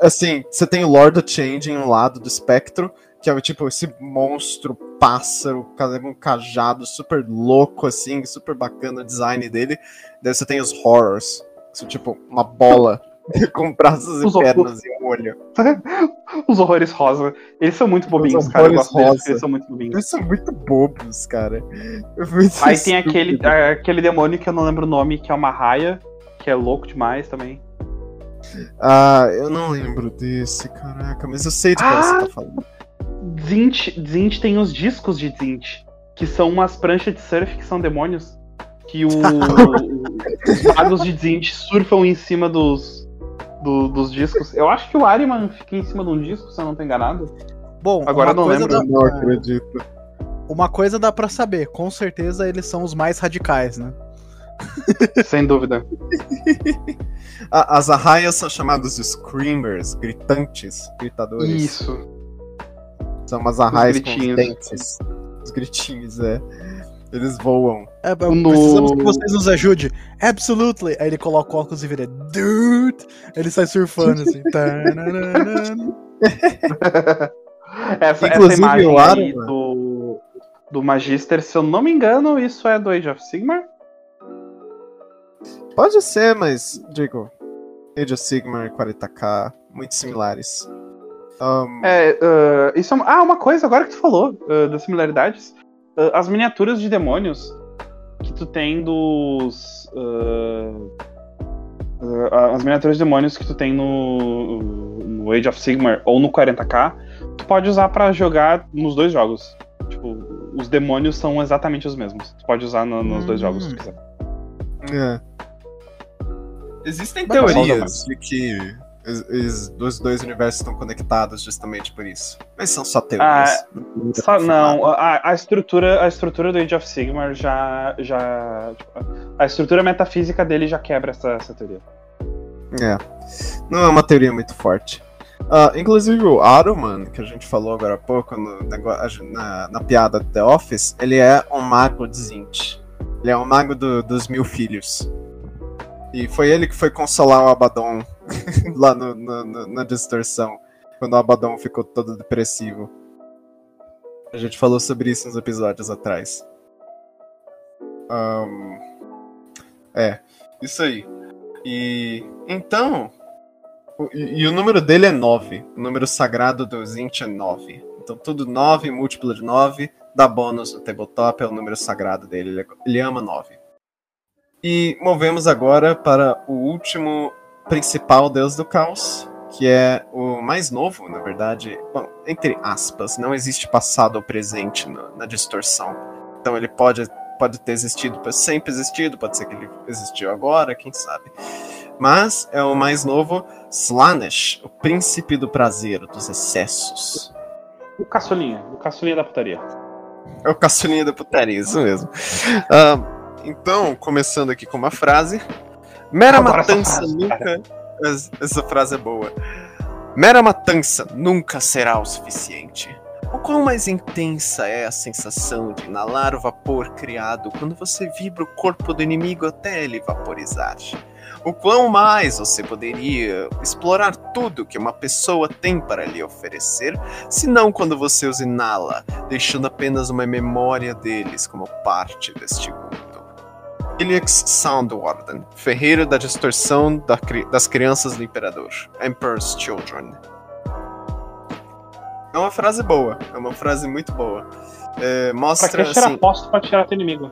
assim, você tem o Lord of Change em um lado do espectro, que é tipo esse monstro pássaro, um cajado super louco, assim, super bacana o design dele. Daí você tem os horrors, que são tipo uma bola *laughs* com braços e pernas e olho. *laughs* Os horrores rosa. Eles são muito bobinhos, Os cara. Eu gosto deles eles são muito bobinhos. Eles são muito bobos, cara. É muito Aí tem aquele, estúpido. aquele demônio que eu não lembro o nome, que é uma raia, que é louco demais também. Ah, eu não lembro desse, caraca, mas eu sei de qual Ah! você tá falando. Zint, Zint tem os discos de Zint, que são umas pranchas de surf que são demônios. Que o, *laughs* os magos de Zint surfam em cima dos, do- dos discos. Eu acho que o Ariman fica em cima de um disco, se eu não tô enganado. Bom, Agora eu não lembro. dá- não acredito. Uma coisa dá pra saber, com certeza eles são os mais radicais, né? *laughs* Sem dúvida. As arraias são chamadas de screamers, gritantes, gritadores. Isso. São umas arraias com dentes. Os gritinhos, é. Eles voam. É, No- Precisamos que vocês nos ajudem. Absolutely. Aí ele coloca o óculos e vira Dude! Ele sai surfando assim. *laughs* Essa, Inclusive, essa imagem o aí Arma- do, do Magister, se eu não me engano, isso é do Age of Sigmar? Pode ser, mas, digo, Age of Sigmar, 40k, muito similares. Um, É, ah, isso é uma, ah, uma coisa, agora que tu falou ah, das similaridades. Ah, as miniaturas de demônios que tu tem dos. ah, as miniaturas de demônios que tu tem no, no Age of Sigmar ou no 40k, tu pode usar pra jogar nos dois jogos. Tipo, os demônios são exatamente os mesmos. Tu pode usar no- nos dois Hum. jogos se tu quiser. é. Existem Bacana. teorias de que os, os- dois universos estão conectados justamente por isso. Mas são só teorias. Só- não, a, a estrutura, a estrutura do Age of Sigmar já. já tipo, a estrutura metafísica dele já quebra essa, essa teoria. É. Não é uma teoria muito forte. Ah, inclusive o Aruman, que a gente falou agora há pouco no na, na piada do The Office, ele é um mago de Zint. Ele é um mago do- dos mil filhos. E foi ele que foi consolar o Abaddon *laughs* lá no- no- no- na distorção, quando o Abaddon ficou todo depressivo. A gente falou sobre isso nos episódios atrás. Ahn, é, isso aí. E então, o- E, e o número dele é 9. O número sagrado do Zint é 9. Então tudo 9, múltiplo de 9, dá bônus no tabletop, é o número sagrado dele. Ele, ele ama 9. E movemos agora para o último principal deus do caos, que é o mais novo, na verdade. Bom, entre aspas, não existe passado ou presente no- na distorção. Então ele pode, pode ter existido, sempre existido, pode ser que ele existiu agora, quem sabe. Mas é o mais novo, Slanesh, o príncipe do prazer, dos excessos. O caçulinha, o caçulinha da putaria. É o caçulinha da putaria, isso mesmo. Ah, então, começando aqui com uma frase. Mera Adoro essa matança frase, nunca. Es- Essa frase é boa. Mera matança nunca será o suficiente. O quão mais intensa é a sensação de inalar o vapor criado quando você vibra o corpo do inimigo até ele vaporizar? O quão mais você poderia explorar tudo que uma pessoa tem para lhe oferecer, se não quando você os inala, deixando apenas uma memória deles como parte deste mundo. Ilix Soundwarden, ferreiro da distorção da cri- das crianças do Imperador, Emperor's Children. É uma frase boa, é uma frase muito boa. É, Pra mostra que tirar assim, posto pra tirar teu inimigo?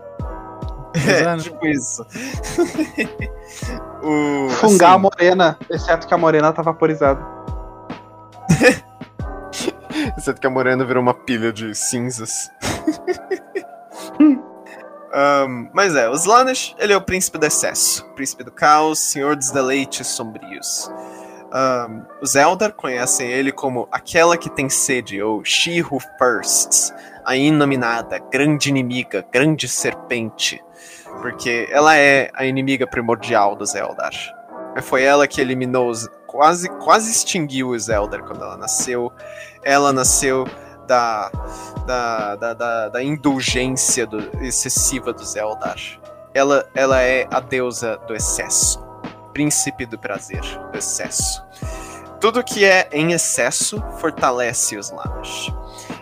*laughs* é, tipo isso. *laughs* o, Fungar a assim, morena, exceto que a morena tá vaporizada. *laughs* Exceto que a Morena virou uma pilha de cinzas. Ahn, mas é, o Slanesh, ele é o príncipe do excesso, príncipe do caos, senhor dos deleites sombrios. Ahn, os Eldar conhecem ele como aquela que tem sede, ou She Who a inominada, grande inimiga, grande serpente, porque ela é a inimiga primordial dos Eldar. Foi ela que eliminou os, quase, quase extinguiu os Eldar quando ela nasceu. Ela nasceu da, da, da, da, da indulgência do- excessiva dos Eldar. Ela, ela é a deusa do excesso, príncipe do prazer, do excesso. Tudo que é em excesso fortalece os Lamash.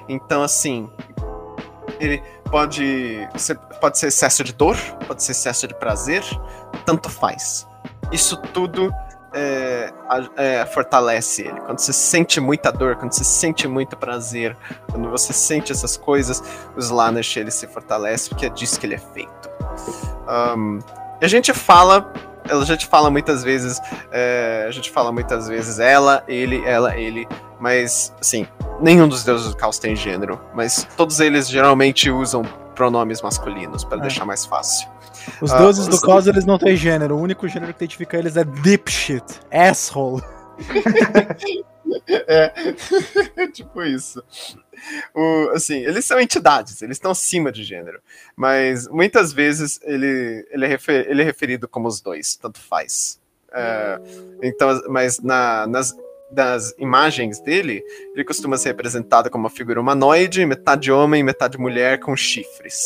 Então, assim, ele pode pode ser excesso de dor, pode ser excesso de prazer, tanto faz. Isso tudo é, é, fortalece ele. Quando você sente muita dor, quando você sente muito prazer, quando você sente essas coisas, o Slaanesh ele se fortalece porque é disso que ele é feito. Um, a gente fala, a gente fala muitas vezes, é, a gente fala muitas vezes ela, ele, ela, ele, mas assim, nenhum dos deuses do caos tem gênero, mas todos eles geralmente usam pronomes masculinos para é. deixar mais fácil. Os deuses uh, do caos, eles não têm gênero. O único gênero que identifica eles é dipshit, asshole. *laughs* é, *laughs* tipo isso. O, assim, eles são entidades, eles estão acima de gênero. Mas muitas vezes ele, ele, é, refer, ele é referido como os dois, tanto faz. É, então, mas na, nas, das imagens dele, ele costuma ser representado como uma figura humanoide, metade homem, metade mulher, com chifres.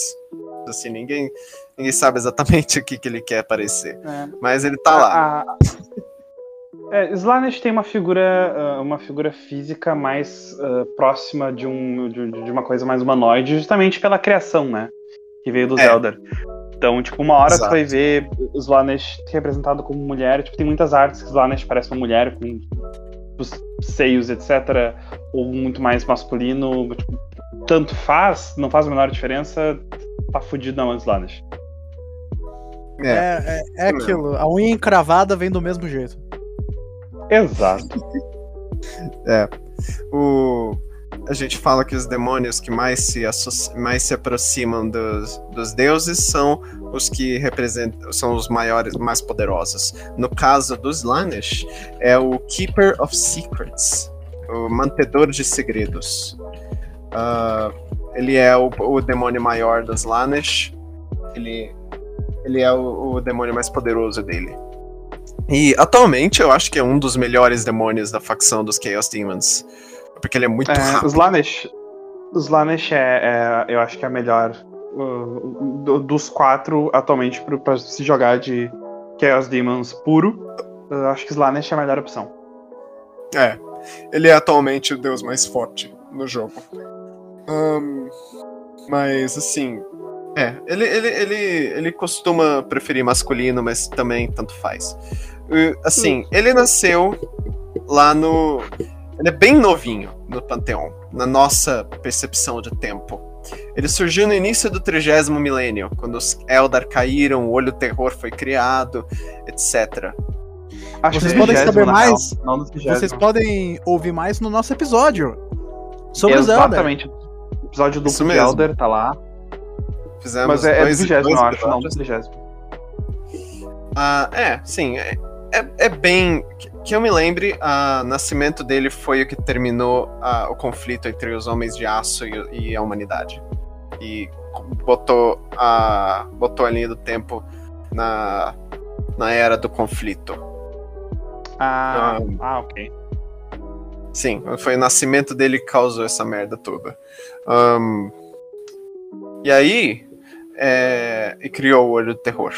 Assim, ninguém, ninguém sabe exatamente *laughs* o que, que ele quer parecer. É. Mas ele tá lá. A, é, Slanesh tem uma figura, ah, uma figura física mais uh, próxima de, um, de, de, uma coisa mais humanoide, justamente pela criação, né? Que veio do é. Zelda. Então, tipo, uma hora Exato. tu vai ver Slanesh representado como mulher. Tipo, tem muitas artes que Slanesh parece uma mulher com os seios, etc. Ou muito mais masculino. Tipo, tanto faz, não faz a menor diferença. Tá fudido na mão de Slanesh. É, é, é, é aquilo. A unha encravada vem do mesmo jeito. Exato. é. O, a gente fala que os demônios que mais se, mais se aproximam dos, dos deuses são os que representam, são os maiores, mais poderosos. No caso dos Lanesh, é o Keeper of Secrets, o mantedor de segredos. Uh, ele é o, o, demônio maior dos Lanesh. Ele, ele é o, o demônio mais poderoso dele. E atualmente eu acho que é um dos melhores demônios da facção dos Chaos Demons. Porque ele é muito é, rápido. Os Lanesh, os Lanesh é, é, eu acho que é a melhor uh, dos quatro atualmente para se jogar de Chaos Demons puro. Eu acho que Slanesh é a melhor opção. É, ele é atualmente o deus mais forte no jogo. Um, mas assim, é, ele, ele, ele, ele costuma preferir masculino, mas também tanto faz. Assim, ele nasceu lá no. Ele é bem novinho no Panteão, na nossa percepção de tempo. Ele surgiu no início do trigésimo milênio, quando os Eldar caíram, o Olho Terror foi criado, etc. Acho vocês podem saber mais. Real, vocês podem ouvir mais no nosso episódio sobre os Eldar. Exatamente. O episódio do Elder tá lá. Fizemos Mas é, é do vigésimo, eu acho, não, do trigésimo. Ah, é, sim. É, é, é bem. Que eu me lembre, o nascimento dele foi o que terminou uh, o conflito entre os homens de aço e, e a humanidade. E botou a, botou a linha do tempo na, na era do conflito. Ah, um, ah, ok. Sim, foi o nascimento dele que causou essa merda toda. Um, e aí, é, e criou o Olho do Terror.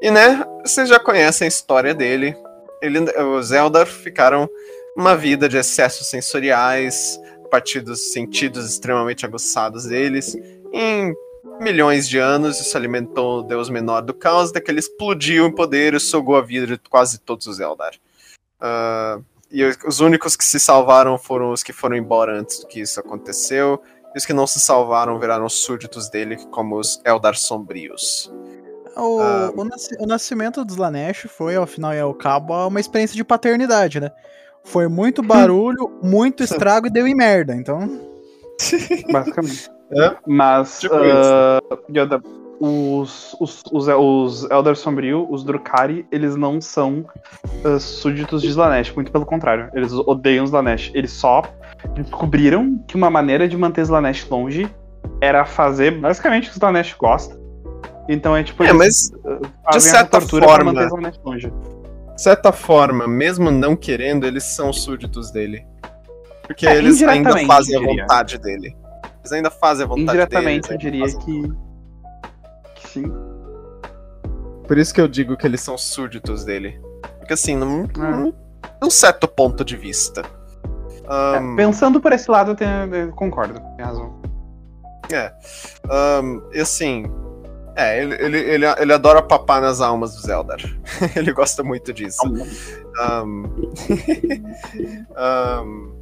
E né, vocês já conhecem a história dele. Ele, os Eldar ficaram uma vida de excessos sensoriais, a partir dos sentidos extremamente aguçados deles. Em milhões de anos, isso alimentou o deus menor do caos, até que explodiu em poder e sugou a vida de quase todos os Eldar. Uh, e os únicos que se salvaram foram os que foram embora antes que isso aconteceu. E os que não se salvaram viraram súditos dele, como os Eldar Sombrios. O, ah, o, nas, o, nascimento dos Slanesh foi, ao final e ao cabo, uma experiência de paternidade, né? Foi muito *laughs* barulho, muito estrago e deu em merda, então. *laughs* Basicamente. É? Mas tipo uh, Yoda, os, os, os, os Elder Sombrio, os Drukari, eles não são uh, súditos de Slanesh, muito pelo contrário. Eles odeiam Slanesh. Eles só descobriram que uma maneira de manter Slanesh longe era fazer basicamente o que Slanesh gosta, então é tipo. É, mas de certa forma. De certa forma, mesmo não querendo, eles são súditos dele. Porque é, eles ainda fazem a vontade dele. Eles ainda fazem a vontade indiretamente, dele. Indiretamente, eu diria que... que. sim. Por isso que eu digo que eles são súditos dele. Porque assim, num, é. num certo ponto de vista. Um... É, pensando por esse lado, eu, tenho, eu concordo, tem razão. É. Um, e assim, É, ele, ele, ele, ele adora papar nas almas do Zeldar. *laughs* ele gosta muito disso. Um, *laughs* um,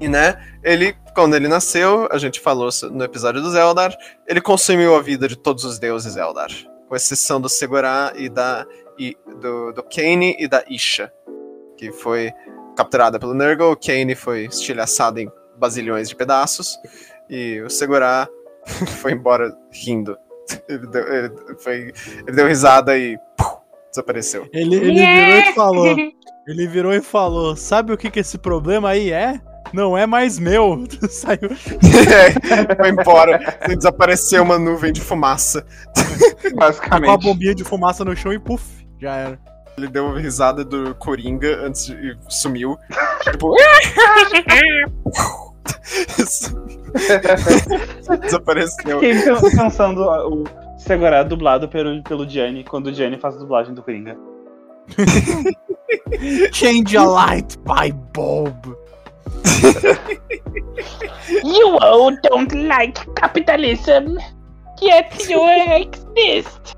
e né, ele, quando ele nasceu, a gente falou no episódio do Zeldar, ele consumiu a vida de todos os deuses Zeldar, com exceção do Segurá e da e do, do Kane e da Isha, que foi capturada pelo Nurgle. O Kane foi estilhaçado em bazilhões de pedaços e o Segurá *laughs* foi embora rindo. Ele deu, ele foi, ele deu risada e pum, desapareceu. Ele, ele virou e falou. *laughs* Ele virou e falou: Sabe o que, que esse problema aí é? Não é mais meu. *laughs* Saiu. É, foi embora. Desapareceu uma nuvem de fumaça. Basicamente. Com a bombinha de fumaça no chão e puf, já era. Ele deu uma risada do Coringa antes de, e sumiu. *laughs* tipo. *laughs* Desapareceu. Fiquei pensando o segurar dublado pelo, pelo Gianni quando o Gianni faz a dublagem do Coringa. *laughs* Change a light by bulb. you all don't like capitalism, yet you exist.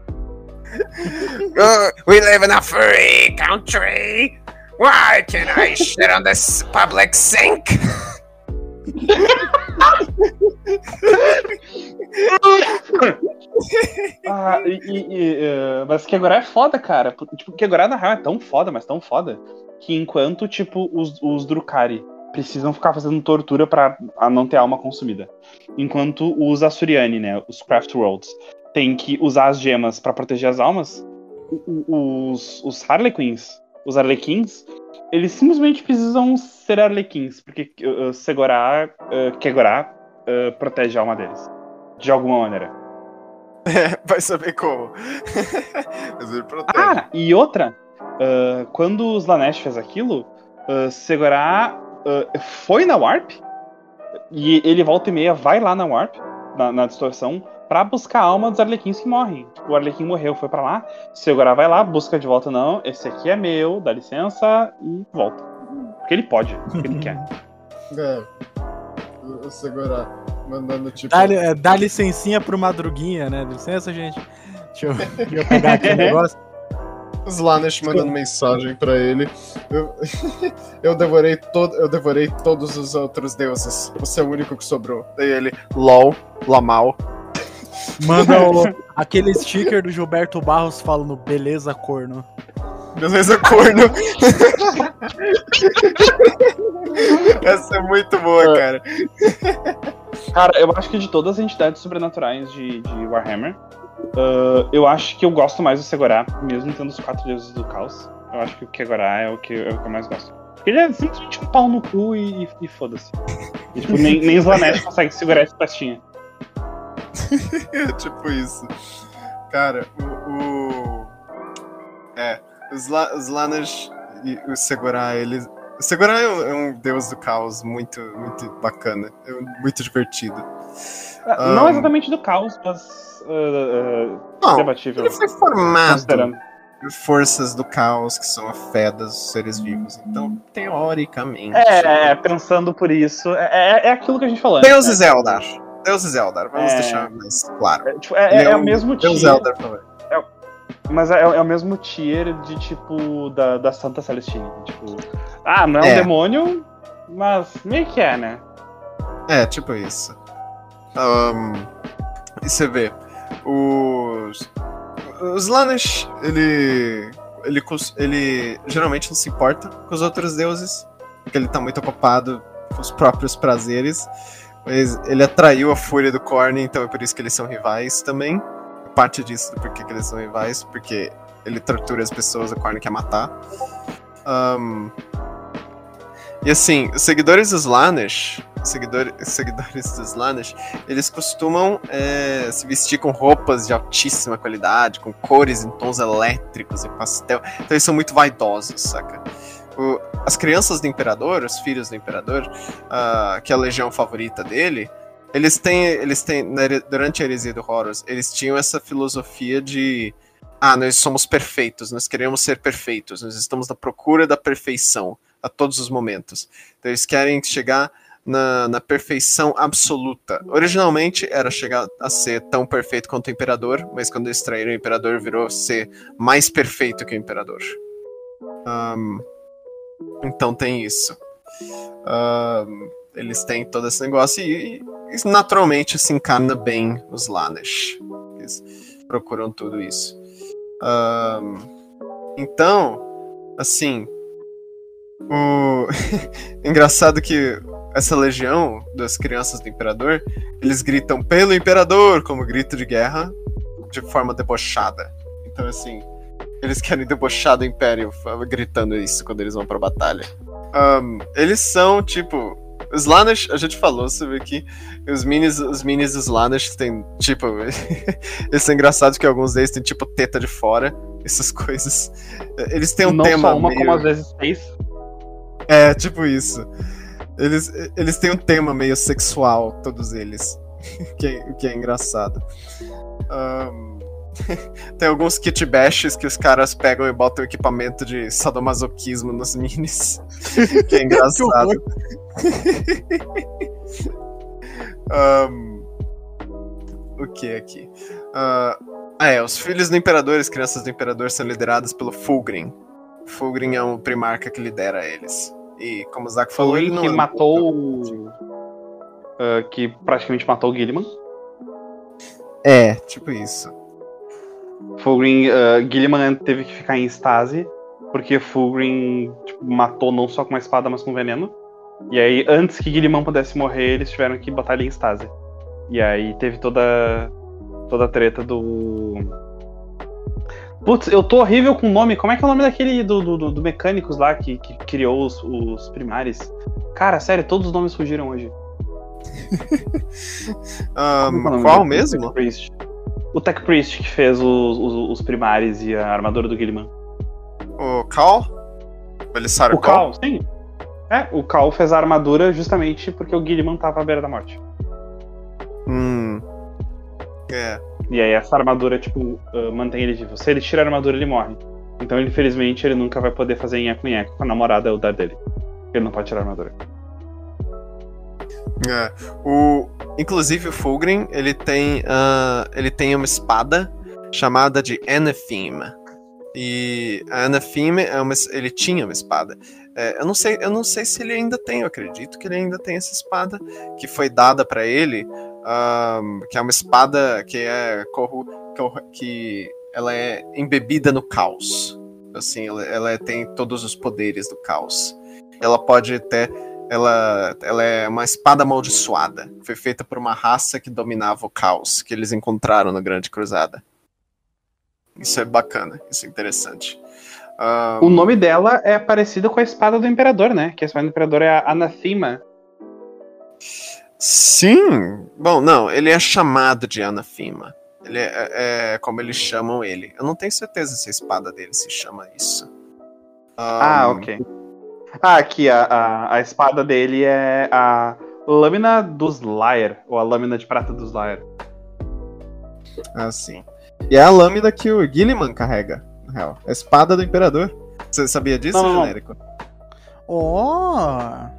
Uh, we live in a free country. Why can't I shit on this public sink? *laughs* ah, e, e, uh, mas Kegorá é foda, cara. Tipo, Kegorá na real é tão foda, mas tão foda, que enquanto, tipo, os, os Drukari precisam ficar fazendo tortura para não ter alma consumida. Enquanto os Asuriani, né, os Craft Worlds, tem que usar as gemas para proteger as almas, os, os Harlequins, os Arlequins, eles simplesmente precisam ser Arlequins, porque uh, Segorá, uh, Kegorá uh, protege a alma deles. De alguma maneira. É, vai saber como. *laughs* Mas ele protege. Ah, e outra, uh, quando os Lanesh fez aquilo, uh, Segorá uh, foi na Warp, e ele volta e meia vai lá na Warp, na, na distorção, para buscar a alma dos Arlequins que morrem. Tipo, o Arlequim morreu, foi para lá, Segorá vai lá, busca de volta, não, esse aqui é meu, dá licença, e volta. Porque ele pode, porque ele quer. *laughs* É. O Segorá mandando tipo. Dá, é, dá licencinha pro Madruguinha, né? Licença, gente. Deixa eu, deixa eu pegar aqui o *laughs* negócio. Os Lanesh mandando mensagem para ele. Eu, *laughs* eu, devorei todo, eu devorei todos os outros deuses. Você é o único que sobrou. Daí ele, LOL, Lamal. Manda o, *laughs* aquele sticker do Gilberto Barros falando beleza corno. Beleza corno. *laughs* Essa é muito boa, cara. Cara, eu acho que de todas as entidades sobrenaturais de, de Warhammer, uh, eu acho que eu gosto mais do Segorá, mesmo tendo os quatro deuses do caos. Eu acho que o Kegorá é o que, é o que eu mais gosto. Porque ele é simplesmente um pau no cu e, e, e foda-se. tipo, nem, nem os Lanesh *laughs* conseguem segurar essa pastinha. É *laughs* tipo isso. Cara, o. o... É, os, La, os Lanesh e o Segurá, eles. O Segurá é um, é um, deus do caos muito, muito bacana. É muito divertido. Um, não exatamente do caos, mas. Uh, uh, não, debatível. Ele foi formado forças do caos que são a fé dos seres vivos. Então, teoricamente. É, pensando por isso, é, é, é aquilo que a gente falou. Deuses né? Eldar. Deus Eldar, vamos é... deixar mais claro. É, tipo, é, é, é o mesmo tier. Deus também. É, mas é, é, o mesmo tier de tipo da, da Santa Celestina. Tipo, ah, não é um é. demônio, mas meio que é, né? É, tipo isso. Um, e você vê, os. Os Lanesh, ele, ele. Ele geralmente não se importa com os outros deuses, porque ele tá muito ocupado com os próprios prazeres. Mas ele atraiu a fúria do Korn, então é por isso que eles são rivais também. Parte disso do porquê que eles são rivais, porque ele tortura as pessoas, o Korn quer matar. Um, e assim, os seguidores dos Lanesh, seguidores, seguidores dos Lanesh, eles costumam é, se vestir com roupas de altíssima qualidade, com cores em tons elétricos e pastel. Então eles são muito vaidosos, saca? O, as crianças do imperador, os filhos do imperador, uh, que é a legião favorita dele, eles têm, eles têm durante a heresia do Horus, eles tinham essa filosofia de ah, nós somos perfeitos, nós queremos ser perfeitos, nós estamos na procura da perfeição a todos os momentos. Então eles querem chegar na, na perfeição absoluta. Originalmente era chegar a ser tão perfeito quanto o Imperador, mas quando extraíram o Imperador virou ser mais perfeito que o Imperador. Um, então tem isso. Um, eles têm todo esse negócio e, e naturalmente se encarna bem os Lanesh. Eles procuram tudo isso. Um, então, assim, o *laughs* engraçado que essa legião das crianças do imperador, eles gritam pelo imperador como grito de guerra de forma debochada. Então assim, eles querem debochar do império gritando isso quando eles vão pra batalha. Um, eles são tipo os Lanish, a gente falou sobre aqui, os minis, os minis dos Lanish tem, tipo, *laughs* eles são engraçados que alguns deles têm, tipo, teta de fora, essas *laughs* coisas. Eles têm um Não tema só uma, meio... como às vezes três. É, tipo isso. Eles, eles têm um tema meio sexual, todos eles. *laughs* que, é, que é engraçado. Um, *laughs* tem alguns kit bashes que os caras pegam e botam equipamento de sadomasoquismo nos minis. *laughs* que é engraçado. um, o que aqui? Uh, ah, é. Os filhos do imperador e as crianças do imperador são liderados pelo Fulgrim. Fulgrim é um primarca que lidera eles. E como o Zack falou, ele não que é matou. ah, que praticamente matou o Gilliman. É, tipo isso. Fulgrim, uh, Gilliman teve que ficar em estase, porque Fulgrim tipo, matou não só com uma espada, mas com veneno. E aí, antes que Gilliman pudesse morrer, eles tiveram que botar ele em estase. E aí teve toda, toda a treta do. Putz, eu tô horrível com o nome. Como é que é o nome daquele do, do, do- Mecânicos lá que, que criou os, os primares? Cara, sério, todos os nomes fugiram hoje. *laughs* Ahn, Como é o nome qual mesmo? Priest. O Tech Priest que fez os, os, os primares e a armadura do Gilliman. O Cal? Belisário O Cal, sim. É, o Cal fez a armadura justamente porque o Gilliman tava à beira da morte. Hum. É. E aí essa armadura, tipo, ah, mantém ele vivo. Se ele tira a armadura, ele morre. Então, infelizmente, ele nunca vai poder fazer nheco-nheco com a namorada ou dar dele. Ele não pode tirar a armadura. É. O, inclusive o Fulgrim, ele tem, ah, ele tem uma espada chamada de Anatheme. E a Anatheme é uma, ele tinha uma espada. É, eu não sei, eu não sei se ele ainda tem, eu acredito que ele ainda tem essa espada que foi dada pra ele, ahm, que é uma espada que é que ela é embebida no caos. Assim, ela, ela tem todos os poderes do caos. Ela pode ter ela, ela é uma espada amaldiçoada. Foi feita por uma raça que dominava o caos, que eles encontraram na Grande Cruzada. Isso é bacana, isso é interessante. Ah, O nome dela é parecido com a espada do Imperador, né? Que a espada do Imperador é a Anathema. sim! Bom, não, ele é chamado de Anathema. Ele é, é- é como eles chamam ele. Eu não tenho certeza se a espada dele se chama isso. Ah, Ah, ok. Ah, aqui, a, a, a espada dele é a lâmina dos Lyre, ou a lâmina de prata dos Lyre. Ah, sim. E é a lâmina que o Gilliman carrega, na real. A espada do Imperador. Você sabia disso, Não, não, genérico? Ó, Ah,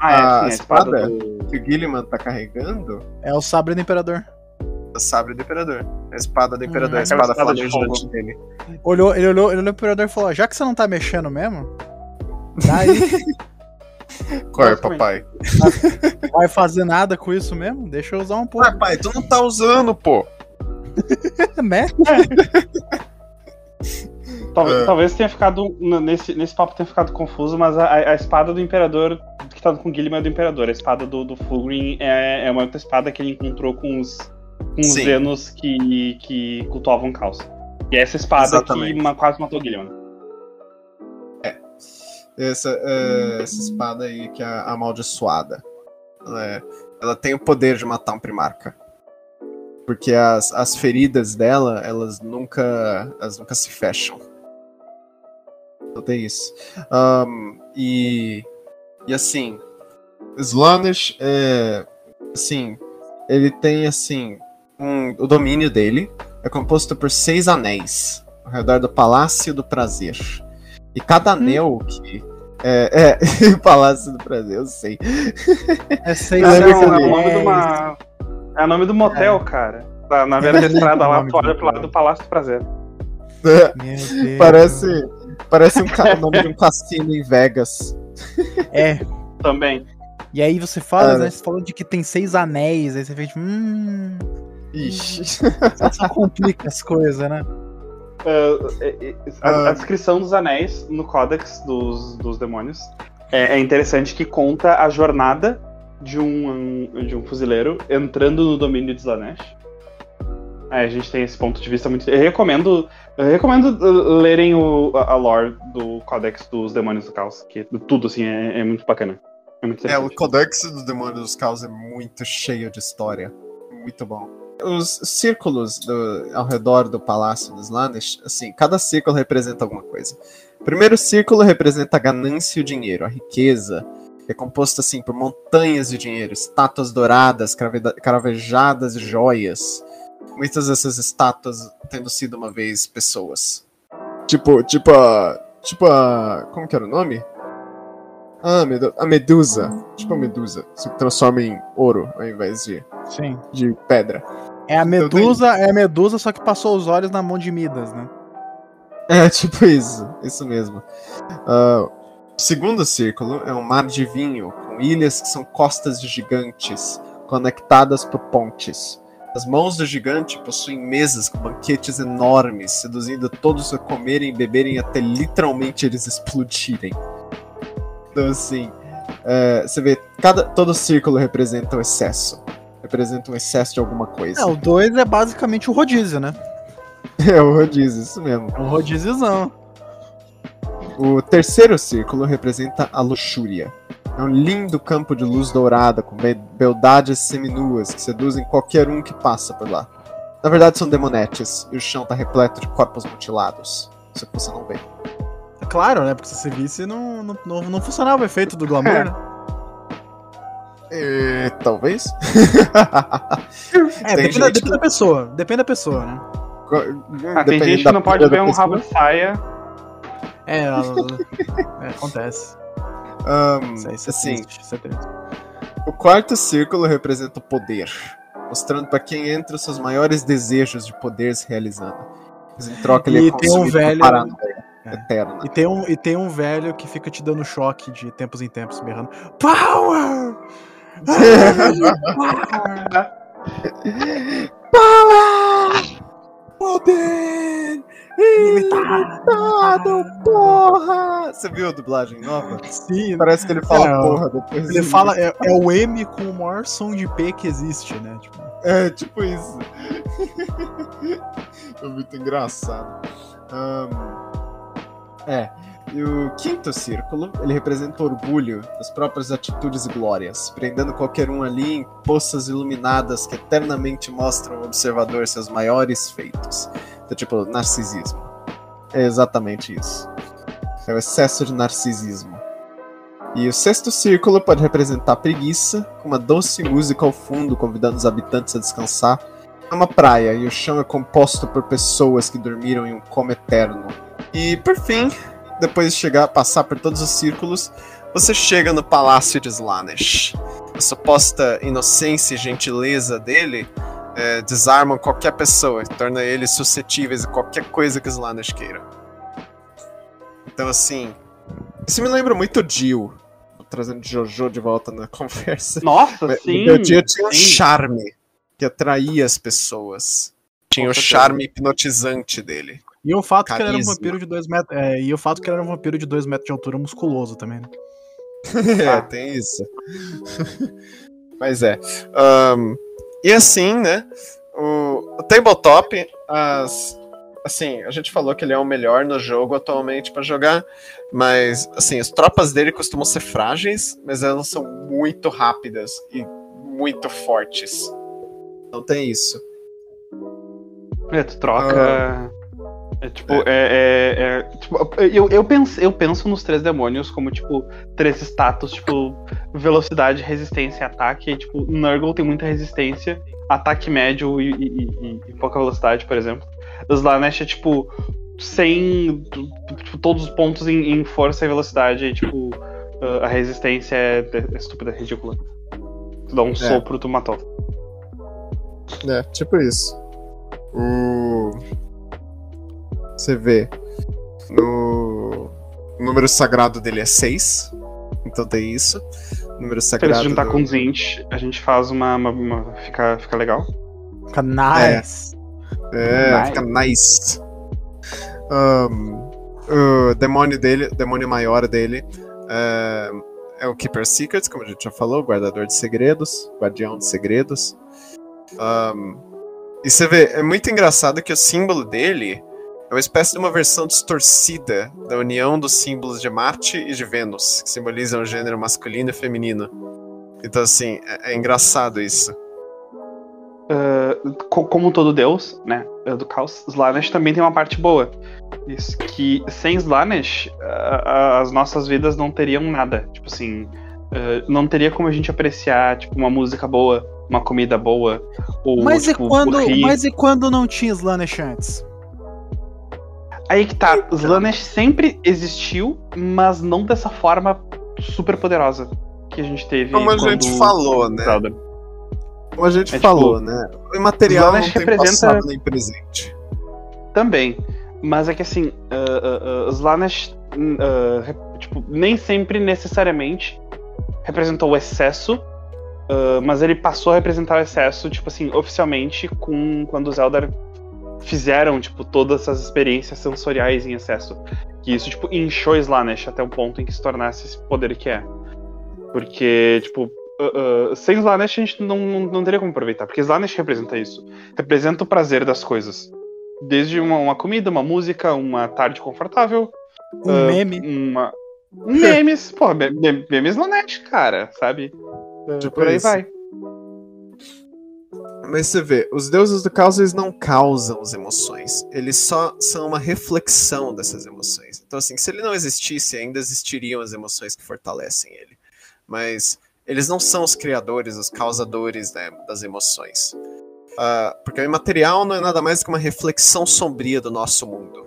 A é, sim, a espada, espada? do... Que o Gilliman tá carregando é o sabre do imperador. é o sabre do Imperador. A espada do Imperador, Hum, a espada aquela espada de flamejante fogo. dele. Olhou, ele olhou, ele olhou pro imperador e falou: já que você não tá mexendo mesmo, daí Qual é, Basicamente. papai? não vai fazer nada com isso mesmo? Deixa eu usar um pouco, Ué, pai, tu não tá usando, pô. *laughs* né? Talvez, É. talvez tenha ficado. Nesse, nesse papo tenha ficado confuso, mas a, a espada do Imperador que tá com o Gilliman é do Imperador. A espada do, do Fulgrim é, é uma outra espada que ele encontrou com os, com os. Zenos que, que cultuavam o caos. E é essa espada Exatamente. que quase matou o Gilliman. Essa, é, essa espada aí que é amaldiçoada. Ela, é- ela tem o poder de matar um primarca. Porque as, as feridas dela, elas nunca, elas nunca se fecham. Então tem isso. Ahn, e, e assim, Slaanesh é. Assim, ele tem assim. um- o domínio dele é composto por seis anéis ao redor do Palácio do Prazer. E cada anel que. É, é, *laughs* Palácio do Prazer, eu sei. É seis Não, lembro é, o nome de uma. É o nome do motel, cara. Na, na beira da estrada lá, tu olha do pro lado do Palácio do Prazer. Meu Deus. Parece, parece um nome de um cassino em Vegas. É. Também. E aí você fala, Cara. né? Você falou de que tem seis anéis, aí você fez, hum. Ixi. Só complica as coisas, né? Uh, é- é- a, a Ah. descrição dos anéis no Códex dos, dos Demônios é, é interessante que conta a jornada de um, de um fuzileiro entrando no domínio de Slanesh. Aí a gente tem esse ponto de vista muito. Eu recomendo, eu recomendo uh, lerem o, a lore do Códex dos Demônios do Caos, que tudo assim é, é muito bacana. É muito É, o. Codex do Demônio dos Caos é muito cheio de história. Muito bom. Os círculos do- ao redor do Palácio dos Lanesh, assim, cada círculo representa alguma coisa. O primeiro círculo representa a ganância e o dinheiro, a riqueza, que é composta assim por montanhas de dinheiro, estátuas douradas, cravejadas e joias. Muitas dessas estátuas tendo sido uma vez pessoas. Tipo, tipo a. Tipo a. Como que era o nome? Ah, a Medusa. Tipo a Medusa. Se transforma em ouro ao invés de, Sim. de pedra. É a Medusa, é a Medusa, só que passou os olhos na mão de Midas, né? É, *laughs* tipo isso. Isso mesmo. O segundo círculo é um mar de vinho, com ilhas que são costas de gigantes, conectadas por pontes. As mãos do gigante possuem mesas com banquetes enormes, seduzindo todos a comerem e beberem até literalmente eles explodirem. Então, assim, é, você vê, cada, todo círculo representa um excesso. Representa um excesso de alguma coisa. É, o 2 é basicamente o rodízio, né? *laughs* É o rodízio, isso mesmo. É um rodíziozão. O terceiro círculo representa a luxúria. É um lindo campo de luz dourada com be- beldades seminuas que seduzem qualquer um que passa por lá. Na verdade são demonetes e o chão tá repleto de corpos mutilados. Isso que você não vê. É Claro, né? Porque se você visse, não, não, não, não funcionava o efeito do glamour, É. né? É, talvez. *laughs* É, depende, da- gente depende da pessoa. Depende da pessoa, né? Ah, tem gente que não pode ver um rabo de saia. É, é, acontece. Isso aí, isso é assim, triste, isso é triste. o quarto círculo representa o poder, mostrando para quem entra os seus maiores desejos de poder se realizando. Mas em troca ele E é tem um velho- É. eterna. E tem, um, e tem um velho que fica te dando choque de tempos em tempos, berrando Power! Poder ilimitado, porra! Você viu a dublagem nova? Sim, Parece que ele fala porra depois. ele fala, é, é o M com o maior som de P que existe, né? Tipo, É, tipo isso. *laughs* é muito engraçado. Ahn, é. E o quinto círculo, ele representa orgulho das próprias atitudes e glórias, prendendo qualquer um ali em poças iluminadas que eternamente mostram ao observador seus maiores feitos. Então, tipo, narcisismo. É exatamente isso. É o excesso de narcisismo. E o sexto círculo pode representar preguiça, com uma doce música ao fundo convidando os habitantes a descansar. É uma praia e o chão é composto por pessoas que dormiram em um coma eterno. E por fim, depois de chegar, passar por todos os círculos, você chega no Palácio de Slanesh. A suposta inocência e gentileza dele é, desarmam qualquer pessoa, torna eles suscetíveis a qualquer coisa que Slanesh queira. Então, assim, isso me lembra muito Jill. Trazendo Jojo de volta na *laughs* conversa. Nossa, Mas sim. O Jill tinha um charme que atraía as pessoas. Tinha Com o charme hipnotizante dele. E o fato que ele era um Carisma. vampiro de 2 metros. É, e o fato que ele era um vampiro de 2 metros de altura musculoso também, né? *laughs* é, tem isso. *laughs* Mas é. Ahn, e assim, né? O, o tabletop, as, assim, a gente falou que ele é o melhor no jogo atualmente pra jogar, mas assim, as tropas dele costumam ser frágeis, mas elas são muito rápidas e muito fortes. Não tem isso. É, tu troca. É tipo, é. é- é- tipo, eu, eu, penso, eu penso nos três demônios como, tipo, três status, tipo, velocidade, resistência e ataque. E, tipo, Nurgle tem muita resistência, ataque médio e, e- e- e pouca velocidade, por exemplo. Slanesh é tipo. sem tipo, todos os pontos em, em, força e velocidade, tipo, a resistência é, é estúpida, é ridícula. Tu dá um é. sopro, tu matou. É, tipo isso. O. Você vê. No. O número sagrado dele é 6. Então tem isso. O número sagrado. Se juntar do... com 20, a gente faz uma. uma, uma... Fica, fica legal. Fica nice. É, é nice. fica nice. Um, o demônio dele, o demônio maior dele. É, é o Keeper Secrets, como a gente já falou, guardador de segredos, guardião de segredos. Um, e você vê, é muito engraçado que o símbolo dele é uma espécie de uma versão distorcida da união dos símbolos de Marte e de Vênus, que simbolizam o gênero masculino e feminino. Então, assim, é, é engraçado isso. Uh, como todo deus, né, do caos, Slanesh também tem uma parte boa. Isso, que sem Slanesh, uh, as nossas vidas não teriam nada. Tipo assim, uh, não teria como a gente apreciar, tipo, uma música boa, uma comida boa, ou, mas, tipo, e quando, mas e quando não tinha Slanesh antes? Aí que tá. Slanesh sempre existiu, mas não dessa forma super poderosa que a gente teve. Como a gente falou, né? Como a gente é, falou, tipo, né? O imaterial Slanesh não tem representa... passado nem presente. Também. Mas é que assim, uh, uh, uh, Slanesh uh, tipo, nem sempre necessariamente representou o excesso, uh, mas ele passou a representar o excesso, tipo assim, oficialmente, com quando os Eldar fizeram, tipo, todas essas experiências sensoriais em excesso. Que isso, tipo, inchou Slanesh até o ponto em que se tornasse esse poder que é. Porque, tipo, uh, uh, sem Slanesh a gente não, não, não, teria como aproveitar, porque Slanesh representa isso. Representa o prazer das coisas. Desde uma, uma comida, uma música, uma tarde confortável. Um uh, meme. Uma... *laughs* Memes, pô, memes Slanesh, cara, sabe? Tipo Por aí isso. vai. Mas você vê, os deuses do caos eles não causam as emoções. Eles só são uma reflexão dessas emoções. Então, assim, se ele não existisse, ainda existiriam as emoções que fortalecem ele. Mas eles não são os criadores, os causadores né, das emoções. Uh, porque o imaterial não é nada mais que uma reflexão sombria do nosso mundo.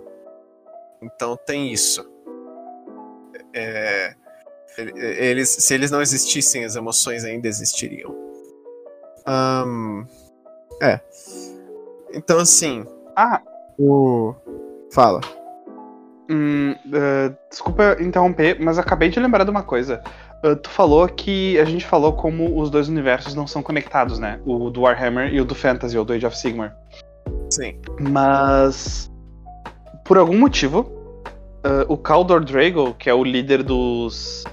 Então tem isso. É, eles, se eles não existissem, as emoções ainda existiriam. Um, é. Então, assim. Ah! O. Fala. Hum, uh, desculpa interromper, mas acabei de lembrar de uma coisa. Uh, tu falou que a gente falou como os dois universos não são conectados, né? O do Warhammer e o do Fantasy, ou do Age of Sigmar. Sim. Mas. Por algum motivo, uh, o Kaldor Drago, que é o líder dos,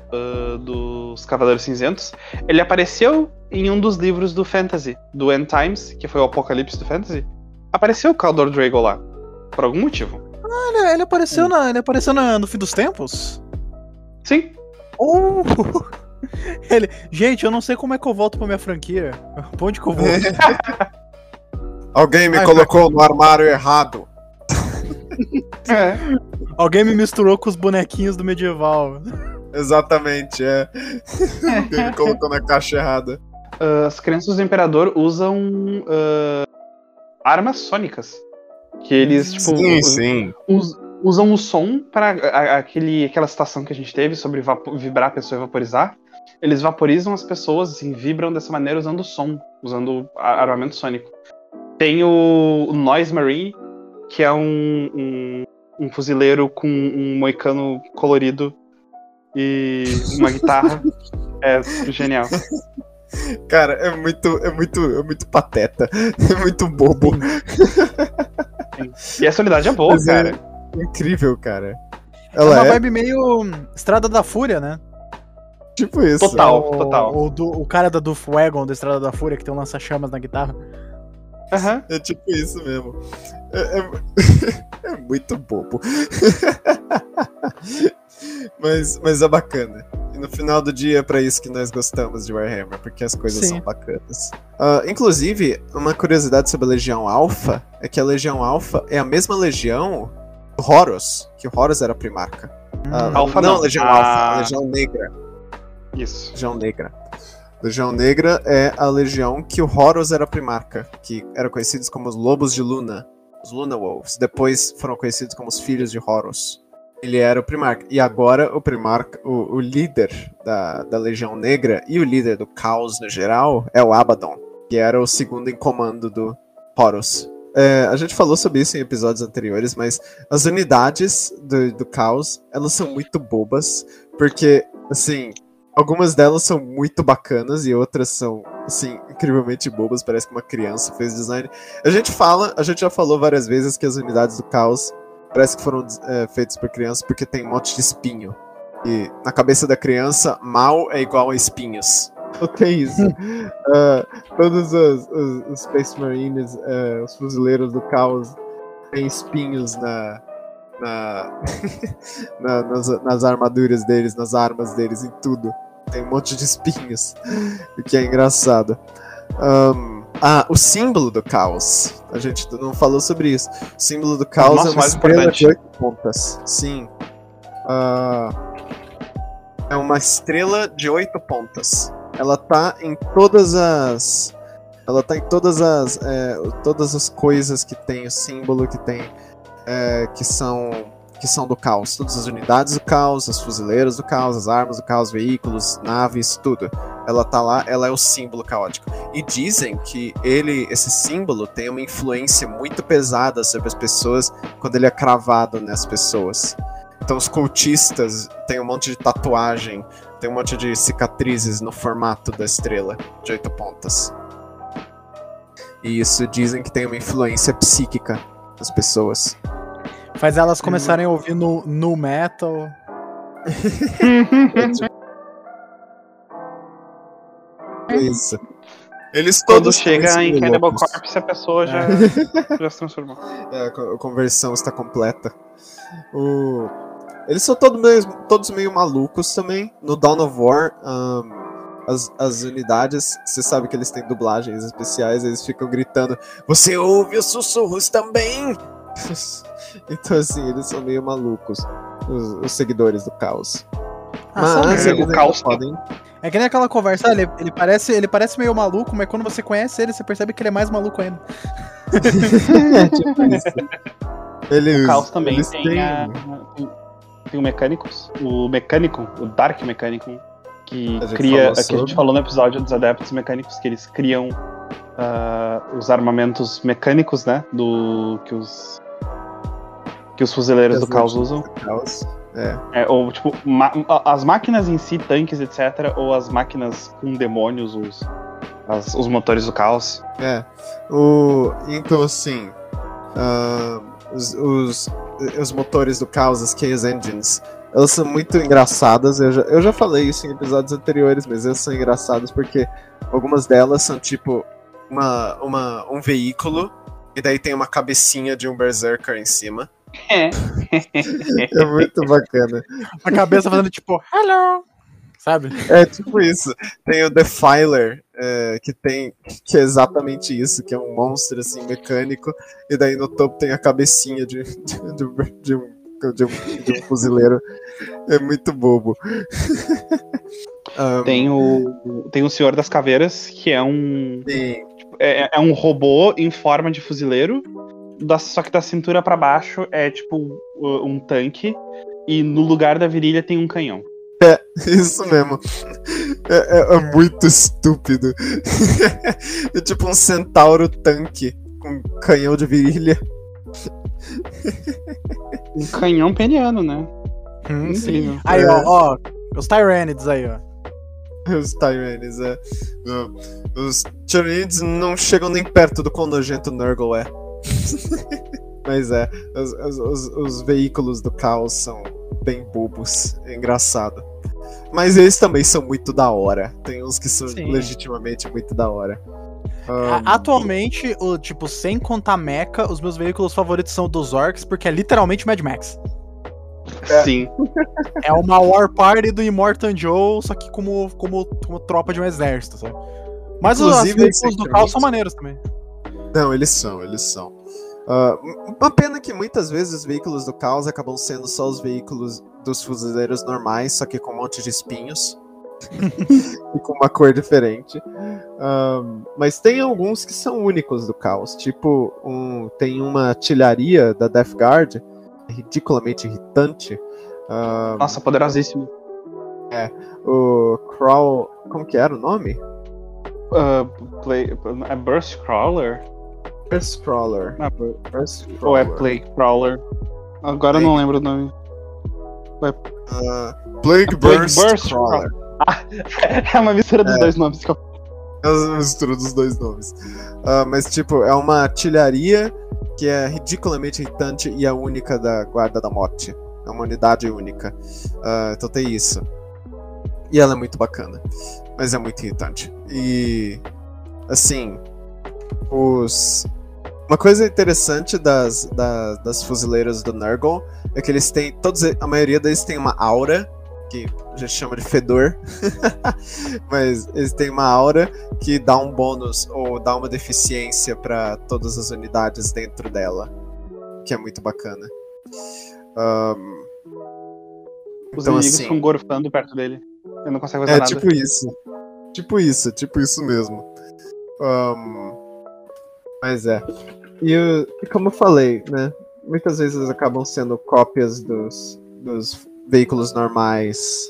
dos Cavaleiros Cinzentos, ele apareceu em um dos livros do Fantasy, do End Times, que foi o Apocalipse do Fantasy. Apareceu o Kaldor Drago lá, por algum motivo. Ah, ele, ele apareceu, na, ele apareceu na, no fim dos tempos? Sim. Oh! *laughs* Ele, gente, eu não sei como é que eu volto pra minha franquia. Pra onde que eu vou? *laughs* Alguém me Ai, colocou no armário errado. É. Alguém me misturou com os bonequinhos do medieval. Exatamente, é. *laughs* Alguém me colocou na caixa errada. Uh, as crianças do Imperador usam uh, armas sônicas. Que eles, tipo. Sim, sim. Us, usam o som para aquele, aquela situação que a gente teve sobre vibrar a pessoa e vaporizar. Eles vaporizam as pessoas, assim, vibram dessa maneira usando som, usando armamento sônico. Tem o, o Noise Marine, que é um, um, um fuzileiro com um moicano colorido e uma guitarra. *laughs* é genial. Cara, é muito, é muito, é muito pateta. *laughs* É muito bobo. Sim. Sim. E a solidariedade é boa, Mas é cara. É incrível, cara. Ela é uma é... vibe meio Estrada da Fúria, né? Tipo isso. Total, o, total. O, o, o cara da Duff Wagon da Estrada da Fúria que tem um lança-chamas na guitarra. Uhum. É tipo isso mesmo. É, é, *laughs* é muito bobo. *laughs* mas, mas é bacana. E no final do dia é pra isso que nós gostamos de Warhammer, porque as coisas Sim. são bacanas. Uh, inclusive, uma curiosidade sobre a Legião Alpha é que a Legião Alpha é a mesma legião do Horus, que o Horus era a primarca. Uh, Alpha não, não, Legião ah. Alpha, a Legião Negra. Isso. Legião Negra. Legião Negra é a legião que o Horus era primarca, que eram conhecidos como os Lobos de Luna, os Luna Wolves. Depois foram conhecidos como os Filhos de Horus. Ele era o Primarca. E agora o Primarca, o, o líder da, da Legião Negra e o líder do caos no geral é o Abaddon, que era o segundo em comando do Horus. É, a gente falou sobre isso em episódios anteriores, mas as unidades do, do caos, elas são muito bobas, porque, assim, algumas delas são muito bacanas e outras são, assim, incrivelmente bobas, parece que uma criança fez design. A gente fala, a gente já falou várias vezes que as unidades do caos parece que foram é, feitas por crianças porque tem um monte de espinho. E na cabeça da criança, mal é igual a espinhos. Não tem isso. uh, *laughs* todos os, os, os Space Marines, uh, os fuzileiros do caos, têm espinhos na, na, *laughs* na nas, nas, armaduras deles, nas armas deles, em tudo. Tem um monte de espinhos, *laughs* o que é engraçado. Um, ah, o símbolo do caos. A gente não falou sobre isso. O símbolo do caos Nossa, é uma estrela importante. de oito pontas. Sim. Uh, é uma estrela de oito pontas ela tá em todas as. Ela tá em todas as. É, todas as coisas que tem o símbolo, que tem. É, que são. Que são do caos. Todas as unidades do caos, os fuzileiros do caos, as armas do caos, veículos, naves, tudo. Ela tá lá, ela é o símbolo caótico. E dizem que ele, esse símbolo, tem uma influência muito pesada sobre as pessoas quando ele é cravado nas pessoas. Então os cultistas têm um monte de tatuagem tem um monte de cicatrizes no formato da estrela de oito pontas. E isso dizem que tem uma influência psíquica das pessoas. Faz elas começarem a ouvir no, no metal. *laughs* isso. Eles todos Quando chega em Cannibal Corpse, a pessoa já, é. *laughs* já se transformou. É, a conversão está completa. O... Eles são todos meio, todos meio malucos também. No Dawn of War, um, as, as unidades, você sabe que eles têm dublagens especiais, eles ficam gritando: Você ouve os sussurros também? *laughs* então, assim, eles são meio malucos, os, os seguidores do caos. Ah, mas é, o caos podem. É que nem aquela conversa, ele, ele, parece, ele parece meio maluco, mas quando você conhece ele, você percebe que ele é mais maluco ainda. é, tipo isso. Eles, o caos também tem, têm... a, tem o Mecânicos, o Mecânico, o Dark Mecânico, que cria. Que a gente falou no episódio dos Adeptos Mecânicos, que eles criam uh, os armamentos mecânicos, né? Do. que os. que os fuzileiros do caos usam. Caos. É. é. ou tipo, as máquinas em si, tanques, etc., ou as máquinas com demônios, os, as, os motores do caos. É. O, então, assim. Uh, os, os, os motores do caos, as Chaos Engines, elas são muito engraçadas. Eu já, eu já falei isso em episódios anteriores, mas elas são engraçadas porque algumas delas são tipo uma, uma, um veículo e daí tem uma cabecinha de um Berserker em cima. É. é muito bacana. A cabeça fazendo tipo, hello! sabe? É tipo isso. Tem o Defiler, é, que tem que é exatamente isso, que é um monstro assim mecânico, e daí no topo tem a cabecinha de, de, de, de um, de, um, de um fuzileiro. É muito bobo. um, tem o tem o Senhor das Caveiras, que é um tipo, é, é um robô em forma de fuzileiro, da, só que da cintura para baixo é tipo um tanque e no lugar da virilha tem um canhão. É, *laughs* isso mesmo. É, é, é muito estúpido. *laughs* é tipo um centauro tanque com canhão de virilha. Um canhão peniano, né? Hum, sim. Aí, ó, ó, os Tyranids aí, ó. *laughs* Os Tyranids, é. Os Tyranids não chegam nem perto do quão nojento Nurgle é. *laughs* Mas é, os, os, os, veículos do caos são bem bobos. É engraçado. Mas eles também são muito da hora. Tem uns que são Sim. legitimamente muito da hora. Um... Atualmente, o, tipo, sem contar Mecha, os meus veículos favoritos são dos Orcs, porque é literalmente Mad Max. É. Sim. *laughs* É uma War Party do Immortan Joe, só que como, como, como tropa de um exército, sabe? Mas Inclusive, os veículos do caos são maneiros também. Não, eles são, eles são. Uh, uma pena que muitas vezes os veículos do caos acabam sendo só os veículos dos fuzileiros normais, só que com um monte de espinhos. *laughs* e com uma cor diferente. Um, mas tem alguns que são únicos do caos. Tipo, um, tem uma artilharia da Death Guard, ridiculamente irritante. Um, Nossa, poderosíssimo. É, o Crawl. Como que era o nome? Uh, play, é Burst Crawler? Burst Crawler. Ah. Ou é Play Crawler? Agora eu não lembro o nome. Uh, Plague, Burst, Burst Crawler. Ah, *laughs* é uma mistura dos é. dois nomes. É uma mistura dos dois nomes. Uh, mas, tipo, é uma artilharia que é ridiculamente irritante e a única da Guarda da Morte. É uma unidade única. Uh, então tem isso. E ela é muito bacana. Mas é muito irritante. E. Assim. Os. Uma coisa interessante das, das, das fuzileiras do Nurgle é que eles têm. Todos, a maioria deles tem uma aura, que a gente chama de fedor. *laughs* Mas eles têm uma aura que dá um bônus ou dá uma deficiência para todas as unidades dentro dela. Que é muito bacana. Um, Os então, inimigos assim, ficam gorfando perto dele. Eu não consigo fazer é, nada. É tipo isso. Tipo isso, tipo isso mesmo. Um, mas é. E, e, como eu falei, né? Muitas vezes acabam sendo cópias dos, dos veículos normais.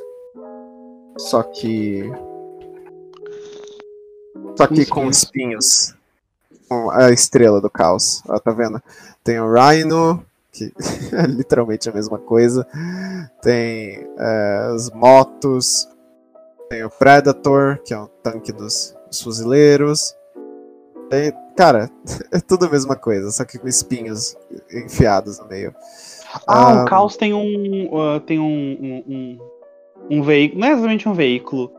Só que. Só que com espinhos. Com a estrela do caos. Ó, tá vendo? Tem o Rhino, que *laughs* é literalmente a mesma coisa. Tem é, as motos, tem o Predator, que é um tanque dos, dos fuzileiros. Tem, cara, *laughs* é tudo a mesma coisa, só que com espinhos enfiados no meio. Ah, um, o Caos tem um. Uh, tem um, um, um, um, veículo. Não é exatamente um veículo,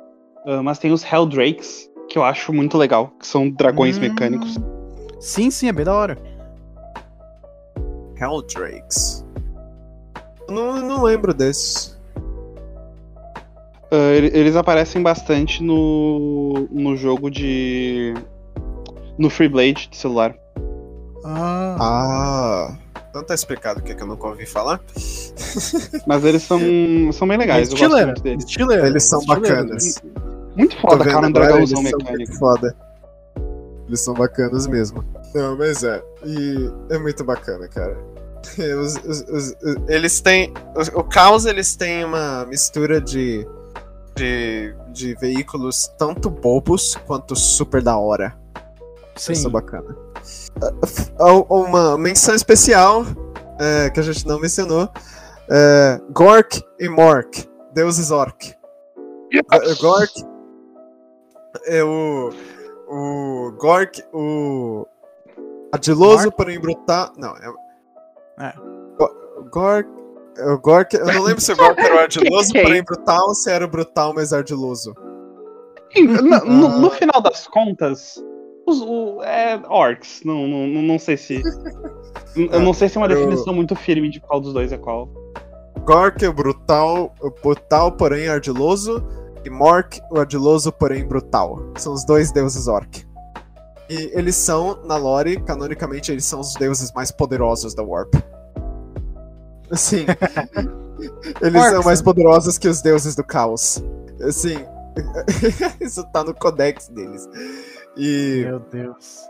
uh, mas tem os Helldrakes, que eu acho muito legal, que são dragões hum. mecânicos. Sim, sim, é bem da hora. Helldrakes. Não, não lembro desses. Uh, eles aparecem bastante no, no jogo de. No Freeblade de celular. Ah. ah. Então tá explicado o que, é que eu nunca ouvi falar. *laughs* Mas eles são, são bem legais. Eu gosto muito deles. Eles são bacanas. Muito foda, cara, um dragãozão mecânico. Foda. Eles são bacanas mesmo. Não, mas é. E é muito bacana, cara. *laughs* Os, os, os, eles têm. O Caos eles têm uma mistura de, de. de veículos tanto bobos quanto super da hora. Sim. Isso é bacana. Uma menção especial é, que a gente não mencionou: é, Gork e Mork, deuses orc. Yes. Gork é o. O Gork, o. Adiloso, porém brutal. Não, é. É. Gork. O Gork, eu não lembro se o Gork era o ardiloso, *laughs* porém brutal, ou se era o brutal, mas ardiloso. No, no, no final das contas, os, o, é orcs. Não, não, não sei se. eu não sei se é uma *laughs* definição muito firme de qual dos dois é qual. Gork é o brutal, o brutal, porém ardiloso. E Mork, o ardiloso, porém brutal. São os dois deuses orc. E eles são, na lore, canonicamente, eles são os deuses mais poderosos da Warp. Assim. *laughs* eles Orcs, são mais poderosos que os deuses do caos. Assim. *laughs* isso tá no codex deles. E. Meu Deus.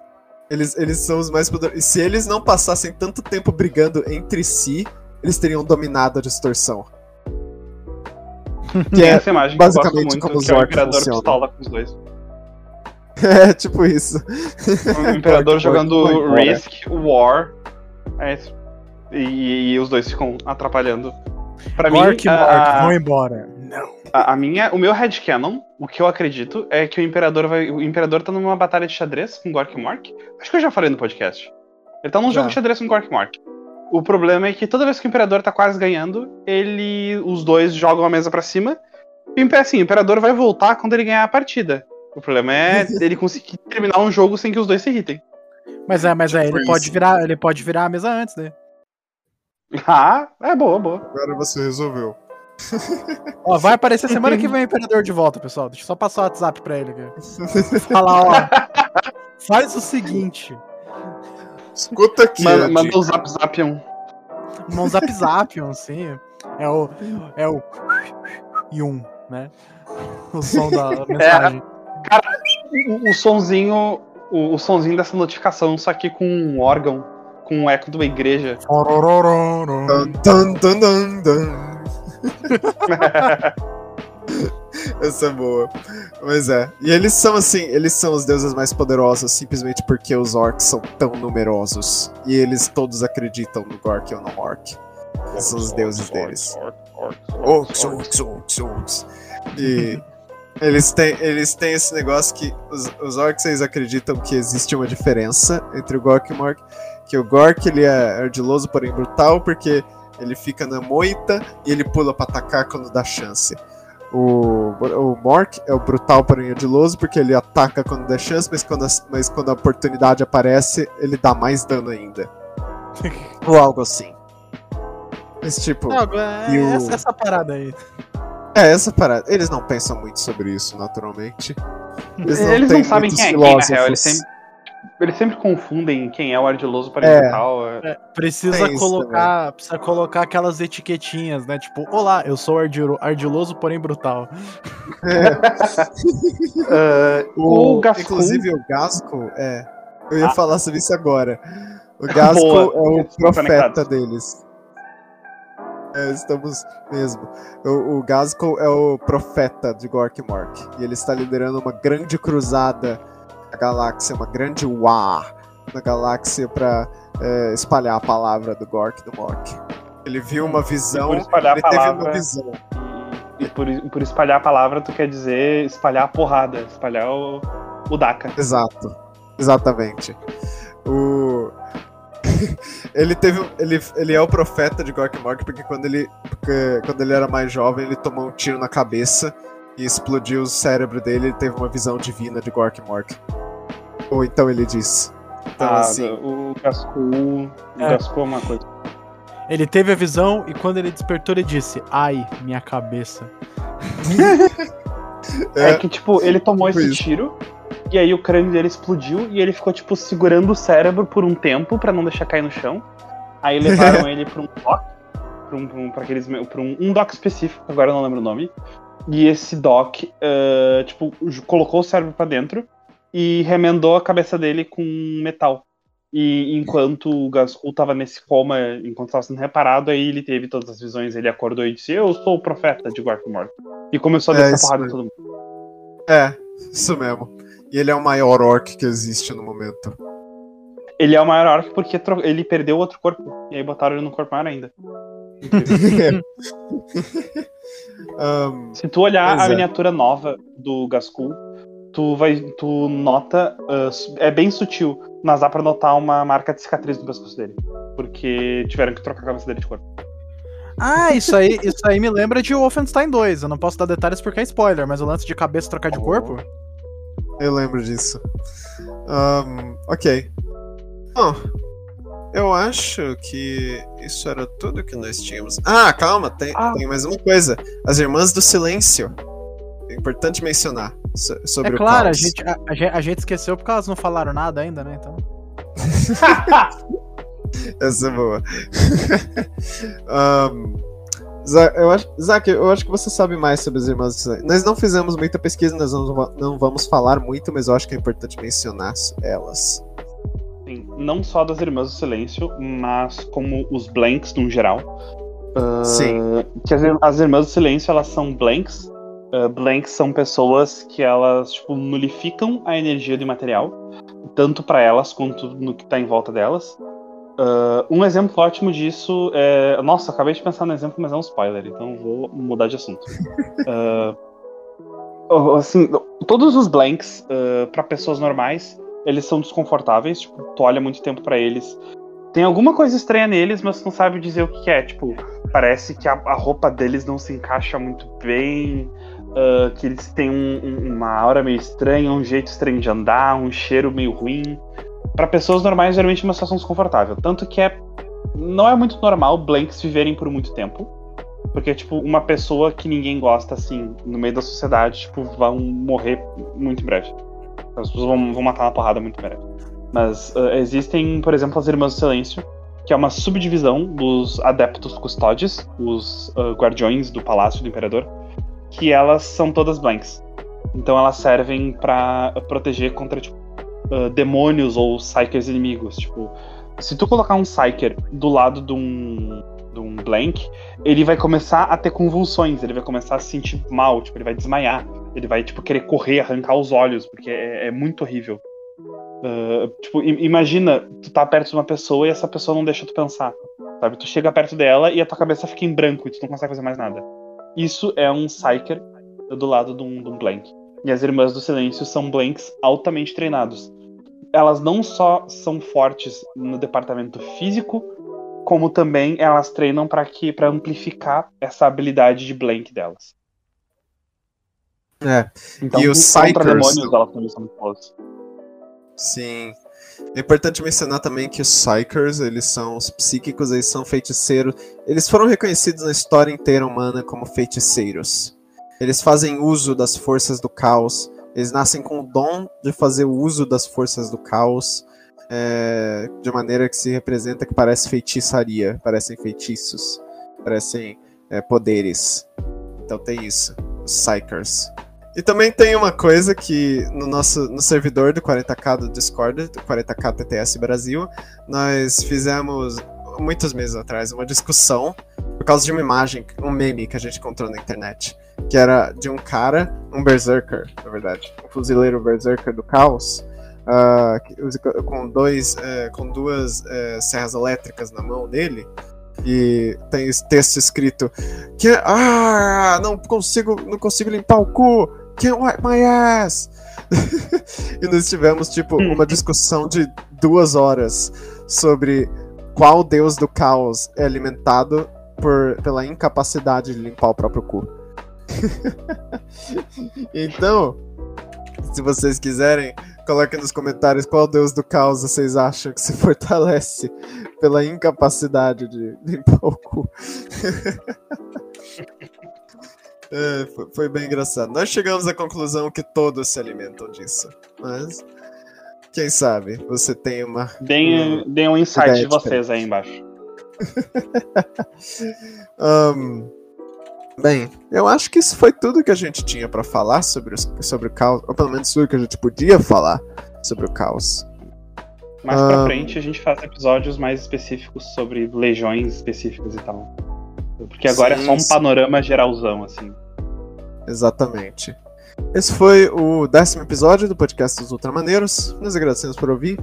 Eles, eles são os mais poderosos. E se eles não passassem tanto tempo brigando entre si, eles teriam dominado a distorção. *laughs* Que é essa imagem basicamente que eu gosto muito, como os orcs é o imperador pistola com os dois. *laughs* É, tipo isso. O *laughs* imperador jogando Risk, War. É, e, e, os dois ficam atrapalhando. Pra Mark mim, a, vão embora. A, a, minha, o meu headcanon, o que eu acredito, é que o Imperador vai. O Imperador tá numa batalha de xadrez com Gork Mark. Acho que eu já falei no podcast. Ele tá num já. jogo de xadrez com Gork Mark. O problema é que toda vez que o Imperador tá quase ganhando, ele. Os dois jogam a mesa para cima. E assim, o Imperador vai voltar quando ele ganhar a partida. O problema é *laughs* ele conseguir terminar um jogo sem que os dois se irritem. Mas é, mas é, ele pode virar, ele pode virar a mesa antes, né? Ah, é boa, boa. Agora você resolveu. *laughs* Ó, vai aparecer semana que vem o Imperador de volta, pessoal. Deixa eu só passar o WhatsApp pra ele aqui. *laughs* Falar, ó. Faz o seguinte. Escuta aqui. Manda, manda o Zap Zapion. Manda um Zap Zapion, sim. É o. É o. Yum, né? o som da *laughs* mensagem. O, o sonzinho. O, o sonzinho dessa notificação, só que com um órgão, com um eco de uma igreja. Dun, dun, dun, dun, dun. *laughs* Essa é boa. Mas é. E eles são assim, eles são os deuses mais poderosos simplesmente porque os orcs são tão numerosos. E eles todos acreditam no Gork ou no Orc. São os deuses deles. Orcs, orcs, orcs, orcs. E eles têm, eles têm esse negócio que os, os orcs eles acreditam que existe uma diferença entre o Gork e o Mork. Que o Gork ele é ardiloso, porém brutal, porque ele fica na moita e ele pula pra atacar quando dá chance. O, o Mork é o brutal, porém ardiloso, porque ele ataca quando dá chance, mas quando, a, mas quando a oportunidade aparece, ele dá mais dano ainda. *laughs* Ou algo assim. Mas tipo. Não, é, o- essa, essa parada aí. É, essa parada. Eles não pensam muito sobre isso, naturalmente. Eles não, Eles têm não sabem quem é quem, na real. Eles sempre, eles sempre confundem quem é o ardiloso para É. É. É, precisa isso colocar, precisa colocar aquelas etiquetinhas, né? Tipo, olá, eu sou ardilo- ardiloso, porém brutal. Ah, *laughs* O, o Gascon. Inclusive, o Gasco, é. Eu ia falar sobre isso agora. O Gasco Boa, é o estamos profeta deles. É, estamos mesmo. O, o Gasco é o profeta de Gork Mork. E ele está liderando uma grande cruzada na galáxia, uma grande war na galáxia para espalhar a palavra do Gork do Mork. Ele viu uma visão, ele a teve palavra. uma visão. E, por, por espalhar a palavra, tu quer dizer espalhar a porrada, espalhar o, o DACA. Exato. Exatamente. O. *laughs* ele teve. Ele, ele é o profeta de Gork Mork porque quando ele. Porque quando ele era mais jovem, ele tomou um tiro na cabeça e explodiu o cérebro dele ele teve uma visão divina de Gork Mork. Ou então ele diz. Então, Ah, assim. o Gascon. O É. Gascon é uma coisa. Ele teve a visão e quando ele despertou, ele disse: Ai, minha cabeça. *laughs* É, É, que, tipo, ele tomou tipo esse isso. tiro. E aí o crânio dele explodiu e ele ficou, tipo, segurando o cérebro por um tempo pra não deixar cair no chão. Aí levaram *laughs* ele pra um dock. Pra um, pra um, pra aqueles, pra um, um dock específico, agora eu não lembro o nome. E esse dock, ah, tipo, colocou o cérebro pra dentro e remendou a cabeça dele com metal. E enquanto o Gascul tava nesse coma, enquanto tava sendo reparado, aí ele teve todas as visões, ele acordou e disse, eu sou o profeta de Gorkmore. E começou a É, descer porrada em todo mundo. é, isso mesmo. E ele é o maior orc que existe no momento. Ele é o maior orc porque ele perdeu outro corpo. E aí botaram ele no corpo maior ainda. *laughs* *laughs* *laughs* Ahn, Se tu olhar a é. miniatura nova do Gascul, tu vai. Tu nota. su- é bem sutil, mas dá pra notar uma marca de cicatriz no pescoço dele. Porque tiveram que trocar a cabeça dele de corpo. Ah, isso aí, isso aí me lembra de Wolfenstein 2. Eu não posso dar detalhes porque é spoiler, mas o lance de cabeça trocar de corpo. Eu lembro disso. Ahn, ok. Bom, eu acho que isso era tudo que nós tínhamos. Ah, calma, tem, Ah. tem mais uma coisa. As Irmãs do Silêncio. É importante mencionar so- sobre É o claro, a gente, a, a gente- esqueceu porque elas não falaram nada ainda, né? Então. *laughs* Essa é boa. *laughs* Za- eu acho, Zack, eu acho que você sabe mais sobre as Irmãs do Silêncio. Nós não fizemos muita pesquisa, nós não, não vamos falar muito, mas eu acho que é importante mencionar elas. Sim, não só das Irmãs do Silêncio, mas como os Blanks no geral. Ah, Sim. Que as, as Irmãs do Silêncio, elas são Blanks. Ah, blanks são pessoas que elas, tipo, nulificam a energia do material, tanto pra elas quanto no que tá em volta delas. Ah, um exemplo ótimo disso é. Nossa, acabei de pensar no exemplo, mas é um spoiler, então vou mudar de assunto. *laughs* Ah, assim, todos os blanks, ah, pra pessoas normais, eles são desconfortáveis, tipo, tu olha muito tempo pra eles. Tem alguma coisa estranha neles, mas não sabe dizer o que é. Tipo, parece que a, a roupa deles não se encaixa muito bem, ah, que eles têm um- um- uma aura meio estranha, um jeito estranho de andar, um cheiro meio ruim. Pra pessoas normais, geralmente é uma situação desconfortável. Tanto que é. Não é muito normal blanks viverem por muito tempo. Porque, tipo, uma pessoa que ninguém gosta, assim, no meio da sociedade, tipo, vão morrer muito em breve. As pessoas vão, vão matar na porrada muito em breve. Mas ah, existem, por exemplo, as Irmãs do Silêncio, que é uma subdivisão dos Adeptos Custodes, os ah, guardiões do Palácio do Imperador, que elas são todas blanks. Então elas servem para proteger contra tipo, uh, demônios ou psykers inimigos. Tipo, se tu colocar um psyker do lado de um, de um blank, ele vai começar a ter convulsões, ele vai começar a se sentir mal, tipo, ele vai desmaiar, ele vai tipo querer correr, arrancar os olhos, porque é, é muito horrível. Uh, tipo, imagina, tu tá perto de uma pessoa e essa pessoa não deixa tu pensar. Sabe? Tu chega perto dela e a tua cabeça fica em branco e tu não consegue fazer mais nada. Isso é um Psyker do lado de um, de um Blank. E as Irmãs do Silêncio são Blanks altamente treinados. Elas não só são fortes no departamento físico, como também elas treinam para que para amplificar essa habilidade de Blank delas. É. Então, e os Psykers... demônios elas. Sim. É importante mencionar também que os Psykers, eles são os psíquicos, eles são feiticeiros. Eles foram reconhecidos na história inteira humana como feiticeiros. Eles fazem uso das forças do caos. Eles nascem com o dom de fazer uso das forças do caos. É, de maneira que se representa que parece feitiçaria, parecem feitiços, parecem é, poderes. Então tem isso, os Psykers. E também tem uma coisa que no nosso no servidor do 40k do Discord, do 40k TTS Brasil, nós fizemos muitos meses atrás uma discussão por causa de uma imagem, um meme que a gente encontrou na internet, que era de um cara, um berserker, na verdade, um fuzileiro berserker do caos, uh, com dois, uh, com duas uh, serras elétricas na mão dele, e tem esse texto escrito que ah não consigo não consigo limpar o cu Can't wipe my ass! *laughs* e nós tivemos, tipo, uma discussão de duas horas sobre qual deus do caos é alimentado por, pela incapacidade de limpar o próprio cu. *laughs* então, se vocês quiserem, coloquem nos comentários qual deus do caos vocês acham que se *laughs* fortalece pela incapacidade de limpar o cu. *laughs* É, foi, foi, bem engraçado. Nós chegamos à conclusão que todos se alimentam disso. Mas, quem sabe, você tem uma. Deem, deem um insight de vocês aí embaixo. *laughs* um, bem, eu acho que isso foi tudo que a gente tinha para falar sobre, sobre o caos. Ou pelo menos tudo que a gente podia falar sobre o caos. Mais um, pra frente a gente faz episódios mais específicos sobre legiões específicas e tal. Porque agora sim, é só um panorama geralzão, assim. Exatamente. Esse foi o décimo episódio do podcast dos Ultramaneiros. Nós agradecemos por ouvir.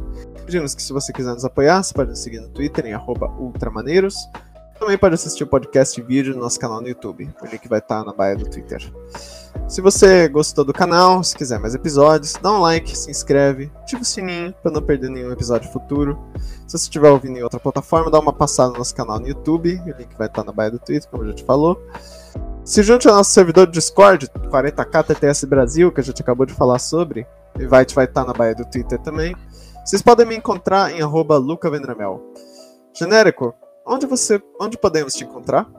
Pedimos que se você quiser nos apoiar, você pode nos seguir no Twitter em ultramaneiros. Também pode assistir o podcast e vídeo no nosso canal no YouTube. O link vai estar na baia do Twitter. Se você gostou do canal, se quiser mais episódios, dá um like, se inscreve, ativa o sininho para não perder nenhum episódio futuro. Se você estiver ouvindo em outra plataforma, dá uma passada no nosso canal no YouTube. O link vai estar na baia do Twitter, como eu já te falou. Se junte ao nosso servidor do Discord, 40k TTS Brasil, que a gente acabou de falar sobre. E vai, vai estar na baia do Twitter também. Vocês podem me encontrar em arroba lucavendramel. Genérico, onde você. onde podemos te encontrar?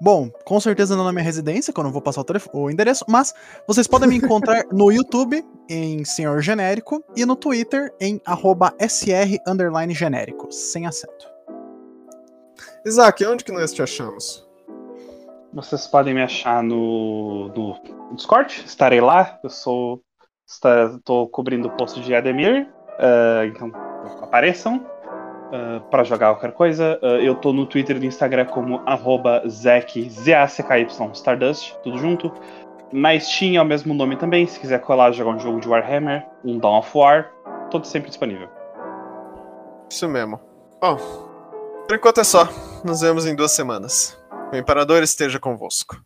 Bom, com certeza não na minha residência, que eu não vou passar o, o endereço, mas vocês podem me encontrar no YouTube em Senhor Genérico e no Twitter em arroba sr genérico, sem acento. Isaac, onde que nós te achamos? Vocês podem me achar no, no Discord, estarei lá. Eu sou. Estou cobrindo o posto de Ademir, uh, então apareçam uh, ah, para jogar qualquer coisa. Uh, eu tô no Twitter e no Instagram como arroba Zack, Z-A-C-K-Y, Stardust, tudo junto. Na Steam é o mesmo nome também, se quiser colar jogar um jogo de Warhammer, um Dawn of War, todo sempre disponível. Isso mesmo. Bom, por enquanto é só. Nos vemos em duas semanas. O Imperador esteja convosco.